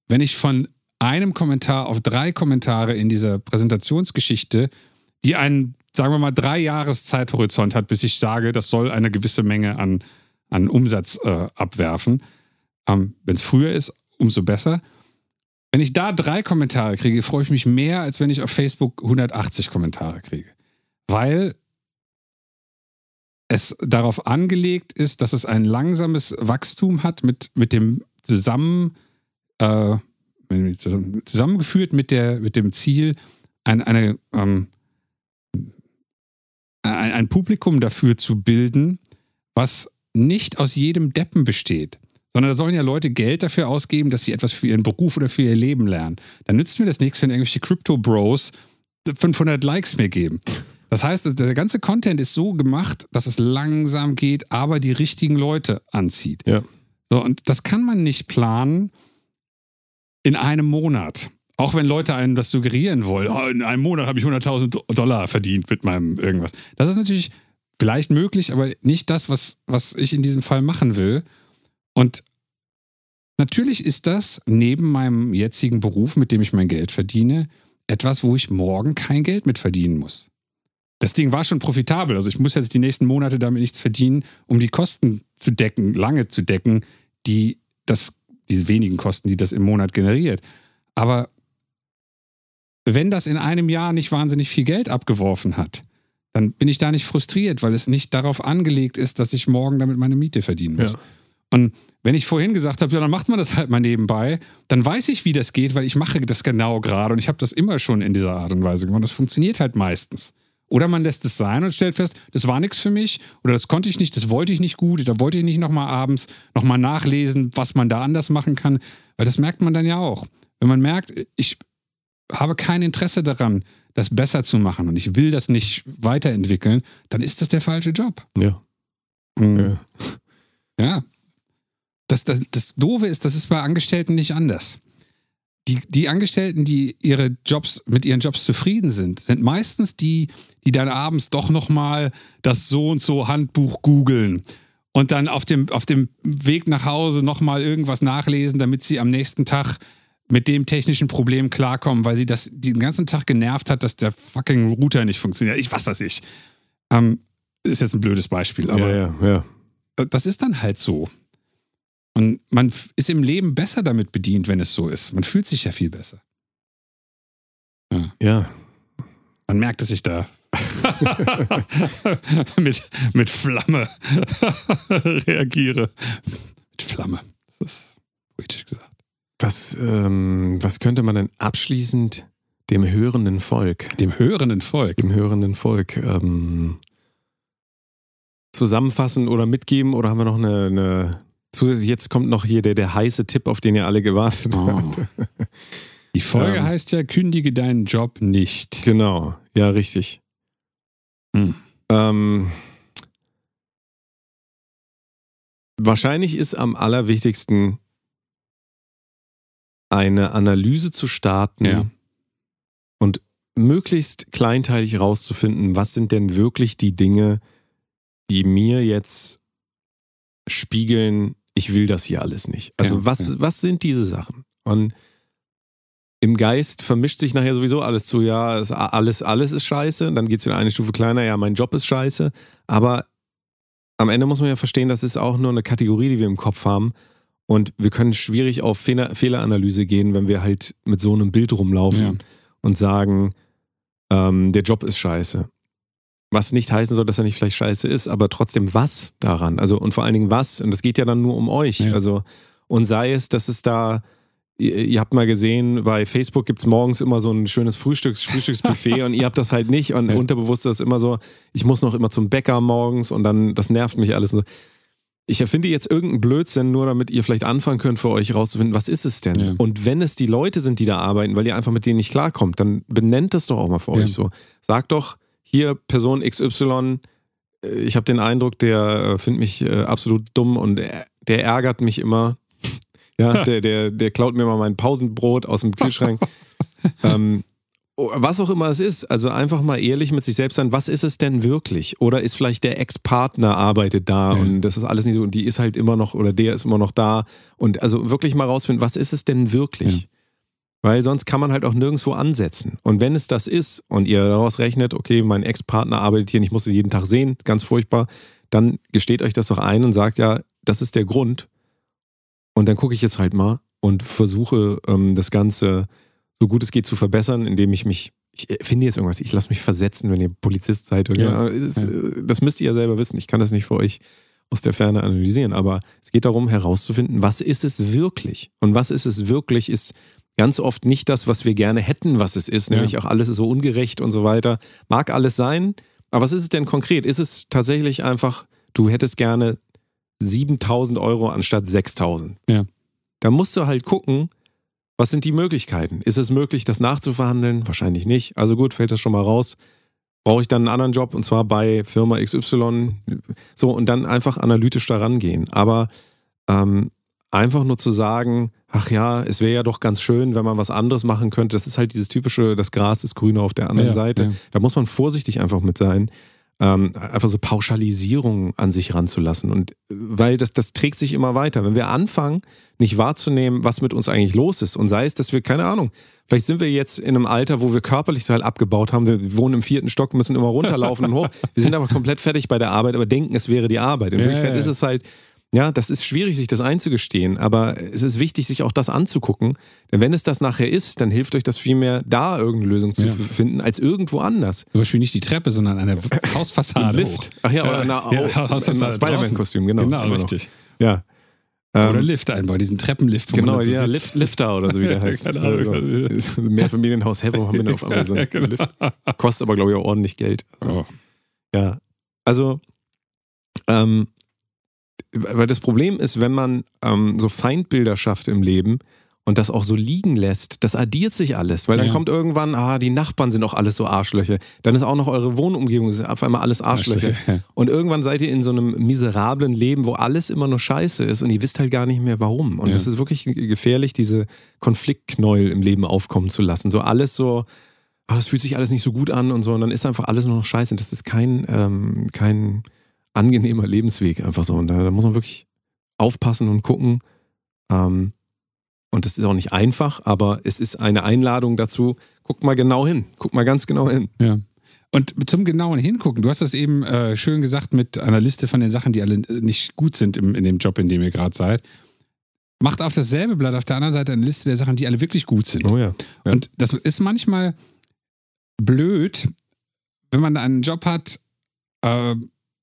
wenn ich von einem Kommentar auf drei Kommentare in dieser Präsentationsgeschichte, die einen, sagen wir mal, drei Jahres Zeithorizont hat, bis ich sage, das soll eine gewisse Menge an, an Umsatz äh, abwerfen. Ähm, wenn es früher ist, umso besser. Wenn ich da drei Kommentare kriege, freue ich mich mehr, als wenn ich auf Facebook 180 Kommentare kriege. Weil es darauf angelegt ist, dass es ein langsames Wachstum hat mit, mit dem zusammen, äh, zusammengeführt mit, der, mit dem Ziel, ein, eine, ähm, ein, ein Publikum dafür zu bilden, was nicht aus jedem Deppen besteht, sondern da sollen ja Leute Geld dafür ausgeben, dass sie etwas für ihren Beruf oder für ihr Leben lernen. Dann nützt mir das nichts, wenn irgendwelche Crypto-Bros 500 Likes mir geben. Das heißt, der ganze Content ist so gemacht, dass es langsam geht, aber die richtigen Leute anzieht. Ja. So, und das kann man nicht planen in einem Monat. Auch wenn Leute einem das suggerieren wollen, oh, in einem Monat habe ich 100.000 Dollar verdient mit meinem irgendwas. Das ist natürlich vielleicht möglich, aber nicht das, was, was ich in diesem Fall machen will. Und natürlich ist das neben meinem jetzigen Beruf, mit dem ich mein Geld verdiene, etwas, wo ich morgen kein Geld mit verdienen muss. Das Ding war schon profitabel. Also ich muss jetzt die nächsten Monate damit nichts verdienen, um die Kosten zu decken, lange zu decken, die das, diese wenigen Kosten, die das im Monat generiert. Aber wenn das in einem Jahr nicht wahnsinnig viel Geld abgeworfen hat, dann bin ich da nicht frustriert, weil es nicht darauf angelegt ist, dass ich morgen damit meine Miete verdienen muss. Ja. Und wenn ich vorhin gesagt habe, ja, dann macht man das halt mal nebenbei, dann weiß ich, wie das geht, weil ich mache das genau gerade und ich habe das immer schon in dieser Art und Weise gemacht. Das funktioniert halt meistens. Oder man lässt es sein und stellt fest, das war nichts für mich oder das konnte ich nicht, das wollte ich nicht gut, da wollte ich nicht nochmal abends nochmal nachlesen, was man da anders machen kann, weil das merkt man dann ja auch. Wenn man merkt, ich habe kein Interesse daran, das besser zu machen und ich will das nicht weiterentwickeln, dann ist das der falsche Job. Ja. Mhm. ja. Ja. Das, das, das Doofe ist, das ist bei Angestellten nicht anders. Die, die Angestellten, die ihre Jobs mit ihren Jobs zufrieden sind, sind meistens die, die dann abends doch nochmal das so und so Handbuch googeln und dann auf dem, auf dem Weg nach Hause nochmal irgendwas nachlesen, damit sie am nächsten Tag mit dem technischen Problem klarkommen, weil sie das den ganzen Tag genervt hat, dass der fucking Router nicht funktioniert. Ich weiß das nicht. Ähm, ist jetzt ein blödes Beispiel, aber ja, ja, ja. das ist dann halt so. Und man ist im Leben besser damit bedient, wenn es so ist. Man fühlt sich ja viel besser. ja. Man merkt, dass ich da mit, mit Flamme reagiere. Mit Flamme. Das ist poetisch gesagt. Was, ähm, was könnte man denn abschließend dem hörenden Volk, Dem hörenden Volk. dem hörenden Volk ähm, zusammenfassen oder mitgeben? Oder haben wir noch eine, eine zusätzlich, jetzt kommt noch hier der, der heiße Tipp, auf den ihr alle gewartet Oh. habt. Die Folge Ähm. heißt ja, kündige deinen Job nicht. Genau, ja, richtig. Hm. Ähm, wahrscheinlich ist am allerwichtigsten, eine Analyse zu starten Ja. und möglichst kleinteilig rauszufinden, was sind denn wirklich die Dinge, die mir jetzt spiegeln, ich will das hier alles nicht. Also Ja, was, ja. was sind diese Sachen? Und im Geist vermischt sich nachher sowieso alles zu, ja, es, alles, alles ist scheiße. Und dann geht es wieder eine Stufe kleiner, ja, mein Job ist scheiße. Aber am Ende muss man ja verstehen, das ist auch nur eine Kategorie, die wir im Kopf haben. Und wir können schwierig auf Fehler, Fehleranalyse gehen, wenn wir halt mit so einem Bild rumlaufen Ja. und sagen, ähm, der Job ist scheiße. Was nicht heißen soll, dass er nicht vielleicht scheiße ist, aber trotzdem was daran? Also und vor allen Dingen was? Und das geht ja dann nur um euch. Ja. Also und sei es, dass es da Ihr, habt mal gesehen, bei Facebook gibt es morgens immer so ein schönes Frühstücks, Frühstücksbuffet und ihr habt das halt nicht. Und Ja. unterbewusst ist immer so, ich muss noch immer zum Bäcker morgens und dann, das nervt mich alles. Ich erfinde jetzt irgendeinen Blödsinn, nur damit ihr vielleicht anfangen könnt, für euch rauszufinden, was ist es denn? Ja. Und wenn es die Leute sind, die da arbeiten, weil ihr einfach mit denen nicht klarkommt, dann benennt das doch auch mal für Ja. euch so. Sagt doch, hier Person XY, äh, ich habe den Eindruck, der äh, findet mich äh, absolut dumm und der, ärgert mich immer. Ja, der, der, der klaut mir mal mein Pausenbrot aus dem Kühlschrank. ähm, oh, was auch immer es ist, also einfach mal ehrlich mit sich selbst sein, was ist es denn wirklich? Oder ist vielleicht der Ex-Partner arbeitet da Ja. und das ist alles nicht so und die ist halt immer noch oder der ist immer noch da und also wirklich mal rausfinden, was ist es denn wirklich? Ja. Weil sonst kann man halt auch nirgendwo ansetzen. Und wenn es das ist und ihr daraus rechnet, okay, mein Ex-Partner arbeitet hier und ich muss ihn jeden Tag sehen, ganz furchtbar, dann gesteht euch das doch ein und sagt, ja, das ist der Grund. Und dann gucke ich jetzt halt mal und versuche ähm, das Ganze so gut es geht zu verbessern, indem ich mich, ich finde jetzt irgendwas, ich lasse mich versetzen, wenn ihr Polizist seid. Oder, Ja. es, äh, Das müsst ihr ja selber wissen. Ich kann das nicht für euch aus der Ferne analysieren. Aber es geht darum, herauszufinden, was ist es wirklich? Und was ist es wirklich, ist ganz oft nicht das, was wir gerne hätten, was es ist. Nämlich Ja. auch alles ist so ungerecht und so weiter. Mag alles sein, aber was ist es denn konkret? Ist es tatsächlich einfach, du hättest gerne 7000 Euro anstatt 6000? Ja. Da musst du halt gucken, was sind die Möglichkeiten? Ist es möglich, das nachzuverhandeln? Wahrscheinlich nicht. Also gut, fällt das schon mal raus. Brauche ich dann einen anderen Job und zwar bei Firma XY? So, und dann einfach analytisch da rangehen. Aber ähm, einfach nur zu sagen, ach ja, es wäre ja doch ganz schön, wenn man was anderes machen könnte. Das ist halt dieses typische, das Gras ist grüner auf der anderen Ja, Seite. ja. Da muss man vorsichtig einfach mit sein. Ähm, einfach so Pauschalisierungen an sich ranzulassen. Und äh, weil das, das trägt sich immer weiter. Wenn wir anfangen, nicht wahrzunehmen, was mit uns eigentlich los ist, und sei es, dass wir, keine Ahnung, vielleicht sind wir jetzt in einem Alter, wo wir körperlich total abgebaut haben. Wir wohnen im vierten Stock, müssen immer runterlaufen und hoch. Wir sind aber komplett fertig bei der Arbeit, aber denken, es wäre die Arbeit. In Ja, Wirklichkeit ist es halt, ja, das ist schwierig, sich das einzugestehen, aber es ist wichtig, sich auch das anzugucken. Denn wenn es das nachher ist, dann hilft euch das viel mehr, da irgendeine Lösung zu Ja. finden, als irgendwo anders. Zum Beispiel nicht die Treppe, sondern eine Hausfassade. Ein Lift. Ach ja, oder eine, ja, oh, Hausfassade ein Spider-Man-Kostüm, genau. Genau, noch. richtig. Ja. Oder Ähm, Lift einbauen, diesen Treppenlift. Genau, ja. Lift, Lifter oder so wie der heißt. Keine Ahnung. Also, Mehrfamilienhaus, hä, warum haben wir denn auf einmal so einen genau. Lift? Kostet aber, glaube ich, auch ordentlich Geld. Oh. Ja. Also, ähm, weil das Problem ist, wenn man ähm, so Feindbilder schafft im Leben und das auch so liegen lässt, das addiert sich alles. Weil dann Ja. kommt irgendwann, ah, die Nachbarn sind auch alles so Arschlöcher. Dann ist auch noch eure Wohnumgebung, ist auf einmal alles Arschlöcher. Und irgendwann seid ihr in so einem miserablen Leben, wo alles immer nur scheiße ist und ihr wisst halt gar nicht mehr warum. Und Ja. das ist wirklich gefährlich, diese Konfliktknäuel im Leben aufkommen zu lassen. So alles so, ah, das fühlt sich alles nicht so gut an und so. Und dann ist einfach alles nur noch scheiße. Und das ist kein, ähm, kein angenehmer Lebensweg einfach so. Und da, da muss man wirklich aufpassen und gucken. Ähm, und das ist auch nicht einfach, aber es ist eine Einladung dazu. Guck mal genau hin. Guck mal ganz genau hin. Ja. Und zum genauen Hingucken, du hast das eben äh, schön gesagt mit einer Liste von den Sachen, die alle nicht gut sind im, in dem Job, in dem ihr gerade seid. Macht auf dasselbe Blatt auf der anderen Seite eine Liste der Sachen, die alle wirklich gut sind. Oh ja. ja. Und das ist manchmal blöd, wenn man einen Job hat. Äh,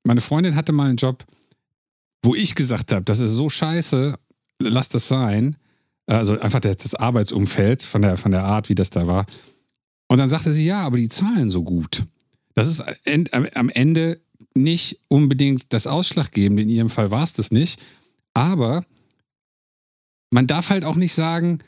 meine Freundin hatte mal einen Job, wo ich gesagt habe, das ist so scheiße, lass das sein. Also einfach das Arbeitsumfeld von der, von der Art, wie das da war. Und dann sagte sie, ja, aber die zahlen so gut. Das ist am Ende nicht unbedingt das Ausschlaggebende. In ihrem Fall war es das nicht. Aber man darf halt auch nicht sagen,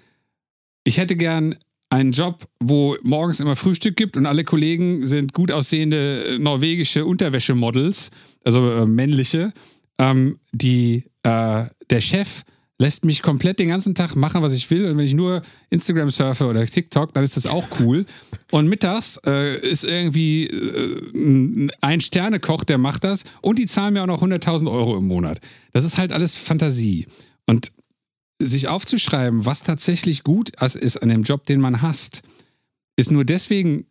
ich hätte gern einen Job, wo morgens immer Frühstück gibt und alle Kollegen sind gut aussehende norwegische Unterwäschemodels, also äh, männliche, ähm, die äh, der Chef lässt mich komplett den ganzen Tag machen, was ich will. Und wenn ich nur Instagram surfe oder TikTok, dann ist das auch cool. Und mittags äh, ist irgendwie äh, ein Sternekoch, der macht das. Und die zahlen mir auch noch 100.000 Euro im Monat. Das ist halt alles Fantasie. Und sich aufzuschreiben, was tatsächlich gut ist an dem Job, den man hasst, ist nur deswegen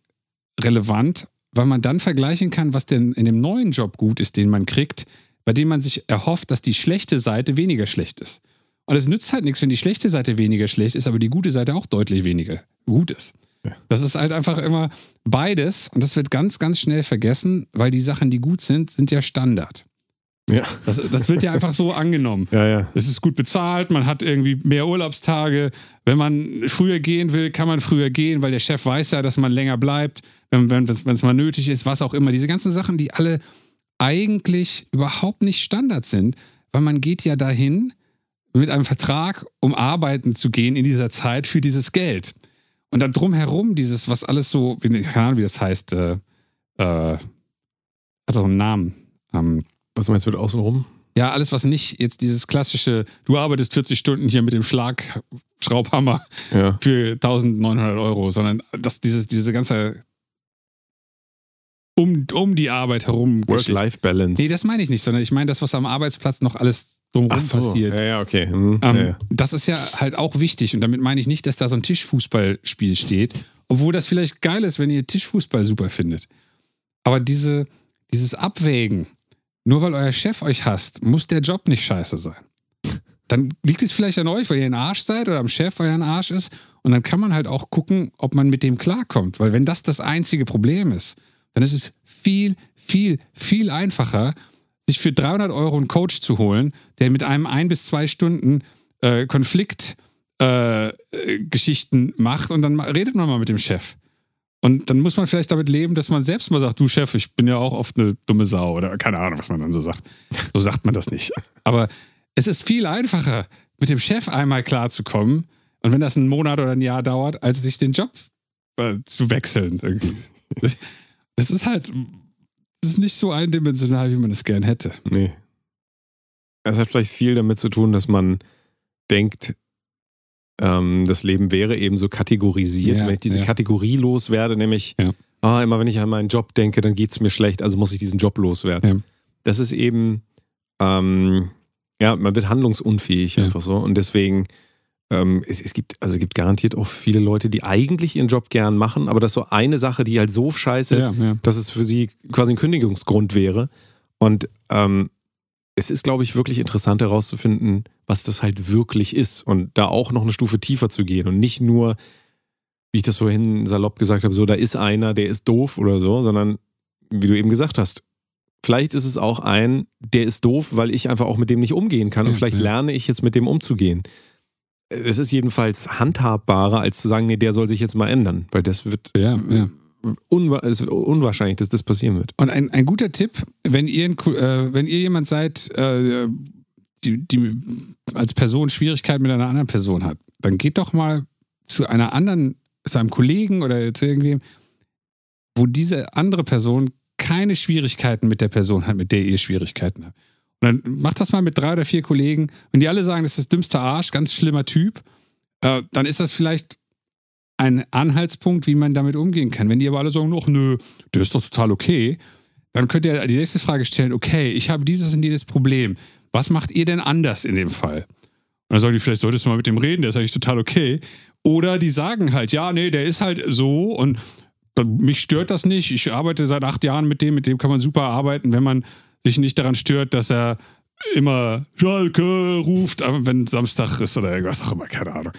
relevant, weil man dann vergleichen kann, was denn in dem neuen Job gut ist, den man kriegt, bei dem man sich erhofft, dass die schlechte Seite weniger schlecht ist. Und es nützt halt nichts, wenn die schlechte Seite weniger schlecht ist, aber die gute Seite auch deutlich weniger gut ist. Das ist halt einfach immer beides und das wird ganz, ganz schnell vergessen, weil die Sachen, die gut sind, sind ja Standard. Ja. Das, das wird ja einfach so angenommen. Ja, ja. Es ist gut bezahlt, man hat irgendwie mehr Urlaubstage. Wenn man früher gehen will, kann man früher gehen, weil der Chef weiß ja, dass man länger bleibt, wenn es wenn, mal nötig ist, was auch immer. Diese ganzen Sachen, die alle eigentlich überhaupt nicht Standard sind, weil man geht ja dahin, mit einem Vertrag, um arbeiten zu gehen in dieser Zeit für dieses Geld. Und dann drumherum dieses, was alles so, keine Ahnung, wie das heißt, äh, äh, hat auch einen Namen. Ähm, was meinst du mit außenrum? Ja, alles, was nicht jetzt dieses klassische, du arbeitest 40 Stunden hier mit dem Schlagschraubhammer ja. für 1900 Euro, sondern dass dieses, diese ganze um, um die Arbeit herum. Work-Life-Balance. Nee, das meine ich nicht, sondern ich meine das, was am Arbeitsplatz noch alles drumherum so. passiert. Ja, ja, okay. Hm. Ähm, ja, ja. Das ist ja halt auch wichtig und damit meine ich nicht, dass da so ein Tischfußballspiel steht, obwohl das vielleicht geil ist, wenn ihr Tischfußball super findet. Aber diese, dieses Abwägen, nur weil euer Chef euch hasst, muss der Job nicht scheiße sein. Dann liegt es vielleicht an euch, weil ihr ein Arsch seid oder am Chef, weil er ein Arsch ist. Und dann kann man halt auch gucken, ob man mit dem klarkommt. Weil wenn das das einzige Problem ist, dann ist es viel, viel, viel einfacher, sich für 300 Euro einen Coach zu holen, der mit einem ein bis zwei Stunden äh, Konfliktgeschichten äh, macht und dann redet man mal mit dem Chef. Und dann muss man vielleicht damit leben, dass man selbst mal sagt, du Chef, ich bin ja auch oft eine dumme Sau oder keine Ahnung, was man dann so sagt. So sagt man das nicht. Aber es ist viel einfacher, mit dem Chef einmal klarzukommen und wenn das einen Monat oder ein Jahr dauert, als sich den Job äh, zu wechseln irgendwie. Es ist halt, es ist nicht so eindimensional, wie man es gern hätte. Nee. Es hat vielleicht viel damit zu tun, dass man denkt, ähm, das Leben wäre eben so kategorisiert. Ja, wenn ich diese ja. Kategorie loswerde, nämlich, ja. oh, immer wenn ich an meinen Job denke, dann geht es mir schlecht, also muss ich diesen Job loswerden. Das ist eben, ähm, ja, man wird handlungsunfähig einfach so. Und deswegen ähm, es, es, gibt, also es gibt garantiert auch viele Leute, die eigentlich ihren Job gern machen, aber das ist so eine Sache, die halt so scheiße ist, dass es für sie quasi ein Kündigungsgrund wäre. Und ähm, es ist, glaube ich, wirklich interessant herauszufinden, was das halt wirklich ist und da auch noch eine Stufe tiefer zu gehen und nicht nur, wie ich das vorhin salopp gesagt habe, so da ist einer, der ist doof oder so, sondern wie du eben gesagt hast, vielleicht ist es auch ein, der ist doof, weil ich einfach auch mit dem nicht umgehen kann und vielleicht ja. lerne ich jetzt mit dem umzugehen es ist jedenfalls handhabbarer, als zu sagen, nee, der soll sich jetzt mal ändern, weil das wird ja, ja. Unwa ist unwahrscheinlich, dass das passieren wird. Und ein, ein guter Tipp, wenn ihr, äh, wenn ihr jemand seid, äh, die, die als Person Schwierigkeiten mit einer anderen Person hat, dann geht doch mal zu einer anderen, zu einem Kollegen oder zu irgendwem, wo diese andere Person keine Schwierigkeiten mit der Person hat, mit der ihr Schwierigkeiten habt. Und dann macht das mal mit drei oder vier Kollegen. Wenn die alle sagen, das ist das dümmste Arsch, ganz schlimmer Typ, äh, dann ist das vielleicht ein Anhaltspunkt, wie man damit umgehen kann. Wenn die aber alle sagen, ach nö, der ist doch total okay, dann könnt ihr die nächste Frage stellen, okay, ich habe dieses und jenes Problem. Was macht ihr denn anders in dem Fall? Und dann sagen die, vielleicht solltest du mal mit dem reden, der ist eigentlich total okay. Oder die sagen halt, ja, nee, der ist halt so und mich stört das nicht. Ich arbeite seit acht Jahren mit dem, mit dem kann man super arbeiten, wenn man sich nicht daran stört, dass er immer Schalke ruft, wenn Samstag ist oder irgendwas auch immer, keine Ahnung.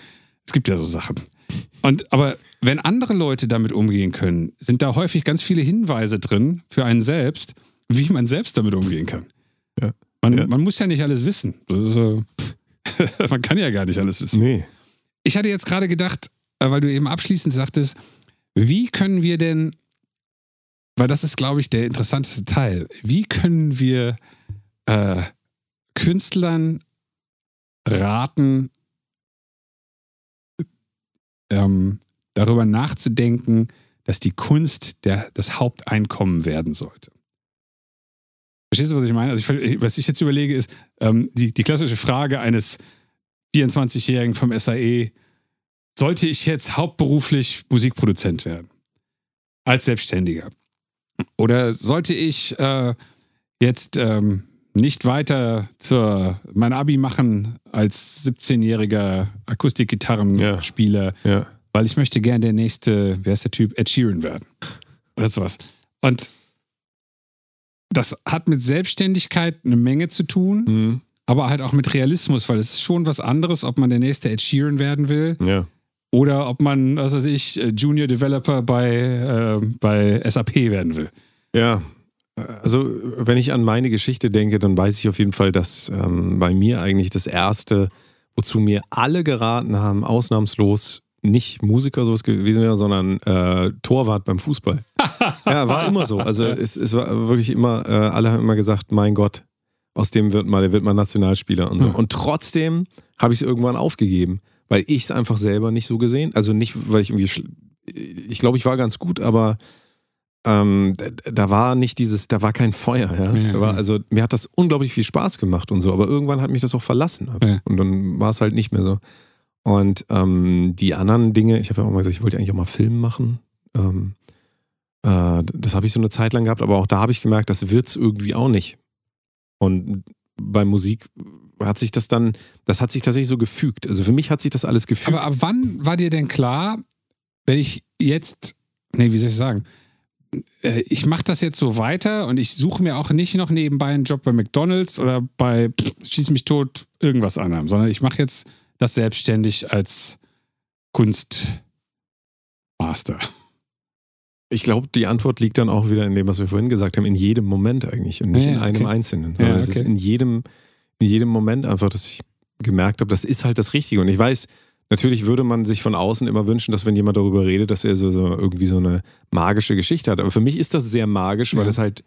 Es gibt ja so Sachen. Und aber wenn andere Leute damit umgehen können, sind da häufig ganz viele Hinweise drin für einen selbst, wie man selbst damit umgehen kann. Ja. Man, Ja. man muss ja nicht alles wissen. Ist, äh, man kann ja gar nicht alles wissen. Nee. Ich hatte jetzt gerade gedacht, äh, weil du eben abschließend sagtest, wie können wir denn, weil das ist, glaube ich, der interessanteste Teil, wie können wir äh, Künstlern raten, ähm, darüber nachzudenken, dass die Kunst der, das Haupteinkommen werden sollte? Verstehst du, was ich meine? Also ich, was ich jetzt überlege, ist ähm, die, die klassische Frage eines 24-Jährigen vom SAE, sollte ich jetzt hauptberuflich Musikproduzent werden? Als Selbstständiger? Oder sollte ich äh, jetzt ähm, nicht weiter zur, mein Abi machen als 17-jähriger Akustikgitarrenspieler, Ja. weil ich möchte gern der nächste, wer ist der Typ, Ed Sheeran werden. Oder sowas. Und das hat mit Selbstständigkeit eine Menge zu tun, Mhm. aber halt auch mit Realismus, weil es ist schon was anderes, ob man der nächste Ed Sheeran werden will Ja. oder ob man, was weiß ich, äh, Junior Developer bei, äh, bei SAP werden will. Ja, also wenn ich an meine Geschichte denke, dann weiß ich auf jeden Fall, dass ähm, bei mir eigentlich das Erste, wozu mir alle geraten haben, ausnahmslos nicht Musiker sowas gewesen wäre, sondern äh, Torwart beim Fußball. ja, war immer so. Also es, es war wirklich immer, äh, alle haben immer gesagt, mein Gott, aus dem wird mal, der wird mal Nationalspieler und so. Hm. Und trotzdem habe ich es irgendwann aufgegeben, weil ich es einfach selber nicht so gesehen, also nicht, weil ich irgendwie, ich glaube, ich war ganz gut, aber ähm, da, war nicht dieses, da war kein Feuer. Ja? Ja, war, also mir hat das unglaublich viel Spaß gemacht und so, aber irgendwann hat mich das auch verlassen. Ja. Und dann war es halt nicht mehr so. Und ähm, die anderen Dinge, ich habe ja auch mal gesagt, ich wollte eigentlich auch mal Film machen. Ähm, äh, das habe ich so eine Zeit lang gehabt, aber auch da habe ich gemerkt, das wird es irgendwie auch nicht. Und bei Musik hat sich das dann, das hat sich tatsächlich so gefügt. Also für mich hat sich das alles gefügt. Aber ab wann war dir denn klar, wenn ich jetzt, nee, wie soll ich sagen, ich mache das jetzt so weiter und ich suche mir auch nicht noch nebenbei einen Job bei McDonalds oder bei pff, Schieß mich tot irgendwas anderem, sondern ich mache jetzt das selbstständig als Kunstmaster. Ich glaube, die Antwort liegt dann auch wieder in dem, was wir vorhin gesagt haben, in jedem Moment eigentlich und nicht Ja, in einem okay. einzelnen. Sondern Ja, es ist okay. in jedem, in jedem Moment einfach, dass ich gemerkt habe, das ist halt das Richtige. Und ich weiß, natürlich würde man sich von außen immer wünschen, dass wenn jemand darüber redet, dass er so, so irgendwie so eine magische Geschichte hat. Aber für mich ist das sehr magisch, weil Ja. es halt,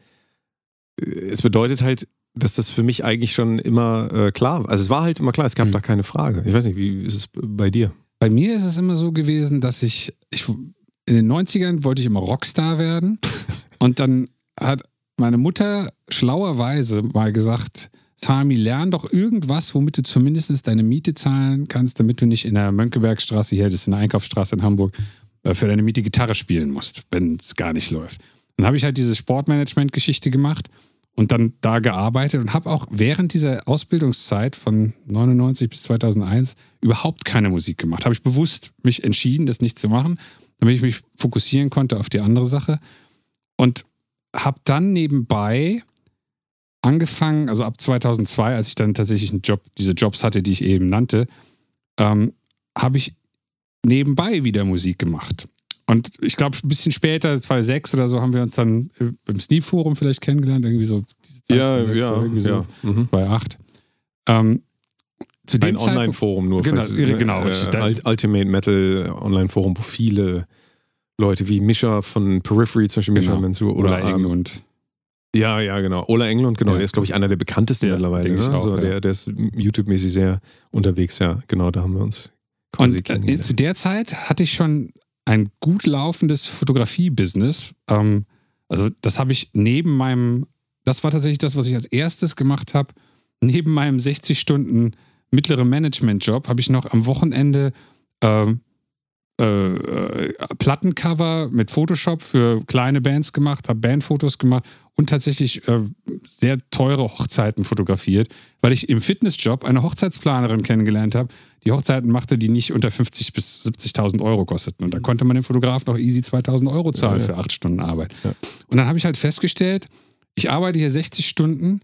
äh, es bedeutet halt, dass das für mich eigentlich schon immer äh, klar war. Also es war halt immer klar, es gab Mhm. da keine Frage. Ich weiß nicht, wie ist es bei dir? Bei mir ist es immer so gewesen, dass ich, ich in den 90ern wollte ich immer Rockstar werden. Und dann hat meine Mutter schlauerweise mal gesagt, Sami, lern doch irgendwas, womit du zumindest deine Miete zahlen kannst, damit du nicht in der Mönckebergstraße, hier, das ist eine Einkaufsstraße in Hamburg, äh, für deine Miete Gitarre spielen musst, wenn es gar nicht läuft. Dann habe ich halt diese Sportmanagement-Geschichte gemacht und dann da gearbeitet und habe auch während dieser Ausbildungszeit von 99 bis 2001 überhaupt keine Musik gemacht. Habe ich bewusst mich entschieden, das nicht zu machen, damit ich mich fokussieren konnte auf die andere Sache und habe dann nebenbei angefangen, also ab 2002, als ich dann tatsächlich einen Job, diese Jobs hatte, die ich eben nannte, ähm, habe ich nebenbei wieder Musik gemacht. Und ich glaube, ein bisschen später, 2006 oder so, haben wir uns dann äh, beim Sneap Forum vielleicht kennengelernt, irgendwie so. Diese Zeit, 2006, irgendwie so, Mhm. 2008. Ähm, zu dem Ein Online-Forum nur. Genau, falls- irre- genau, Äh, Ult- Ultimate Metal Online-Forum, wo viele Leute wie Mischa von Periphery, zum Beispiel Mischa Genau. Mensur oder oder, ähm, Englund. Ja, ja, genau. Ola Englund, genau. Ja. Der ist, glaube ich, einer der bekanntesten Ja, mittlerweile. Ne? auch, so, ja. der, der ist YouTube-mäßig sehr unterwegs, ja. Genau, da haben wir uns quasi Und äh, kennengelernt. zu der Zeit hatte ich schon ein gut laufendes Fotografie-Business. Ähm, also das habe ich neben meinem, das war tatsächlich das, was ich als erstes gemacht habe. Neben meinem 60 Stunden mittleren Management-Job habe ich noch am Wochenende ähm, äh, äh, Plattencover mit Photoshop für kleine Bands gemacht, habe Bandfotos gemacht und tatsächlich äh, sehr teure Hochzeiten fotografiert, weil ich im Fitnessjob eine Hochzeitsplanerin kennengelernt habe, die Hochzeiten machte, die nicht unter 50.000 bis 70.000 Euro kosteten. Und da konnte man dem Fotograf noch easy 2.000 Euro zahlen Ja, ja. für acht Stunden Arbeit. Ja. Und dann habe ich halt festgestellt, ich arbeite hier 60 Stunden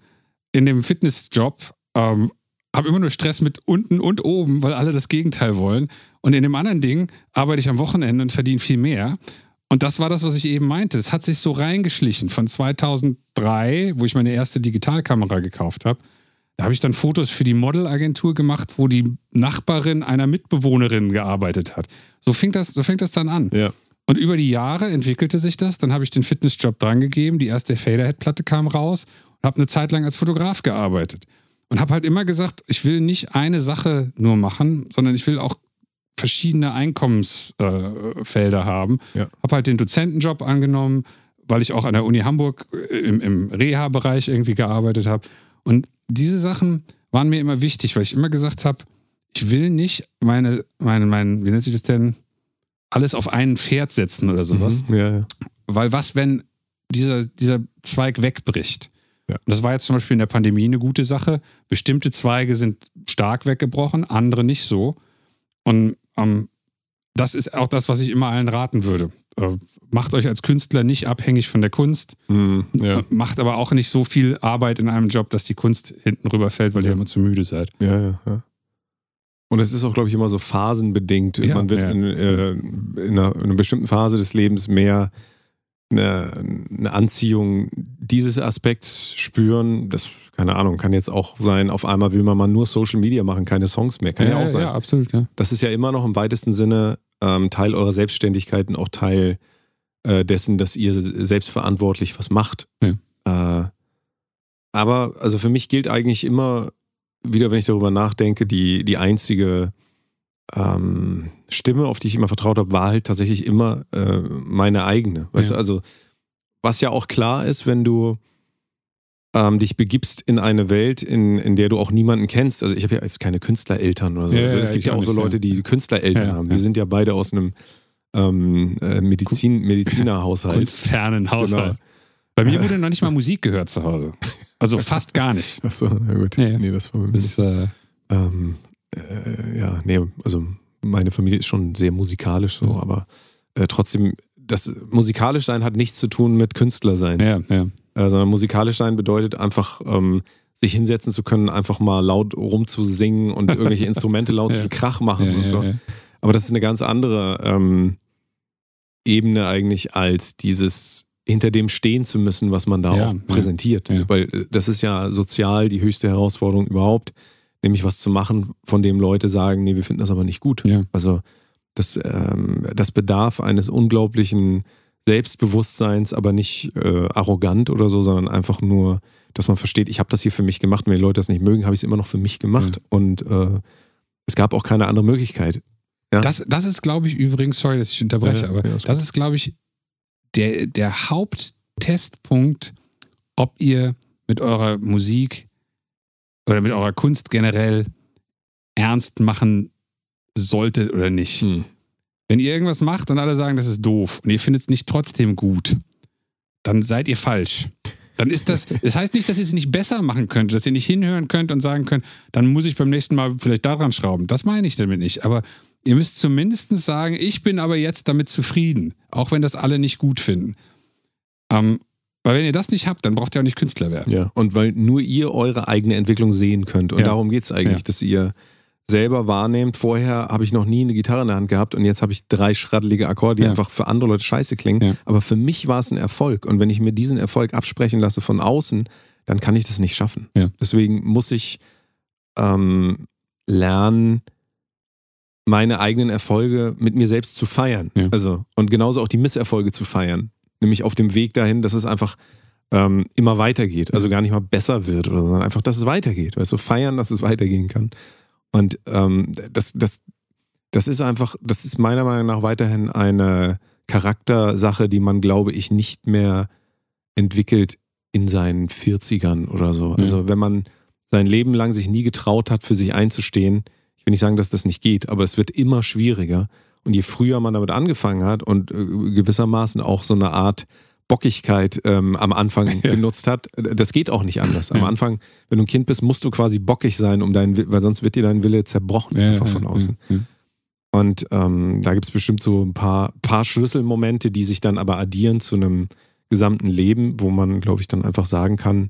in dem Fitnessjob, ähm, habe immer nur Stress mit unten und oben, weil alle das Gegenteil wollen. Und in dem anderen Ding arbeite ich am Wochenende und verdiene viel mehr. Und das war das, was ich eben meinte. Es hat sich so reingeschlichen von 2003, wo ich meine erste Digitalkamera gekauft habe. Da habe ich dann Fotos für die Modelagentur gemacht, wo die Nachbarin einer Mitbewohnerin gearbeitet hat. So fängt das, so fängt das dann an. Ja. Und über die Jahre entwickelte sich das. Dann habe ich den Fitnessjob drangegeben. Die erste Faderhead-Platte kam raus und habe eine Zeit lang als Fotograf gearbeitet. Und habe halt immer gesagt, ich will nicht eine Sache nur machen, sondern ich will auch verschiedene Einkommensfelder äh, haben. Ja. Habe halt den Dozentenjob angenommen, weil ich auch an der Uni Hamburg äh, im, im Reha-Bereich irgendwie gearbeitet habe. Und diese Sachen waren mir immer wichtig, weil ich immer gesagt habe, ich will nicht meine, meine, mein, wie nennt sich das denn, alles auf ein Pferd setzen oder sowas. Mhm. Ja, ja. Weil was, wenn dieser, dieser Zweig wegbricht? Ja. Und das war jetzt zum Beispiel in der Pandemie eine gute Sache. Bestimmte Zweige sind stark weggebrochen, andere nicht so. Und ähm, das ist auch das, was ich immer allen raten würde. Äh, macht euch als Künstler nicht abhängig von der Kunst, Mhm. ja. äh, macht aber auch nicht so viel Arbeit in einem Job, dass die Kunst hinten rüberfällt, weil ihr Ja. immer zu müde seid. Ja, ja, ja. Und es ist auch, glaube ich, immer so phasenbedingt. Ja, Man wird in, äh, in, einer, in einer bestimmten Phase des Lebens mehr eine, eine Anziehung dieses Aspekts spüren. Das, keine Ahnung, kann jetzt auch sein, auf einmal will man mal nur Social Media machen, keine Songs mehr. Kann ja, auch sein. Ja, absolut, ja. Das ist ja immer noch im weitesten Sinne ähm, Teil eurer Selbstständigkeit und auch Teil äh, dessen, dass ihr selbstverantwortlich was macht. Äh, aber also für mich gilt eigentlich immer wieder, wenn ich darüber nachdenke, die, die einzige ähm, Stimme, auf die ich immer vertraut habe, war halt tatsächlich immer äh, meine eigene. Weißt Ja. du, also was ja auch klar ist, wenn du ähm, dich begibst in eine Welt, in, in der du auch niemanden kennst. Also ich habe ja jetzt keine Künstlereltern oder so. Ja, also ja, es gibt ich ja auch auch so nicht, Leute, ja. die Künstlereltern Ja, haben. ja. Wir sind ja beide aus einem ähm, äh, Medizin, Medizinerhaushalt. Kunstfernen Haushalt. Genau. Bei mir wurde noch nicht mal Musik gehört zu Hause. Also fast gar nicht. Achso, na gut. Nee. Nee, das war bei mir Das nicht. ist, äh, Ähm, äh, ja, nee, also meine Familie ist schon sehr musikalisch so, Mhm. aber äh, trotzdem, das musikalisch sein hat nichts zu tun mit Künstler sein. ja, ja. Sondern musikalisch sein bedeutet einfach, ähm, sich hinsetzen zu können, einfach mal laut rumzusingen und irgendwelche Instrumente laut Ja. zu Krach machen ja, und so. ja. Aber das ist eine ganz andere ähm, Ebene eigentlich als dieses hinter dem stehen zu müssen, was man da auch präsentiert. Weil äh, das ist ja sozial die höchste Herausforderung überhaupt, nämlich was zu machen, von dem Leute sagen, nee, wir finden das aber nicht gut. Ja. Also das, ähm, das bedarf eines unglaublichen Selbstbewusstseins, aber nicht äh, arrogant oder so, sondern einfach nur, dass man versteht, ich habe das hier für mich gemacht. Wenn die Leute das nicht mögen, habe ich es immer noch für mich gemacht. Und äh, es gab auch keine andere Möglichkeit. Ja. Das, das ist, glaube ich, übrigens, sorry, dass ich unterbreche, Ja, ja, aber ja, ist das ist, glaube ich, der, der Haupttestpunkt, ob ihr mit eurer Musik oder mit eurer Kunst generell ernst machen solltet oder nicht. Hm. Wenn ihr irgendwas macht und alle sagen, das ist doof und ihr findet es nicht trotzdem gut, dann seid ihr falsch. Dann ist das, das heißt nicht, dass ihr es nicht besser machen könnt, dass ihr nicht hinhören könnt und sagen könnt, dann muss ich beim nächsten Mal vielleicht daran schrauben. Das meine ich damit nicht. Aber ihr müsst zumindest sagen, ich bin aber jetzt damit zufrieden, auch wenn das alle nicht gut finden. Ähm, weil wenn ihr das nicht habt, dann braucht ihr auch nicht Künstler werden. Ja, und weil nur ihr eure eigene Entwicklung sehen könnt. Und Ja. darum geht es eigentlich, Ja. dass ihr selber wahrnehmt. Vorher habe ich noch nie eine Gitarre in der Hand gehabt und jetzt habe ich drei schraddelige Akkorde, die Ja. einfach für andere Leute scheiße klingen. Ja. Aber für mich war es ein Erfolg. Und wenn ich mir diesen Erfolg absprechen lasse von außen, dann kann ich das nicht schaffen. Ja. Deswegen muss ich ähm, lernen, meine eigenen Erfolge mit mir selbst zu feiern. Also, und genauso auch die Misserfolge zu feiern. Nämlich auf dem Weg dahin, dass es einfach ähm, immer weitergeht. Also gar nicht mal besser wird, oder, so, sondern einfach, dass es weitergeht. Weißt du, feiern, dass es weitergehen kann. Und ähm, das, das, das ist einfach, das ist meiner Meinung nach weiterhin eine Charaktersache, die man, glaube ich, nicht mehr entwickelt in seinen 40ern oder so. Also wenn man sein Leben lang sich nie getraut hat, für sich einzustehen, ich will nicht sagen, dass das nicht geht, aber es wird immer schwieriger. Und je früher man damit angefangen hat und äh, gewissermaßen auch so eine Art Bockigkeit ähm, am Anfang ja. genutzt hat, das geht auch nicht anders. Am ja. Anfang, wenn du ein Kind bist, musst du quasi bockig sein, um deinen, weil sonst wird dir dein Wille zerbrochen ja, einfach von außen. Und ähm, da gibt es bestimmt so ein paar, paar Schlüsselmomente, die sich dann aber addieren zu einem gesamten Leben, wo man, glaube ich, dann einfach sagen kann,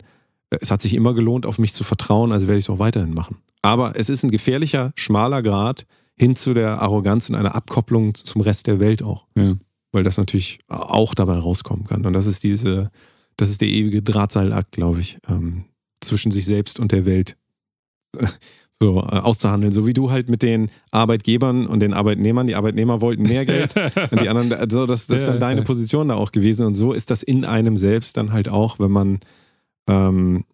es hat sich immer gelohnt, auf mich zu vertrauen, also werde ich es auch weiterhin machen. Aber es ist ein gefährlicher, schmaler Grad hin zu der Arroganz und einer Abkopplung zum Rest der Welt auch. Ja. Weil das natürlich auch dabei rauskommen kann. Und das ist diese, das ist der ewige Drahtseilakt, glaube ich, ähm, zwischen sich selbst und der Welt so äh, auszuhandeln. So wie du halt mit den Arbeitgebern und den Arbeitnehmern, die Arbeitnehmer wollten mehr Geld und die anderen, also das, das ist dann deine Position da auch gewesen. Und so ist das in einem selbst dann halt auch, wenn man ähm,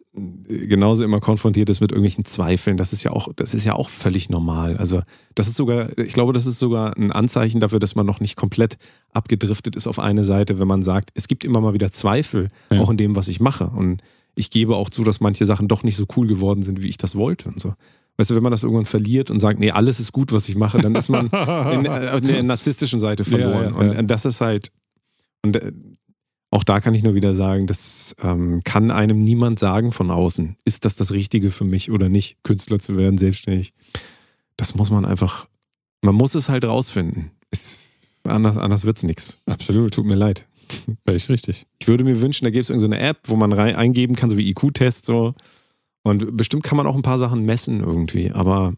genauso immer konfrontiert ist mit irgendwelchen Zweifeln. Das ist ja auch, das ist ja auch völlig normal. Also, das ist sogar, ich glaube, das ist sogar ein Anzeichen dafür, dass man noch nicht komplett abgedriftet ist auf eine Seite, wenn man sagt, es gibt immer mal wieder Zweifel, ja. auch in dem, was ich mache. Und ich gebe auch zu, dass manche Sachen doch nicht so cool geworden sind, wie ich das wollte und so. Weißt du, wenn man das irgendwann verliert und sagt, nee, alles ist gut, was ich mache, dann ist man in, äh, in der narzisstischen Seite verloren. Ja, ja, und das ist halt, und äh, auch da kann ich nur wieder sagen, das ähm, kann einem niemand sagen von außen. Ist das das Richtige für mich oder nicht, Künstler zu werden, selbstständig? Das muss man einfach, man muss es halt rausfinden. Es, anders anders wird es nichts. Absolut. Tut mir leid. Völlig richtig. Ich würde mir wünschen, da gäbe es irgendeine App, wo man rein, eingeben kann, so wie IQ-Test. So. Und bestimmt kann man auch ein paar Sachen messen irgendwie. Aber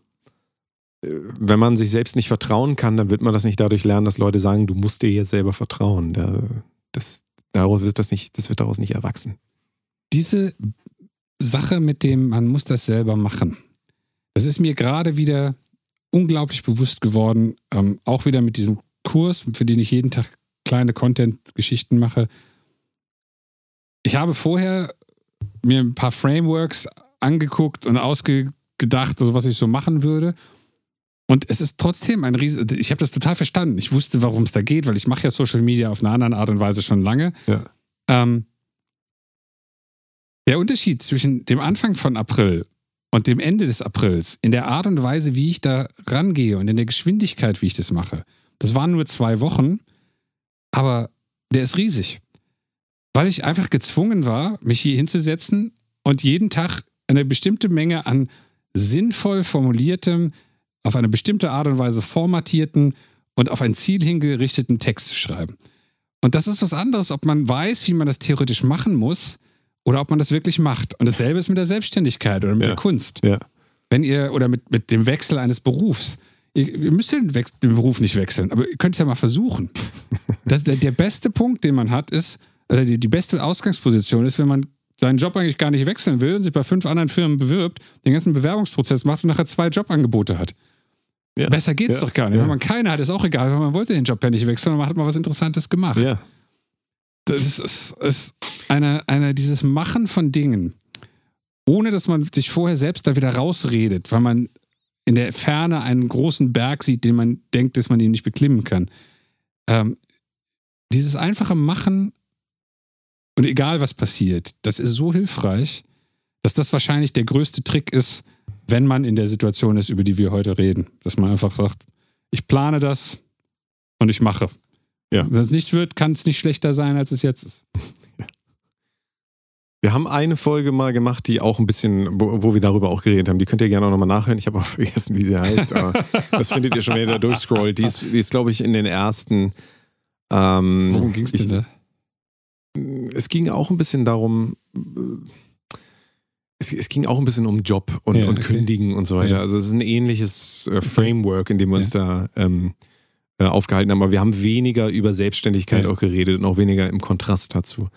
äh, wenn man sich selbst nicht vertrauen kann, dann wird man das nicht dadurch lernen, dass Leute sagen, du musst dir jetzt selber vertrauen. Das, Daraus wird das nicht, das wird daraus nicht erwachsen. Diese Sache mit dem, man muss das selber machen. Das ist mir gerade wieder unglaublich bewusst geworden, ähm, auch wieder mit diesem Kurs, für den ich jeden Tag kleine Content-Geschichten mache. Ich habe vorher mir ein paar Frameworks angeguckt und ausgedacht, also was ich so machen würde. Und es ist trotzdem ein riesen. Ich habe das total verstanden. Ich wusste, warum es da geht, weil ich mache ja Social Media auf eine andere Art und Weise schon lange. Ja. Ähm, der Unterschied zwischen dem Anfang von April und dem Ende des Aprils, in der Art und Weise, wie ich da rangehe und in der Geschwindigkeit, wie ich das mache, das waren nur zwei Wochen, aber der ist riesig. Weil ich einfach gezwungen war, mich hier hinzusetzen und jeden Tag eine bestimmte Menge an sinnvoll formuliertem, auf eine bestimmte Art und Weise formatierten und auf ein Ziel hingerichteten Text zu schreiben. Und das ist was anderes, ob man weiß, wie man das theoretisch machen muss oder ob man das wirklich macht. Und dasselbe ist mit der Selbstständigkeit oder mit ja. der Kunst. Ja. Wenn ihr, oder mit, mit dem Wechsel eines Berufs. Ihr, ihr müsst den, den, Beruf nicht wechseln, aber ihr könnt es ja mal versuchen. Das, der, der beste Punkt, den man hat, ist, oder die, die beste Ausgangsposition ist, wenn man seinen Job eigentlich gar nicht wechseln will, sich bei fünf anderen Firmen bewirbt, den ganzen Bewerbungsprozess macht und nachher zwei Jobangebote hat. Ja. Besser geht's ja. doch gar nicht. Ja. Wenn man keine hat, ist auch egal, weil man wollte den Job ja nicht wechseln man hat mal was Interessantes gemacht. Ja. Das ist, ist eine, eine, dieses Machen von Dingen, ohne dass man sich vorher selbst da wieder rausredet, weil man in der Ferne einen großen Berg sieht, den man denkt, dass man ihn nicht beklimmen kann. Ähm, dieses einfache Machen und egal was passiert, das ist so hilfreich, dass das wahrscheinlich der größte Trick ist, wenn man in der Situation ist, über die wir heute reden. Dass man einfach sagt, ich plane das und ich mache. Ja. Wenn es nicht wird, kann es nicht schlechter sein, als es jetzt ist. Wir haben eine Folge mal gemacht, die auch ein bisschen, wo, wo wir darüber auch geredet haben. Die könnt ihr gerne auch nochmal nachhören. Ich habe auch vergessen, wie sie heißt, aber das findet ihr schon, wenn ihr da durchscrollt. Die ist, ist glaube ich, in den ersten. Ähm, Worum ging es denn da? Es ging auch ein bisschen darum, es, es, ging auch ein bisschen um Job und, ja, und okay. Kündigen und so weiter. Ja. Also es ist ein ähnliches äh, Framework, in dem wir uns ja. da ähm, äh, aufgehalten haben. Aber wir haben weniger über Selbstständigkeit auch geredet und auch weniger im Kontrast dazu.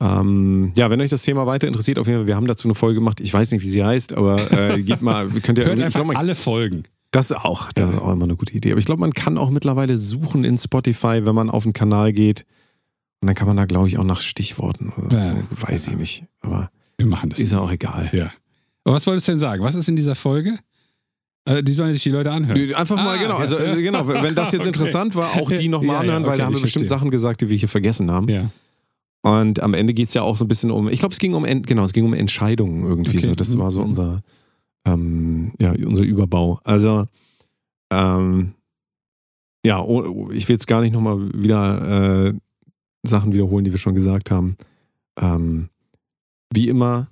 Ähm, ja, wenn euch das Thema weiter interessiert, auf jeden Fall, wir haben dazu eine Folge gemacht. Ich weiß nicht, wie sie heißt, aber äh, geht mal, könnt ihr Hört einfach alle Folgen. Das auch, das ist auch immer eine gute Idee. Aber ich glaube, man kann auch mittlerweile suchen in Spotify, wenn man auf den Kanal geht. Und dann kann man da, glaube ich, auch nach Stichworten oder so. Weiß ich nicht. Aber wir machen das. Ist ja auch egal. Ja. Aber was wolltest du denn sagen? Was ist in dieser Folge? Also die sollen sich die Leute anhören. Einfach mal, ah, genau. Also, ja. Äh, genau. Wenn das jetzt okay. interessant war, auch die nochmal ja, anhören, ja, okay, weil da haben wir bestimmt Sachen gesagt, die wir hier vergessen haben. Ja. Und am Ende geht es ja auch so ein bisschen um, ich glaube, es ging um, genau, es ging um Entscheidungen irgendwie okay. so. Das war so unser, ähm, ja, unser Überbau. Also, ähm, ja, oh, ich will jetzt gar nicht nochmal wieder äh, Sachen wiederholen, die wir schon gesagt haben. Ähm, wie immer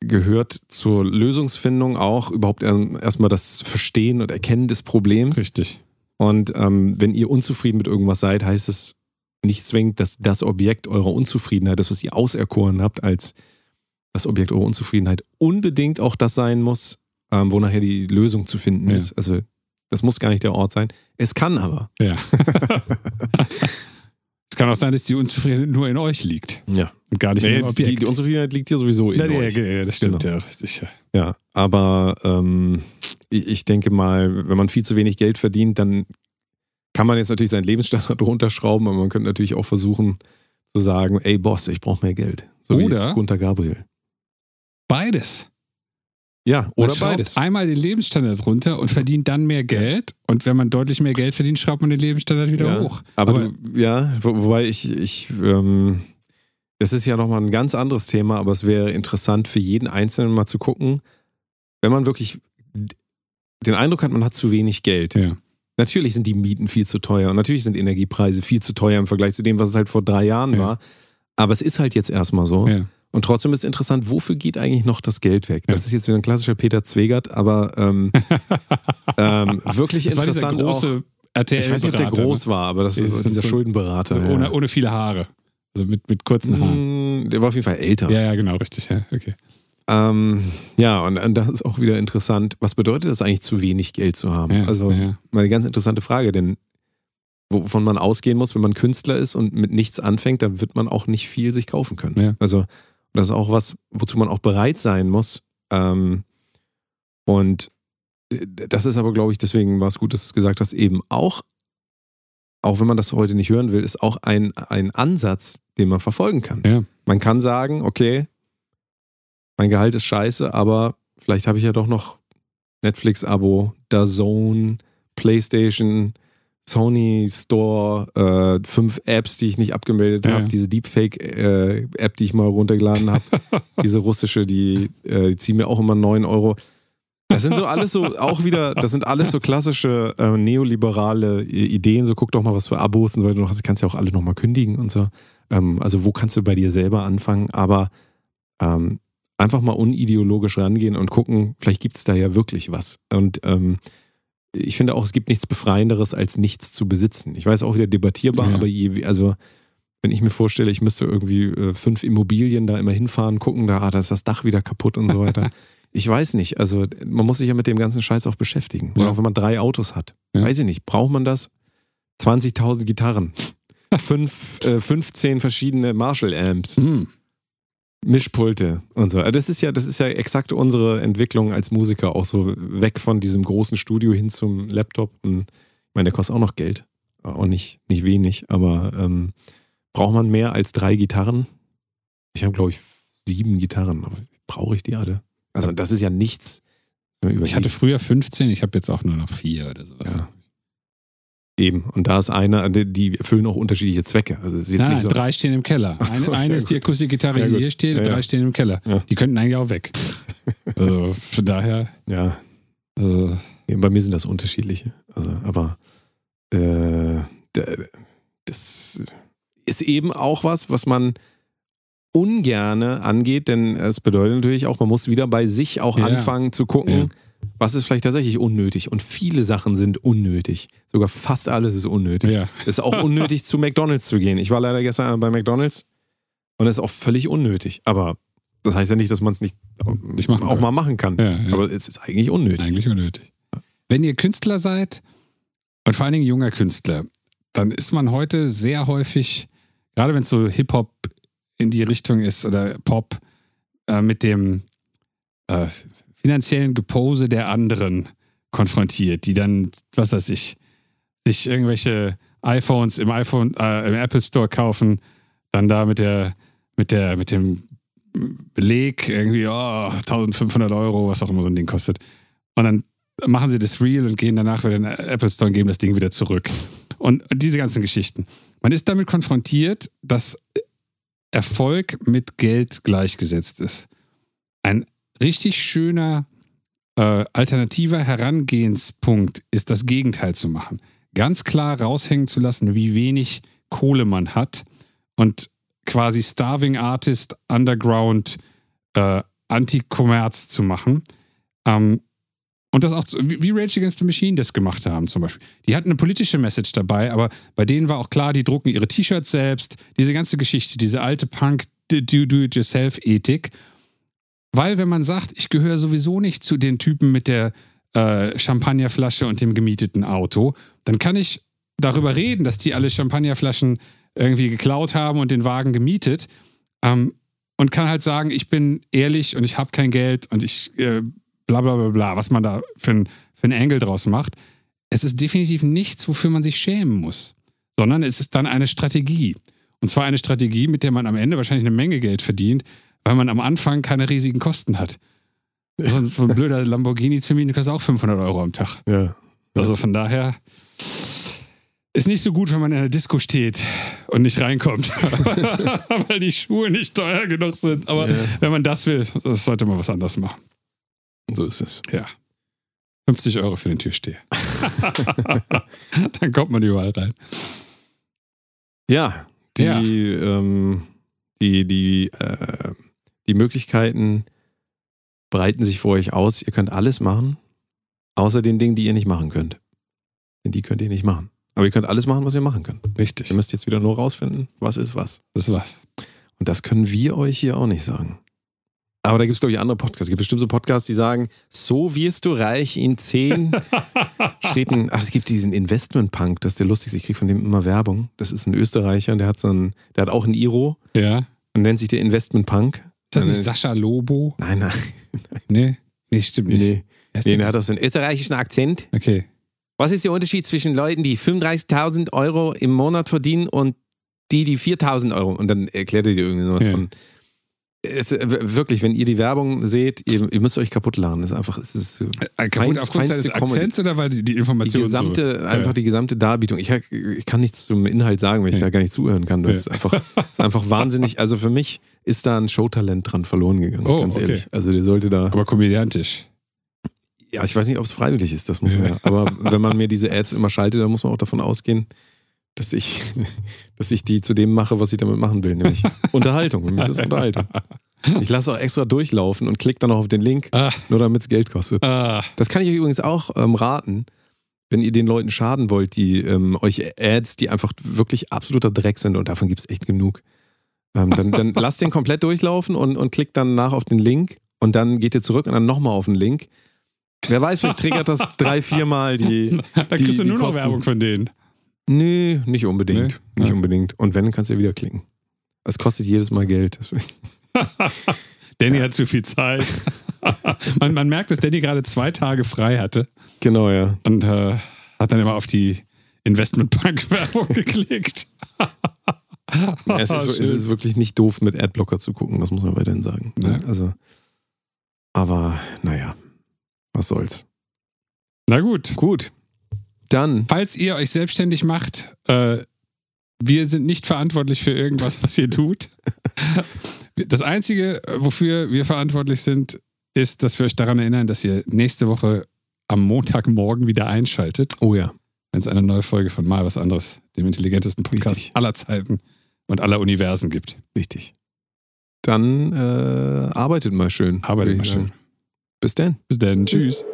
gehört zur Lösungsfindung auch überhaupt erstmal das Verstehen und Erkennen des Problems. Richtig. Und ähm, wenn ihr unzufrieden mit irgendwas seid, heißt es nicht zwingend, dass das Objekt eurer Unzufriedenheit, das, was ihr auserkoren habt als das Objekt eurer Unzufriedenheit, unbedingt auch das sein muss, ähm, wo nachher die Lösung zu finden Ja. ist. Also das muss gar nicht der Ort sein. Es kann aber. Ja. es kann auch sein, dass die Unzufriedenheit nur in euch liegt Ja. und gar nicht Nee, im Objekt. die, die Unzufriedenheit liegt hier sowieso in ja, ja, euch. ja, das stimmt Genau. ja richtig. Ja. Ja, aber ähm, ich, ich denke mal, wenn man viel zu wenig Geld verdient, dann kann man jetzt natürlich seinen Lebensstandard runterschrauben, aber man könnte natürlich auch versuchen zu sagen, ey Boss, ich brauche mehr Geld. So Oder- wie Gunter Gabriel. Beides. Ja, oder beides. Einmal den Lebensstandard runter und verdient dann mehr Geld. Und wenn man deutlich mehr Geld verdient, schraubt man den Lebensstandard wieder ja, hoch. Aber, Aber- du, ja, wo, wobei ich, ich ähm, das ist ja nochmal ein ganz anderes Thema, aber es wäre interessant für jeden Einzelnen mal zu gucken, wenn man wirklich den Eindruck hat, man hat zu wenig Geld. Ja. Natürlich sind die Mieten viel zu teuer und natürlich sind Energiepreise viel zu teuer im Vergleich zu dem, was es halt vor drei Jahren Ja. war. Aber es ist halt jetzt erstmal so. Ja. Und trotzdem ist interessant, wofür geht eigentlich noch das Geld weg? Das Ja. ist jetzt wieder ein klassischer Peter Zwegert, aber ähm, ähm, wirklich Das war interessant auch. große RTL Ich weiß nicht, ob der groß war, aber das Das ist ist dieser so- Schuldenberater. So ja. ohne, ohne viele Haare. Also mit, mit kurzen Haaren. Mm, Der war auf jeden Fall älter. Ja, ja, genau, richtig. Ja, okay. Ähm, ja, und, und das ist auch wieder interessant. Was bedeutet das eigentlich, zu wenig Geld zu haben? Ja, also, ja. mal eine ganz interessante Frage, denn wovon man ausgehen muss, wenn man Künstler ist und mit nichts anfängt, dann wird man auch nicht viel sich kaufen können. Also, das ist auch was, wozu man auch bereit sein muss. Ähm, und äh, das ist aber, glaube ich, deswegen war es gut, dass du es gesagt hast, eben auch, auch wenn man das heute nicht hören will, ist auch ein, ein Ansatz, den man verfolgen kann. Ja. Man kann sagen, okay, mein Gehalt ist scheiße, aber vielleicht habe ich ja doch noch Netflix-Abo, DAZN, PlayStation, Sony Store, äh, fünf Apps, die ich nicht abgemeldet Ja. habe, diese Deepfake-App, die ich mal runtergeladen habe, diese russische, die, äh, die ziehen mir auch immer 9 Euro. Das sind so alles so, auch wieder, das sind alles so klassische äh, neoliberale I- Ideen. So, guck doch mal, was für Abos und so weiter du hast. Kannst ja auch alle nochmal kündigen und so. Ähm, also, wo kannst du bei dir selber anfangen? Aber ähm, einfach mal unideologisch rangehen und gucken, vielleicht gibt es da ja wirklich was. Und ähm, ich finde auch, es gibt nichts Befreienderes, als nichts zu besitzen. Ich weiß auch wieder debattierbar, Ja. aber je, also wenn ich mir vorstelle, ich müsste irgendwie äh, fünf Immobilien da immer hinfahren, gucken, da, ah, da ist das Dach wieder kaputt und so weiter. ich weiß nicht. Also man muss sich ja mit dem ganzen Scheiß auch beschäftigen. Oder Ja. auch wenn man drei Autos hat. Ja. Weiß ich nicht. Braucht man das? 20.000 Gitarren. Fünf, äh, 15 verschiedene Marshall-Amps. Hm. Mischpulte und so. Also Das ist ja, das ist ja exakt unsere Entwicklung als Musiker, auch so weg von diesem großen Studio hin zum Laptop. Und ich meine, der kostet auch noch Geld. Auch nicht, nicht wenig, aber ähm, braucht man mehr als drei Gitarren? Ich habe, glaube ich, sieben Gitarren, aber brauche ich die alle? Also, das ist ja nichts. Ich hatte früher 15, ich habe jetzt auch nur noch vier oder sowas. Ja. Eben. Und da ist einer, die- die erfüllen auch unterschiedliche Zwecke. Also, es ist jetzt Nein, nicht so. drei stehen im Keller. So, eine eine ist die. Akustikgitarre, die hier steht, Ja, drei ja. stehen im Keller. Ja. Die könnten eigentlich auch weg. also von daher, Ja, also, Bei mir sind das unterschiedliche. Also, aber äh, das ist eben auch was, was man ungerne angeht, denn es bedeutet natürlich auch, man muss wieder bei sich auch anfangen zu gucken. Was ist vielleicht tatsächlich unnötig. Und viele Sachen sind unnötig. Sogar fast alles ist unnötig. ja. Es ist auch unnötig, zu McDonalds zu gehen. Ich war leider gestern bei McDonalds und es ist auch völlig unnötig. Aber das heißt ja nicht, dass man es nicht auch kann. mal machen kann. Ja, ja. Aber es ist eigentlich unnötig. Eigentlich unnötig. Wenn ihr Künstler seid und vor allen Dingen junger Künstler, dann ist man heute sehr häufig, gerade wenn es so Hip-Hop in die Richtung ist oder Pop, äh, mit dem äh, finanziellen Gepose der anderen konfrontiert, die dann, was weiß ich, sich irgendwelche iPhones im iPhone, äh, im Apple Store kaufen, dann da mit der, mit der, mit dem Beleg irgendwie, oh, 1500 Euro, was auch immer so ein Ding kostet. Und dann machen sie das real und gehen danach wieder in den Apple Store und geben das Ding wieder zurück. Und diese ganzen Geschichten. Man ist damit konfrontiert, dass Erfolg mit Geld gleichgesetzt ist. Ein richtig schöner äh, alternativer Herangehenspunkt ist das Gegenteil zu machen. ganz klar raushängen zu lassen, wie wenig Kohle man hat und quasi Starving Artist, Underground, äh, Anti-Kommerz zu machen. Ähm, und das auch, wie Rage Against the Machine das gemacht haben zum Beispiel. Die hatten eine politische Message dabei, aber bei denen war auch klar, die drucken ihre T-Shirts selbst, diese ganze Geschichte, diese alte Punk-Do-It-Yourself-Ethik. Weil wenn man sagt, ich gehöre sowieso nicht zu den Typen mit der äh, Champagnerflasche und dem gemieteten Auto, dann kann ich darüber reden, dass die alle Champagnerflaschen irgendwie geklaut haben und den Wagen gemietet. Ähm, und kann halt sagen, ich bin ehrlich und ich habe kein Geld und ich äh, bla bla bla bla, was man da für ein, für ein Angle draus macht. Es ist definitiv nichts, wofür man sich schämen muss, sondern es ist dann eine Strategie. Und zwar eine Strategie, mit der man am Ende wahrscheinlich eine Menge Geld verdient, weil man am Anfang keine riesigen Kosten hat. So ein, so ein blöder Lamborghini zu mieten kostet auch 500 Euro am Tag. Ja. Also von daher ist nicht so gut, wenn man in der Disco steht und nicht reinkommt, weil die Schuhe nicht teuer genug sind. Aber Ja. wenn man das will, das sollte man was anderes machen. So ist es. Ja. 50 Euro für den Türsteher. Dann kommt man überall rein. Ja, die, Ja. Ähm, die, die, äh, die Möglichkeiten breiten sich vor euch aus. Ihr könnt alles machen, außer den Dingen, die ihr nicht machen könnt. Denn die könnt ihr nicht machen. Aber ihr könnt alles machen, was ihr machen könnt. Richtig. Ihr müsst jetzt wieder nur rausfinden, was ist was. Das war's. Und das können wir euch hier auch nicht sagen. Aber da gibt es, glaube ich, andere Podcasts. Es gibt bestimmt so Podcasts, die sagen, so wirst du reich in zehn Schritten. Ach, es gibt diesen Investment-Punk, das ist der lustigste. Ich kriege von dem immer Werbung. Das ist ein Österreicher und der hat so ein, der hat auch ein Iro Ja. und nennt sich der Investment-Punk. Ist das nicht Nein, Sascha Lobo? Nein, nein. Nee. Nee, stimmt nicht. Nee, nee der hat auch so einen österreichischen Akzent. Okay. Was ist der Unterschied zwischen Leuten, die 35.000 Euro im Monat verdienen und die, die 4.000 Euro? Und dann erklärt er dir irgendwie sowas Ja. von. Es, w- wirklich, wenn ihr die Werbung seht, ihr, ihr müsst euch kaputt lachen. Das ist einfach, es ist Äh, kaputt Feinst- aufgrund seines. Akzents oder weil die, die die Information gesamte, so, einfach die gesamte Darbietung. Ich, ich kann nichts zum Inhalt sagen, weil ich Nee. da gar nicht zuhören kann. Das Nee. ist, einfach, ist einfach wahnsinnig. Also für mich ist da ein Showtalent dran verloren gegangen, Oh, ganz okay. ehrlich. Also der sollte da. Aber komödiantisch. Ja, ich weiß nicht, ob es freiwillig ist, das muss man Ja. ja. Aber wenn man mir diese Ads immer schaltet, dann muss man auch davon ausgehen, dass ich, dass ich die zu dem mache, was ich damit machen will, nämlich Unterhaltung. Für mich ist Unterhaltung. Ich lasse auch extra durchlaufen und klicke dann noch auf den Link, Ah, nur damit es Geld kostet. ah, Das kann ich euch übrigens auch ähm, raten, wenn ihr den Leuten schaden wollt, die ähm, euch Ads, die einfach wirklich absoluter Dreck sind und davon gibt es echt genug. Ähm, dann, dann lasst den komplett durchlaufen und, und klickt dann nach auf den Link und dann geht ihr zurück und dann nochmal auf den Link. Wer weiß, vielleicht triggert das drei, viermal die. da Die- kriegst du nur noch Kosten. Werbung von denen. Nö, nicht unbedingt. Nee? Nicht Ja. unbedingt. Und wenn, kannst du ja wieder klicken. Es kostet jedes Mal Geld. Danny hat zu viel Zeit. man, man merkt, dass Danny gerade zwei Tage frei hatte Genau, ja. und äh, hat dann immer auf die Investment-Bank-Werbung geklickt. Es ist, es ist wirklich nicht doof, mit Adblocker zu gucken, das muss man weiterhin sagen. Ja. Also, aber naja, was soll's. Na gut. Gut, dann, Falls ihr euch selbstständig macht, äh, wir sind nicht verantwortlich für irgendwas, was ihr tut. Das Einzige, wofür wir verantwortlich sind, ist, dass wir euch daran erinnern, dass ihr nächste Woche am Montagmorgen wieder einschaltet, oh ja, wenn es eine neue Folge von Mal was anderes, dem intelligentesten Podcast Richtig. aller Zeiten und aller Universen gibt. richtig. Dann äh, arbeitet mal schön. Arbeitet mal schön. Bis dann. Bis dann. Tschüss. Tschüss.